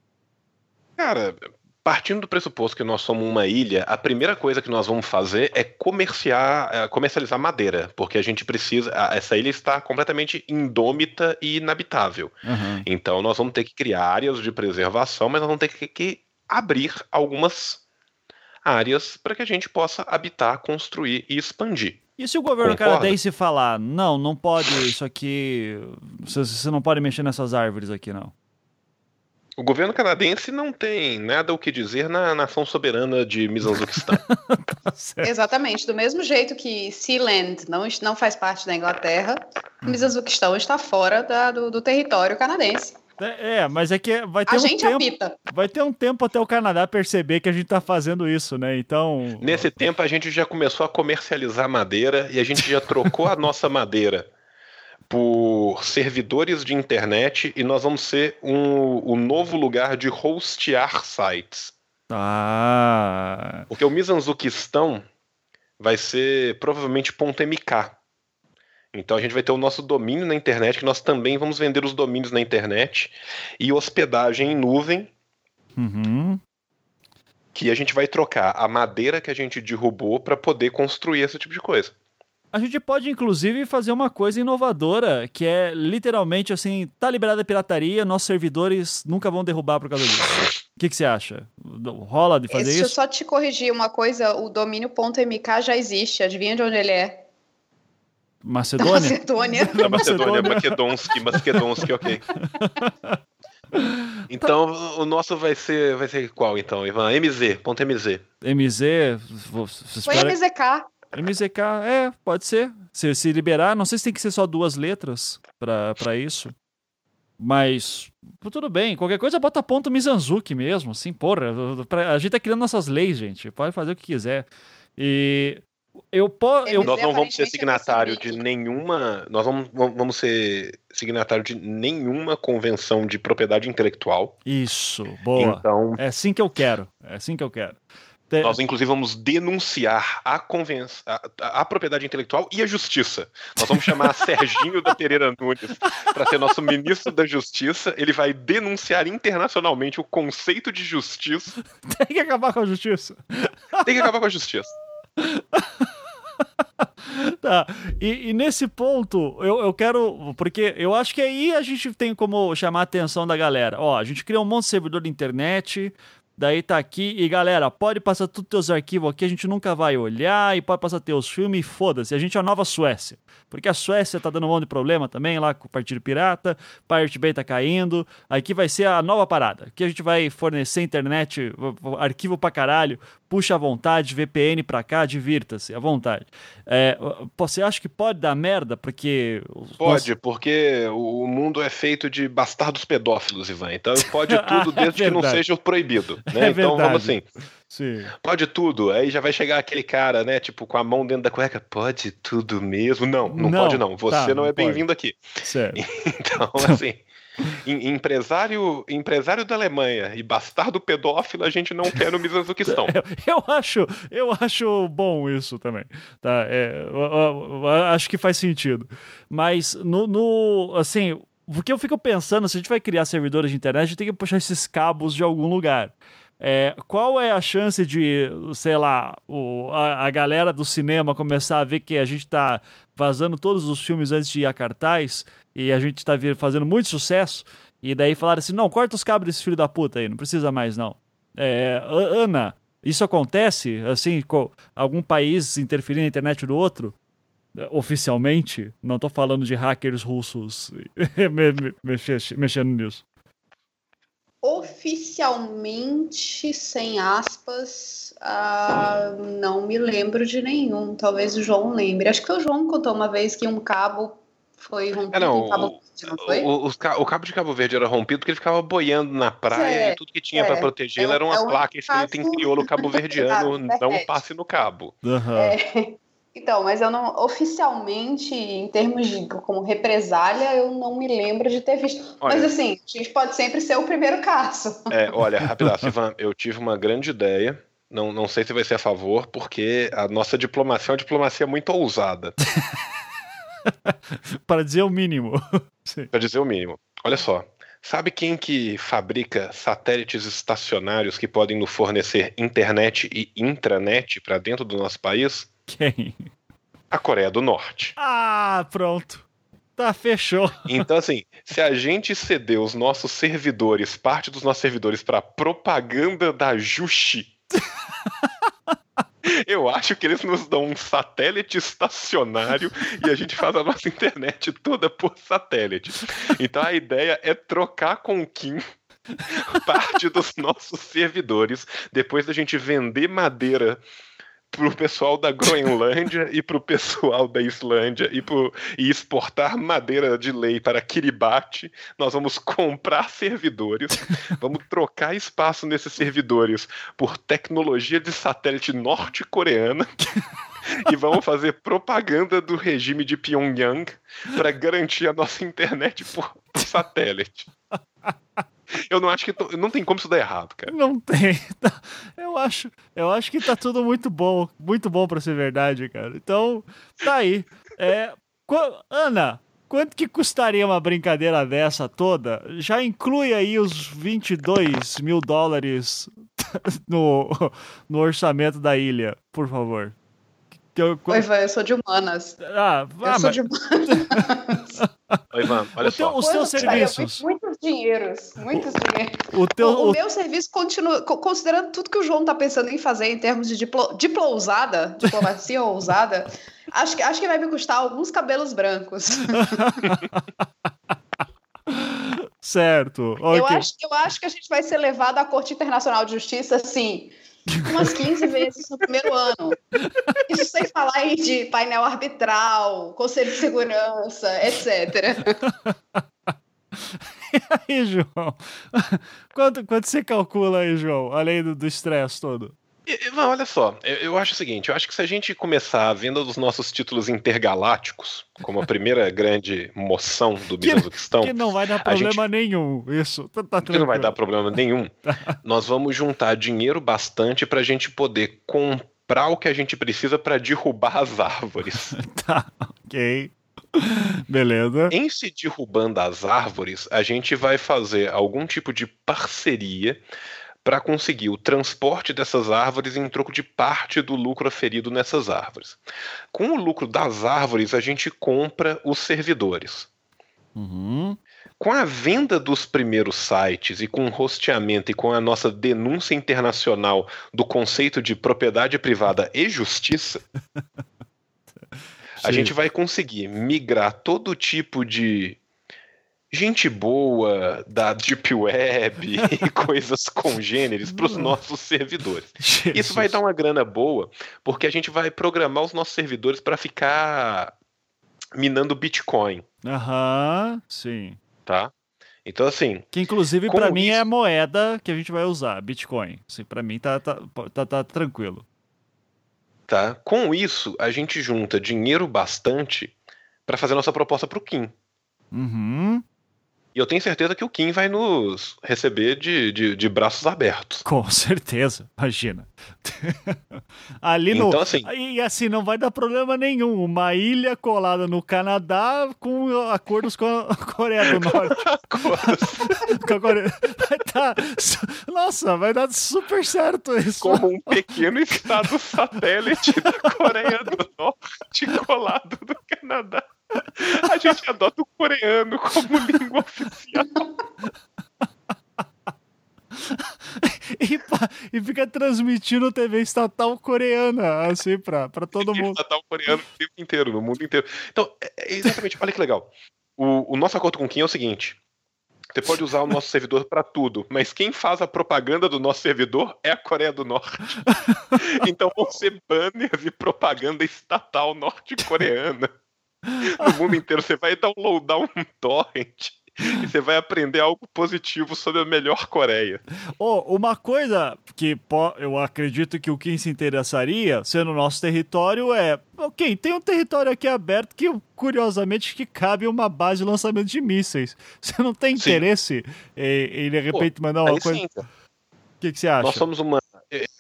Cara, partindo do pressuposto que nós somos uma ilha, a primeira coisa que nós vamos fazer é comerciar, é, comercializar madeira, porque a gente precisa. a- Essa ilha está completamente indômita e inabitável. Aham. Então nós vamos ter que criar áreas de preservação, mas nós vamos ter que, que abrir algumas áreas para que a gente possa habitar, construir e expandir. E se o governo Concorda? canadense falar, não, não pode isso aqui, você, você não pode mexer nessas árvores aqui, não. O governo canadense não tem nada o que dizer na nação soberana de Mizanzuquistão. Tá. Exatamente. Do mesmo jeito que Sealand não, não faz parte da Inglaterra, Hum. o Mizanzuquistão está fora da- do, do território canadense. É, é, mas é que vai ter A um gente tempo, habita. vai ter um tempo até o Canadá perceber que a gente tá fazendo isso, né? Então, Nesse tempo a gente já começou a comercializar madeira e a gente já trocou a nossa madeira por servidores de internet e nós vamos ser um, o novo lugar de hostear sites. ah, Porque o Mizanzuquistão vai ser provavelmente ponto .mk. Então a gente vai ter o nosso domínio na internet, que nós também vamos vender os domínios na internet e hospedagem em nuvem, uhum. que a gente vai trocar a madeira que a gente derrubou para poder construir esse tipo de coisa. A gente pode, inclusive, fazer uma coisa inovadora, que é literalmente assim, tá liberada a pirataria, nossos servidores nunca vão derrubar por causa disso. O que, que você acha? Rola de fazer Deixa eu isso? só te corrigir uma coisa: o domínio .mk já existe. Adivinha de onde ele é? Macedônia? Macedônia. Da Macedônia. Makedonski, Makedonski, ok. Então o nosso vai ser vai ser qual então, Ivan? MZ, ponto MZ. MZ? você Foi espera- MZK. MZK, é, pode ser. Se, se liberar, não sei se tem que ser só duas letras pra, pra isso. Mas, tudo bem. Qualquer coisa bota ponto Mizanzuki mesmo, assim, porra. pra- a gente tá criando nossas leis, gente. Pode fazer o que quiser. E eu posso. Eu, Mas Nós não vamos ser é signatário de nenhuma. Nós vamos, vamos ser signatário de nenhuma convenção de propriedade intelectual. isso, boa. Então, É assim que eu quero. É assim que eu quero. Te- nós inclusive vamos denunciar a, convenção, a, a- a propriedade intelectual e a justiça. Nós vamos chamar Serginho da Pereira Nunes para ser nosso ministro da Justiça. Ele vai denunciar internacionalmente o conceito de justiça. Tem que acabar com a justiça. Tem que acabar com a justiça. Tá. E, e nesse ponto, eu, eu quero. Porque eu acho que aí a gente tem como chamar a atenção da galera. Ó, a gente criou um monte de servidor de internet. Daí tá aqui, e galera, pode passar todos os teus arquivos aqui, a gente nunca vai olhar, e pode passar teus filmes, e foda-se, a gente é a nova Suécia. Porque a Suécia tá dando um monte de problema também lá com o Partido Pirata, Pirate Bay tá caindo, aqui vai ser a nova parada. Aqui a gente vai fornecer internet, arquivo pra caralho, puxa à vontade, VPN pra cá, divirta-se, à vontade. É, você acha que pode dar merda? Porque. Pode, porque o mundo é feito de bastardos pedófilos, Ivan. Então pode tudo É desde que não seja proibido. É Né? então vamos assim. Sim. Pode tudo. Aí já vai chegar aquele cara, né? Tipo, com a mão dentro da cueca. Pode tudo mesmo? Não, não, Não, pode não. Você tá, não é bem-vindo aqui. Sério. Então, assim. Em- Empresário, empresário da Alemanha e bastardo pedófilo a gente não quer no Mizanzuquistão. Eu, eu acho, eu acho bom isso também. Tá? É, acho que faz sentido. Mas no, no assim, o que eu fico pensando, se a gente vai criar servidores de internet, a gente tem que puxar esses cabos de algum lugar. É, qual é a chance de, sei lá, o, a, a galera do cinema começar a ver que a gente tá vazando todos os filmes antes de ir a cartaz e a gente tá fazendo muito sucesso e daí falar assim, não, corta os cabos desse filho da puta aí, não precisa mais não. É, Ana, isso acontece, assim, com algum país interferir na internet do outro? Oficialmente? Não tô falando de hackers russos me- me- mexe- mexendo nisso. oficialmente, sem aspas, uh, não me lembro de nenhum. Talvez o João lembre. Acho que o João contou uma vez que um cabo foi rompido é, não, Cabo Verde, não foi? O, o, o, cabo de Cabo Verde era rompido porque ele ficava boiando na praia é, e tudo que tinha é, para proteger é, era uma é placa escrita em crioulo cabo-verdiano, não passe no cabo. Uhum. Então, mas eu não, oficialmente, em termos de como represália, eu não me lembro de ter visto. Olha, mas assim, a gente pode sempre ser o primeiro caso. É, olha, rapidaço, Ivan, eu tive uma grande ideia. Não, não sei se vai ser a favor, porque a nossa diplomacia é uma diplomacia muito ousada. Para dizer o mínimo. Para dizer o mínimo. Olha só. Sabe quem que fabrica satélites estacionários que podem nos fornecer internet e intranet para dentro do nosso país? Quem? A Coreia do Norte. Ah, pronto. Tá, fechou. Então, assim, se a gente ceder os nossos servidores, parte dos nossos servidores, para propaganda da Jushi, eu acho que eles nos dão um satélite estacionário e a gente faz a nossa internet toda por satélite. Então a ideia é trocar com o Kim parte dos nossos servidores, depois da gente vender madeira pro pessoal da Groenlândia e pro pessoal da Islândia e, pro, e exportar madeira de lei para Kiribati. Nós vamos comprar servidores, vamos trocar espaço nesses servidores por tecnologia de satélite norte-coreana. e vamos fazer propaganda do regime de Pyongyang para garantir a nossa internet por satélite. Eu não acho que tô, não tem como isso dar errado, cara. Não tem. Tá. Eu acho, eu acho que tá tudo muito bom, muito bom para ser verdade, cara. Então, tá aí. É, Ana, quanto que custaria uma brincadeira dessa toda? Já inclui aí os 22 mil dólares no, no orçamento da ilha, por favor. Eu, Oi, Ivan, eu sou de humanas. Ah, eu sou de humanas. Oi, Ivan, olha teu, só. Os teus serviços. Muitos dinheiros, muitos dinheiros. O, teu, o, o, meu serviço continua, considerando tudo que o João está pensando em fazer em termos de diplo, diplousada, diplomacia ousada, acho, acho que vai me custar alguns cabelos brancos. certo. Okay. Eu, acho, eu acho que a gente vai ser levado à Corte Internacional de Justiça, assim, umas 15 vezes no primeiro ano. Isso sem falar aí de painel arbitral, conselho de segurança, etc. E aí, João? Quanto, quanto você calcula aí, João, além do estresse todo? Não, olha só, eu, acho o seguinte, eu acho que se a gente começar a venda dos nossos títulos intergalácticos, como a primeira grande moção do Bizazuquistão... Que, que não vai dar problema gente, nenhum, isso. Tá, tá que não vai dar problema nenhum. nós vamos juntar dinheiro bastante para a gente poder comprar o que a gente precisa para derrubar as árvores. tá, ok. Beleza. Em se derrubando as árvores, a gente vai fazer algum tipo de parceria para conseguir o transporte dessas árvores em troco de parte do lucro aferido nessas árvores. Com o lucro das árvores, a gente compra os servidores. Uhum. Com a venda dos primeiros sites e com o rosteamento e com a nossa denúncia internacional do conceito de propriedade privada e justiça, a gente vai conseguir migrar todo tipo de gente boa da Deep Web e coisas congêneres para os nossos servidores. Jesus. Isso vai dar uma grana boa, porque a gente vai programar os nossos servidores para ficar minando Bitcoin. Aham, sim. Tá? Então, assim. Que inclusive para mim é a moeda que a gente vai usar, Bitcoin. Assim, para mim tá, tá, tá, tá tranquilo. Tá? Com isso, a gente junta dinheiro bastante para fazer nossa proposta para o Kim. Uhum. E eu tenho certeza que o Kim vai nos receber de, de, de braços abertos. Com certeza, imagina. Ali no. Então, assim, e assim, não vai dar problema nenhum. Uma ilha colada no Canadá com acordos com a Coreia do Norte. com a Coreia. Vai dar. Nossa, vai dar super certo isso. Como um pequeno estado satélite da Coreia do Norte colado no Canadá. A gente adota o coreano como língua oficial. E, e, fica transmitindo TV estatal coreana, assim, pra, pra todo TV mundo. Estatal coreano o tempo inteiro, no mundo inteiro. Então, é, é exatamente, olha que legal. O, o, nosso acordo com Kim é o seguinte: Você pode usar o nosso servidor para tudo, mas quem faz a propaganda do nosso servidor é a Coreia do Norte. então vão ser banners e propaganda estatal norte-coreana. No mundo inteiro você vai downloadar um torrent e você vai aprender algo positivo sobre a melhor Coreia. Oh, uma coisa que eu acredito que o Kim se interessaria, sendo nosso território, é. Ok, tem um território aqui aberto que, curiosamente, que cabe uma base de lançamento de mísseis. Você não tem interesse em, em, de repente, Pô, mandar uma coisa. O que, que você acha? Nós somos uma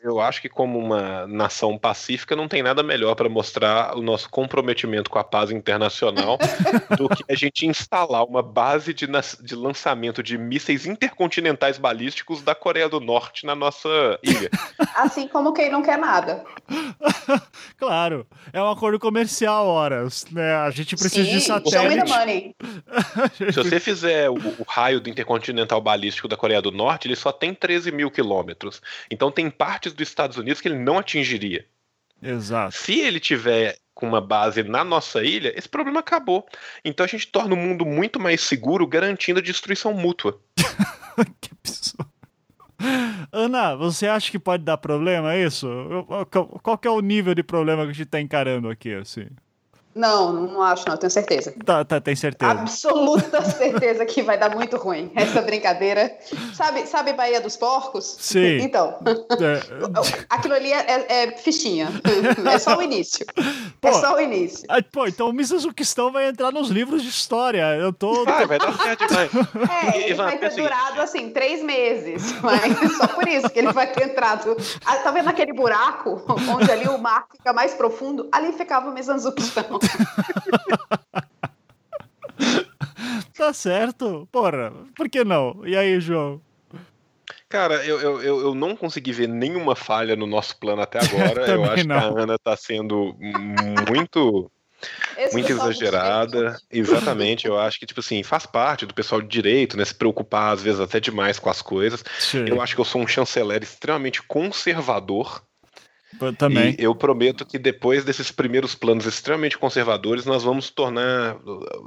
eu acho que como uma nação pacífica não tem nada melhor para mostrar o nosso comprometimento com a paz internacional do que a gente instalar uma base de, de lançamento de mísseis intercontinentais balísticos da Coreia do Norte na nossa ilha. Assim como quem não quer nada. claro, é um acordo comercial, horas, né? A gente precisa Sim, de satélite. Show me the money. Se você fizer o, o raio do intercontinental balístico da Coreia do Norte, ele só tem 13 mil quilômetros. Então tem partes dos Estados Unidos que ele não atingiria. Exato. Se ele tiver com uma base na nossa ilha, esse problema acabou. Então a gente torna o mundo muito mais seguro, garantindo a destruição mútua. que absurdo. Ana, você acha que pode dar problema isso? Qual que é o nível de problema que a gente está encarando aqui, assim? Não, não acho, não, tenho certeza. Tá, tá, tem certeza. Absoluta certeza que vai dar muito ruim essa brincadeira. Sabe, sabe Bahia dos Porcos? Sim. Então, é. aquilo ali é, é, é, fichinha. É só o início. Pô, é só o início. Ah, pô, então o Misazuquistão vai entrar nos livros de história. Eu tô. Vai, vai dar certo demais. É, ele vai ter durado, assim, três meses. Mas só por isso que ele vai ter entrado. Ah, tá vendo aquele buraco onde ali o mar fica mais profundo? Ali ficava o Misazuquistão. tá certo. Porra, por que não? E aí, João? Cara, eu, eu, eu não consegui ver nenhuma falha no nosso plano até agora. eu acho não. que a Ana tá sendo muito. muito exagerada. Exatamente, eu acho que, tipo assim, faz parte do pessoal de direito, né? Se preocupar, às vezes, até demais com as coisas. Sim. Eu acho que eu sou um chanceler extremamente conservador. Eu também. E eu prometo que depois desses primeiros planos extremamente conservadores, nós vamos tornar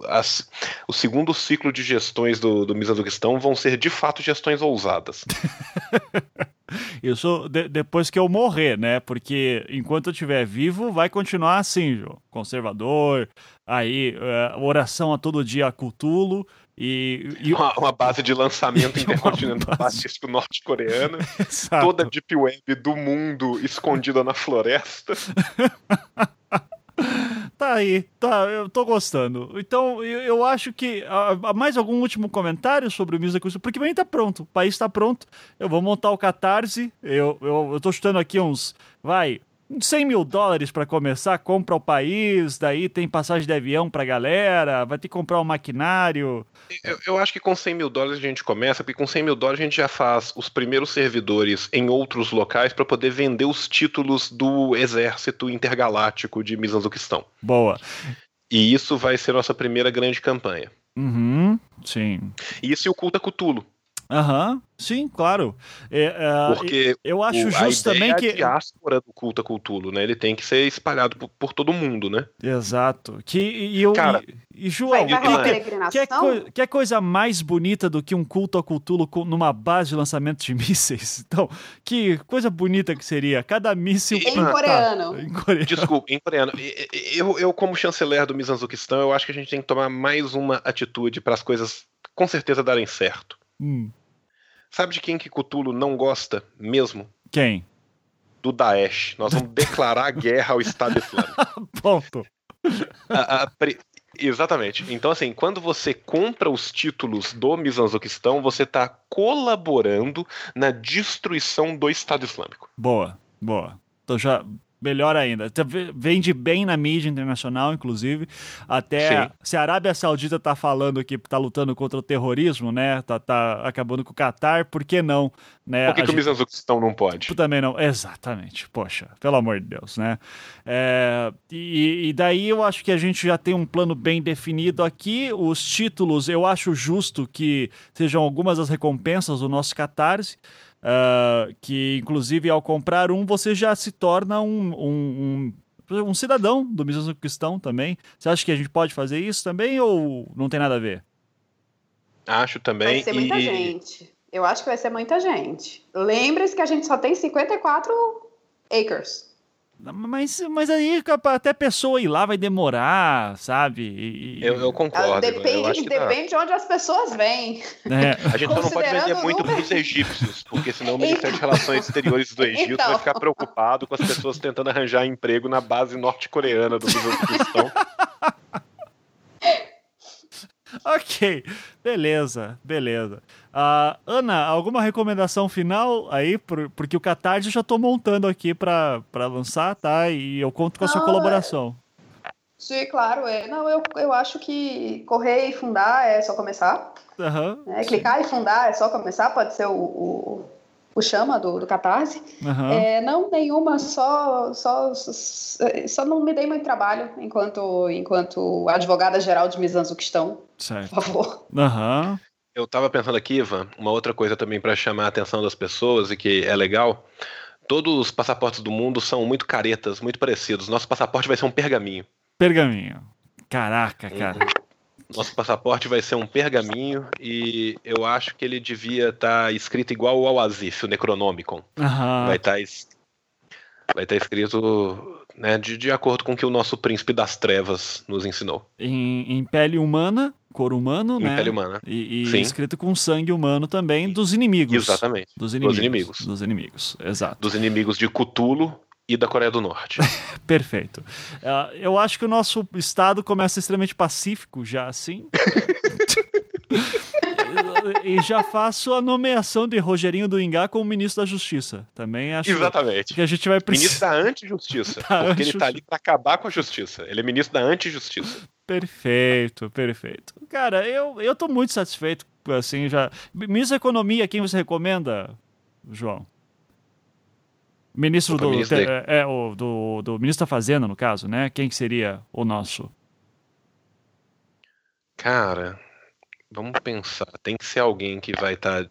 as, o segundo ciclo de gestões do, do Misazuquistão vão ser de fato gestões ousadas. Isso de, depois que eu morrer, né? Porque enquanto eu estiver vivo, vai continuar assim, João. Conservador, aí uh, oração a todo dia a Cthulhu e, e... Uma, uma, base de lançamento intercontinental balístico norte-coreana, toda a deep web do mundo escondida na floresta. tá aí, tá, eu tô gostando. Então, eu, eu acho que. Uh, mais algum último comentário sobre o Music Porque o tá pronto, o país tá pronto. Eu vou montar o Catarse. Eu, eu, eu tô chutando aqui uns. Vai, 100 mil dólares para começar, compra o país, daí tem passagem de avião pra galera, vai ter que comprar um maquinário. Eu, eu, acho que com 100 mil dólares a gente começa, porque com 100 mil dólares a gente já faz os primeiros servidores em outros locais para poder vender os títulos do exército intergaláctico de Mizanzuquistão. Boa. E isso vai ser nossa primeira grande campanha. Uhum, sim. Isso e o culto a Cutulo. Aham, uhum, sim, claro. É, é, Porque eu acho o, justo também que. A diáspora do culto a Cthulhu, né? Ele tem que ser espalhado por, por todo mundo, né? Exato. Que, e, eu, Cara, e, e João, que, que, é co que é coisa mais bonita do que um culto a Cthulhu numa base de lançamento de mísseis? Então, que coisa bonita que seria. Cada míssil. Em tá, coreano. Tá, em coreano. Desculpa, em coreano. Eu, eu, como chanceler do Mizanzuquistão, eu acho que a gente tem que tomar mais uma atitude para as coisas com certeza darem certo. Hum. Sabe de quem que Cthulhu não gosta mesmo? Quem? Do Daesh. Nós vamos declarar guerra ao Estado Islâmico. Ponto. A, a, exatamente. Então, assim, quando você compra os títulos do Mizanzuquistão, você está colaborando na destruição do Estado Islâmico. Boa, boa. Então já melhor ainda. Vende bem na mídia internacional, inclusive. Até Sim. se a Arábia Saudita tá falando que tá lutando contra o terrorismo, né? Tá, tá acabando com o Catar, por que não? Né? Por que, que gente... o Mizanzuquistão não pode? Também não. Exatamente. Poxa, pelo amor de Deus, né? É... E, e daí eu acho que a gente já tem um plano bem definido aqui. Os títulos, eu acho justo que sejam algumas das recompensas do nosso Catarse. Uh, que inclusive ao comprar um você já se torna um, um, um, um cidadão do mesmo cristão também. Você acha que a gente pode fazer isso também ou não tem nada a ver? Acho também. Vai ser muita e... gente. Eu acho que vai ser muita gente. Lembre-se que a gente só tem 54 acres. Mas, mas aí até a pessoa ir lá vai demorar, sabe? E, eu, eu, concordo. Depende, depende de onde as pessoas vêm. É. A gente só não pode vender muito para os egípcios, porque senão o Ministério de Relações Exteriores do Egito então... vai ficar preocupado com as pessoas tentando arranjar emprego na base norte-coreana do Uzbequistão. ok, beleza, beleza. Uh, Ana, alguma recomendação final aí? Por, porque o Catarse eu já estou montando aqui para lançar, tá? E eu conto com a sua colaboração. Sim, claro. É. Não, eu, eu acho que correr e fundar é só começar. Uhum, é, clicar e fundar é só começar, pode ser o, o, o chama do, do Catarse. Uhum. É, não, nenhuma, só, só, só não me dei muito trabalho enquanto, enquanto advogada-geral de Mizanzuquistão. Certo. Por favor. Uhum. Eu estava pensando aqui, Ivan, uma outra coisa também para chamar a atenção das pessoas e que é legal. Todos os passaportes do mundo são muito caretas, muito parecidos. Nosso passaporte vai ser um pergaminho. Pergaminho. Caraca, uhum. Nosso passaporte vai ser um pergaminho e eu acho que ele devia estar tá escrito igual ao Azif, o Necronomicon. Uhum. Vai estar tá vai estar tá escrito né, de, de acordo com o que o nosso príncipe das trevas nos ensinou. Em, em pele humana, cor humano, em né? pele humana. E, e escrito com sangue humano também dos inimigos. Exatamente. Dos inimigos. Dos inimigos. Dos inimigos, exato. Dos inimigos de Cthulhu e da Coreia do Norte. Perfeito. Uh, eu acho que o nosso estado começa extremamente pacífico já assim. e já faço a nomeação de Rogerinho do Ingá como ministro da Justiça. Também acho Exatamente. que a gente vai precisar. Ministro da Antijustiça. porque ele está ali para acabar com a justiça. Ele é ministro da Antijustiça. Perfeito, perfeito. Cara, eu, eu tô muito satisfeito, assim, já... Ministro da Economia, quem você recomenda, João? Ministro, do, ministro é, é, o, do, do ministro da Fazenda, no caso, né? Quem que seria o nosso? Cara, vamos pensar. Tem que ser alguém que vai estar. Tá...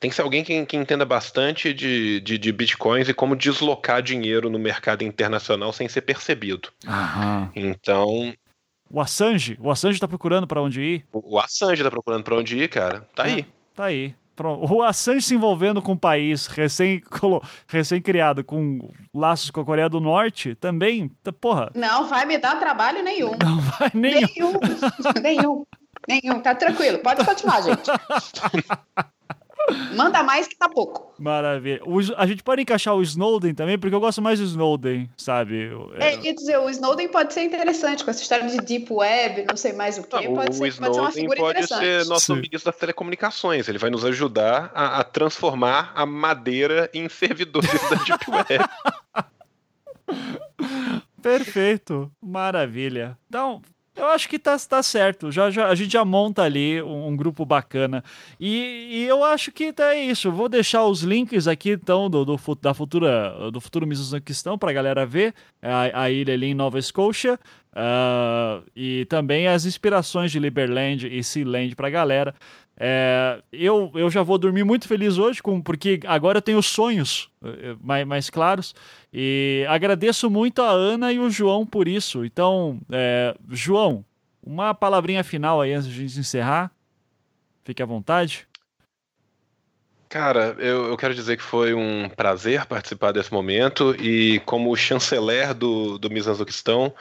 Tem que ser alguém que, que entenda bastante de, de, de, bitcoins e como deslocar dinheiro no mercado internacional sem ser percebido. Aham. Então, o Assange? O Assange tá procurando para onde ir? O, Assange tá procurando para onde ir, cara. Tá é, aí. Tá aí. Pronto. O Assange se envolvendo com um país recém, recém criado com laços com a Coreia do Norte também, porra. Não vai me dar trabalho nenhum. Não vai nenhum. Nenhum. nenhum. Nenhum. Tá tranquilo. Pode continuar, gente. Manda mais que tá pouco. Maravilha. O, a gente pode encaixar o Snowden também, porque eu gosto mais do Snowden, sabe? É, quer dizer, o Snowden pode ser interessante com essa história de Deep Web, não sei mais o que. Não, pode, o ser, pode ser uma figura pode ser nosso Sim. ministro das telecomunicações. Ele vai nos ajudar a, a transformar a madeira em servidores da Deep Web. Perfeito. Maravilha. Então, eu acho que tá, tá certo. Já, já, a gente já monta ali um, um grupo bacana. E, e, eu acho que tá isso. Vou deixar os links aqui, então, do, do da futura, do futuro Missões Questão pra galera ver. A, a ilha ali em Nova Scotia. Uh, e também as inspirações de Liberland e Sealand pra galera. É, eu, eu já vou dormir muito feliz hoje, com, porque agora eu tenho sonhos eh, mais, mais claros. E agradeço muito a Ana e o João por isso. Então, é, João, uma palavrinha final aí antes de encerrar. Fique à vontade. Cara, eu, eu, quero dizer que foi um prazer participar desse momento e como chanceler do, do Mizanzuquistão,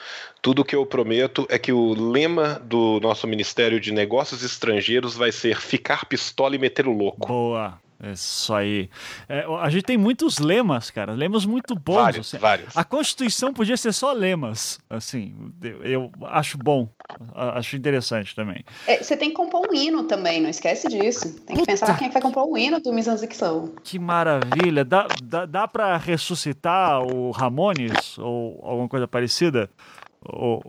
tudo que eu prometo é que o lema do nosso Ministério de Negócios Estrangeiros vai ser ficar pistola e meter o louco. Boa. É isso aí. É, a gente tem muitos lemas, cara. Lemas muito bons. Vários, assim. vários. A Constituição podia ser só lemas. Assim, eu acho bom. Acho interessante também. É, você tem que compor um hino também, não esquece disso. Tem que Puta. pensar quem vai compor o hino do Mizanzicção. Que maravilha. Dá, dá, dá pra ressuscitar o Ramones ou alguma coisa parecida? O,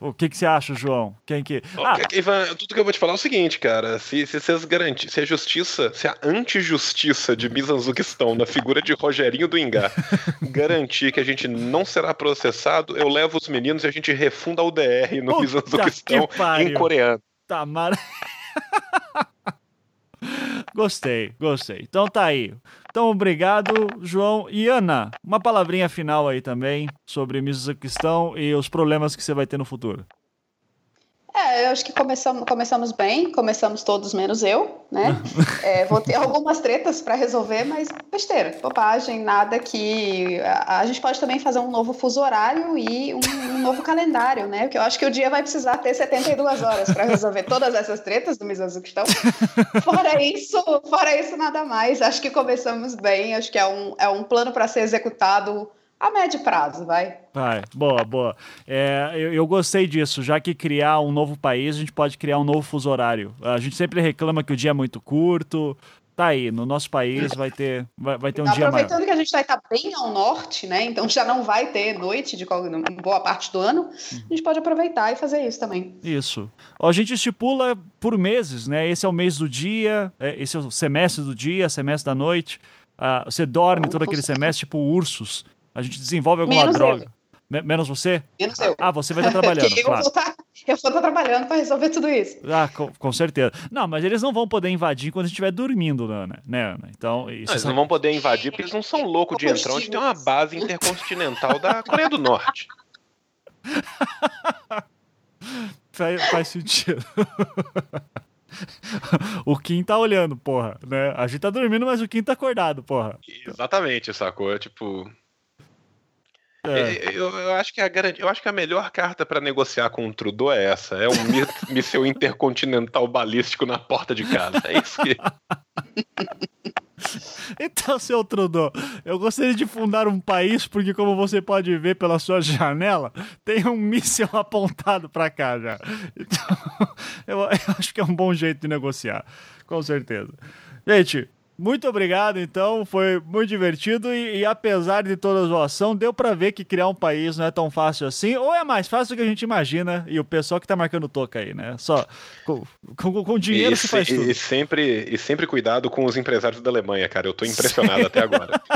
o que, que você acha, João? Quem que. Ah. Ivan, tudo que eu vou te falar é o seguinte, cara. Se, se garantirem, se a justiça, se a antijustiça de Mizanzuquistão na figura de Rogerinho do Ingá garantir que a gente não será processado, eu levo os meninos e a gente refunda o DR no Mizanzuquistão em coreano. Tá, mara... gostei, gostei. Então tá aí. Então, obrigado, João. E Ana, uma palavrinha final aí também sobre Questão e os problemas que você vai ter no futuro. É, eu acho que começamos, começamos bem, começamos todos menos eu, né? É, vou ter algumas tretas para resolver, mas besteira, bobagem, nada que. A, a, gente pode também fazer um novo fuso horário e um, um, novo calendário, né? Porque eu acho que o dia vai precisar ter 72 horas para resolver todas essas tretas do Mizazuquistão. Fora isso, fora isso, nada mais. Acho que começamos bem, acho que é um, é um plano para ser executado a médio prazo, vai. Vai, boa, boa. É, eu, eu, gostei disso, já que criar um novo país, a gente pode criar um novo fuso horário. A gente sempre reclama que o dia é muito curto. Tá aí, no nosso país vai ter, vai, vai ter um dia maior. Aproveitando que a gente vai estar bem ao norte, né? Então já não vai ter noite de boa parte do ano. A gente pode aproveitar e fazer isso também. Isso. A gente estipula por meses, né? Esse é o mês do dia, é, esse é o semestre do dia, semestre da noite. Ah, você dorme todo aquele semestre, tipo ursos. A gente desenvolve alguma Menos droga. Eu. Menos você? Menos eu. Ah, você vai estar trabalhando. eu, claro. vou estar, eu vou estar trabalhando para resolver tudo isso. Ah, com, com, certeza. Não, mas eles não vão poder invadir quando a gente estiver dormindo, Ana. Né, Ana? Então, isso não, eles não vão poder invadir porque eles não são loucos de entrar onde tem uma base intercontinental da Coreia do Norte. faz, faz sentido. o Kim tá olhando, porra, né? A gente tá dormindo, mas o Kim tá acordado, porra. Exatamente, sacou? É tipo, é. Eu, eu, acho que a eu acho que a melhor carta para negociar com o Trudeau é essa: é um míssil intercontinental balístico na porta de casa. É isso que. Então, seu Trudeau, eu gostaria de fundar um país porque, como você pode ver pela sua janela, tem um míssil apontado para cá já. Então, eu, eu acho que é um bom jeito de negociar, com certeza. Gente, muito obrigado, então. Foi muito divertido e, e, apesar de toda a zoação, deu para ver que criar um país não é tão fácil assim, ou é mais fácil do que a gente imagina. E o pessoal que tá marcando toca aí, né? Só com, com, com dinheiro e, se faz tudo. E sempre, e sempre cuidado com os empresários da Alemanha, cara. Eu tô impressionado até agora.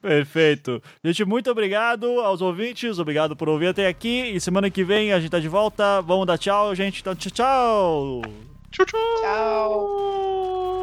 Perfeito. Gente, muito obrigado aos ouvintes, obrigado por ouvir até aqui. E semana que vem a gente tá de volta. Vamos dar tchau, gente. Então, tchau, 啾啾，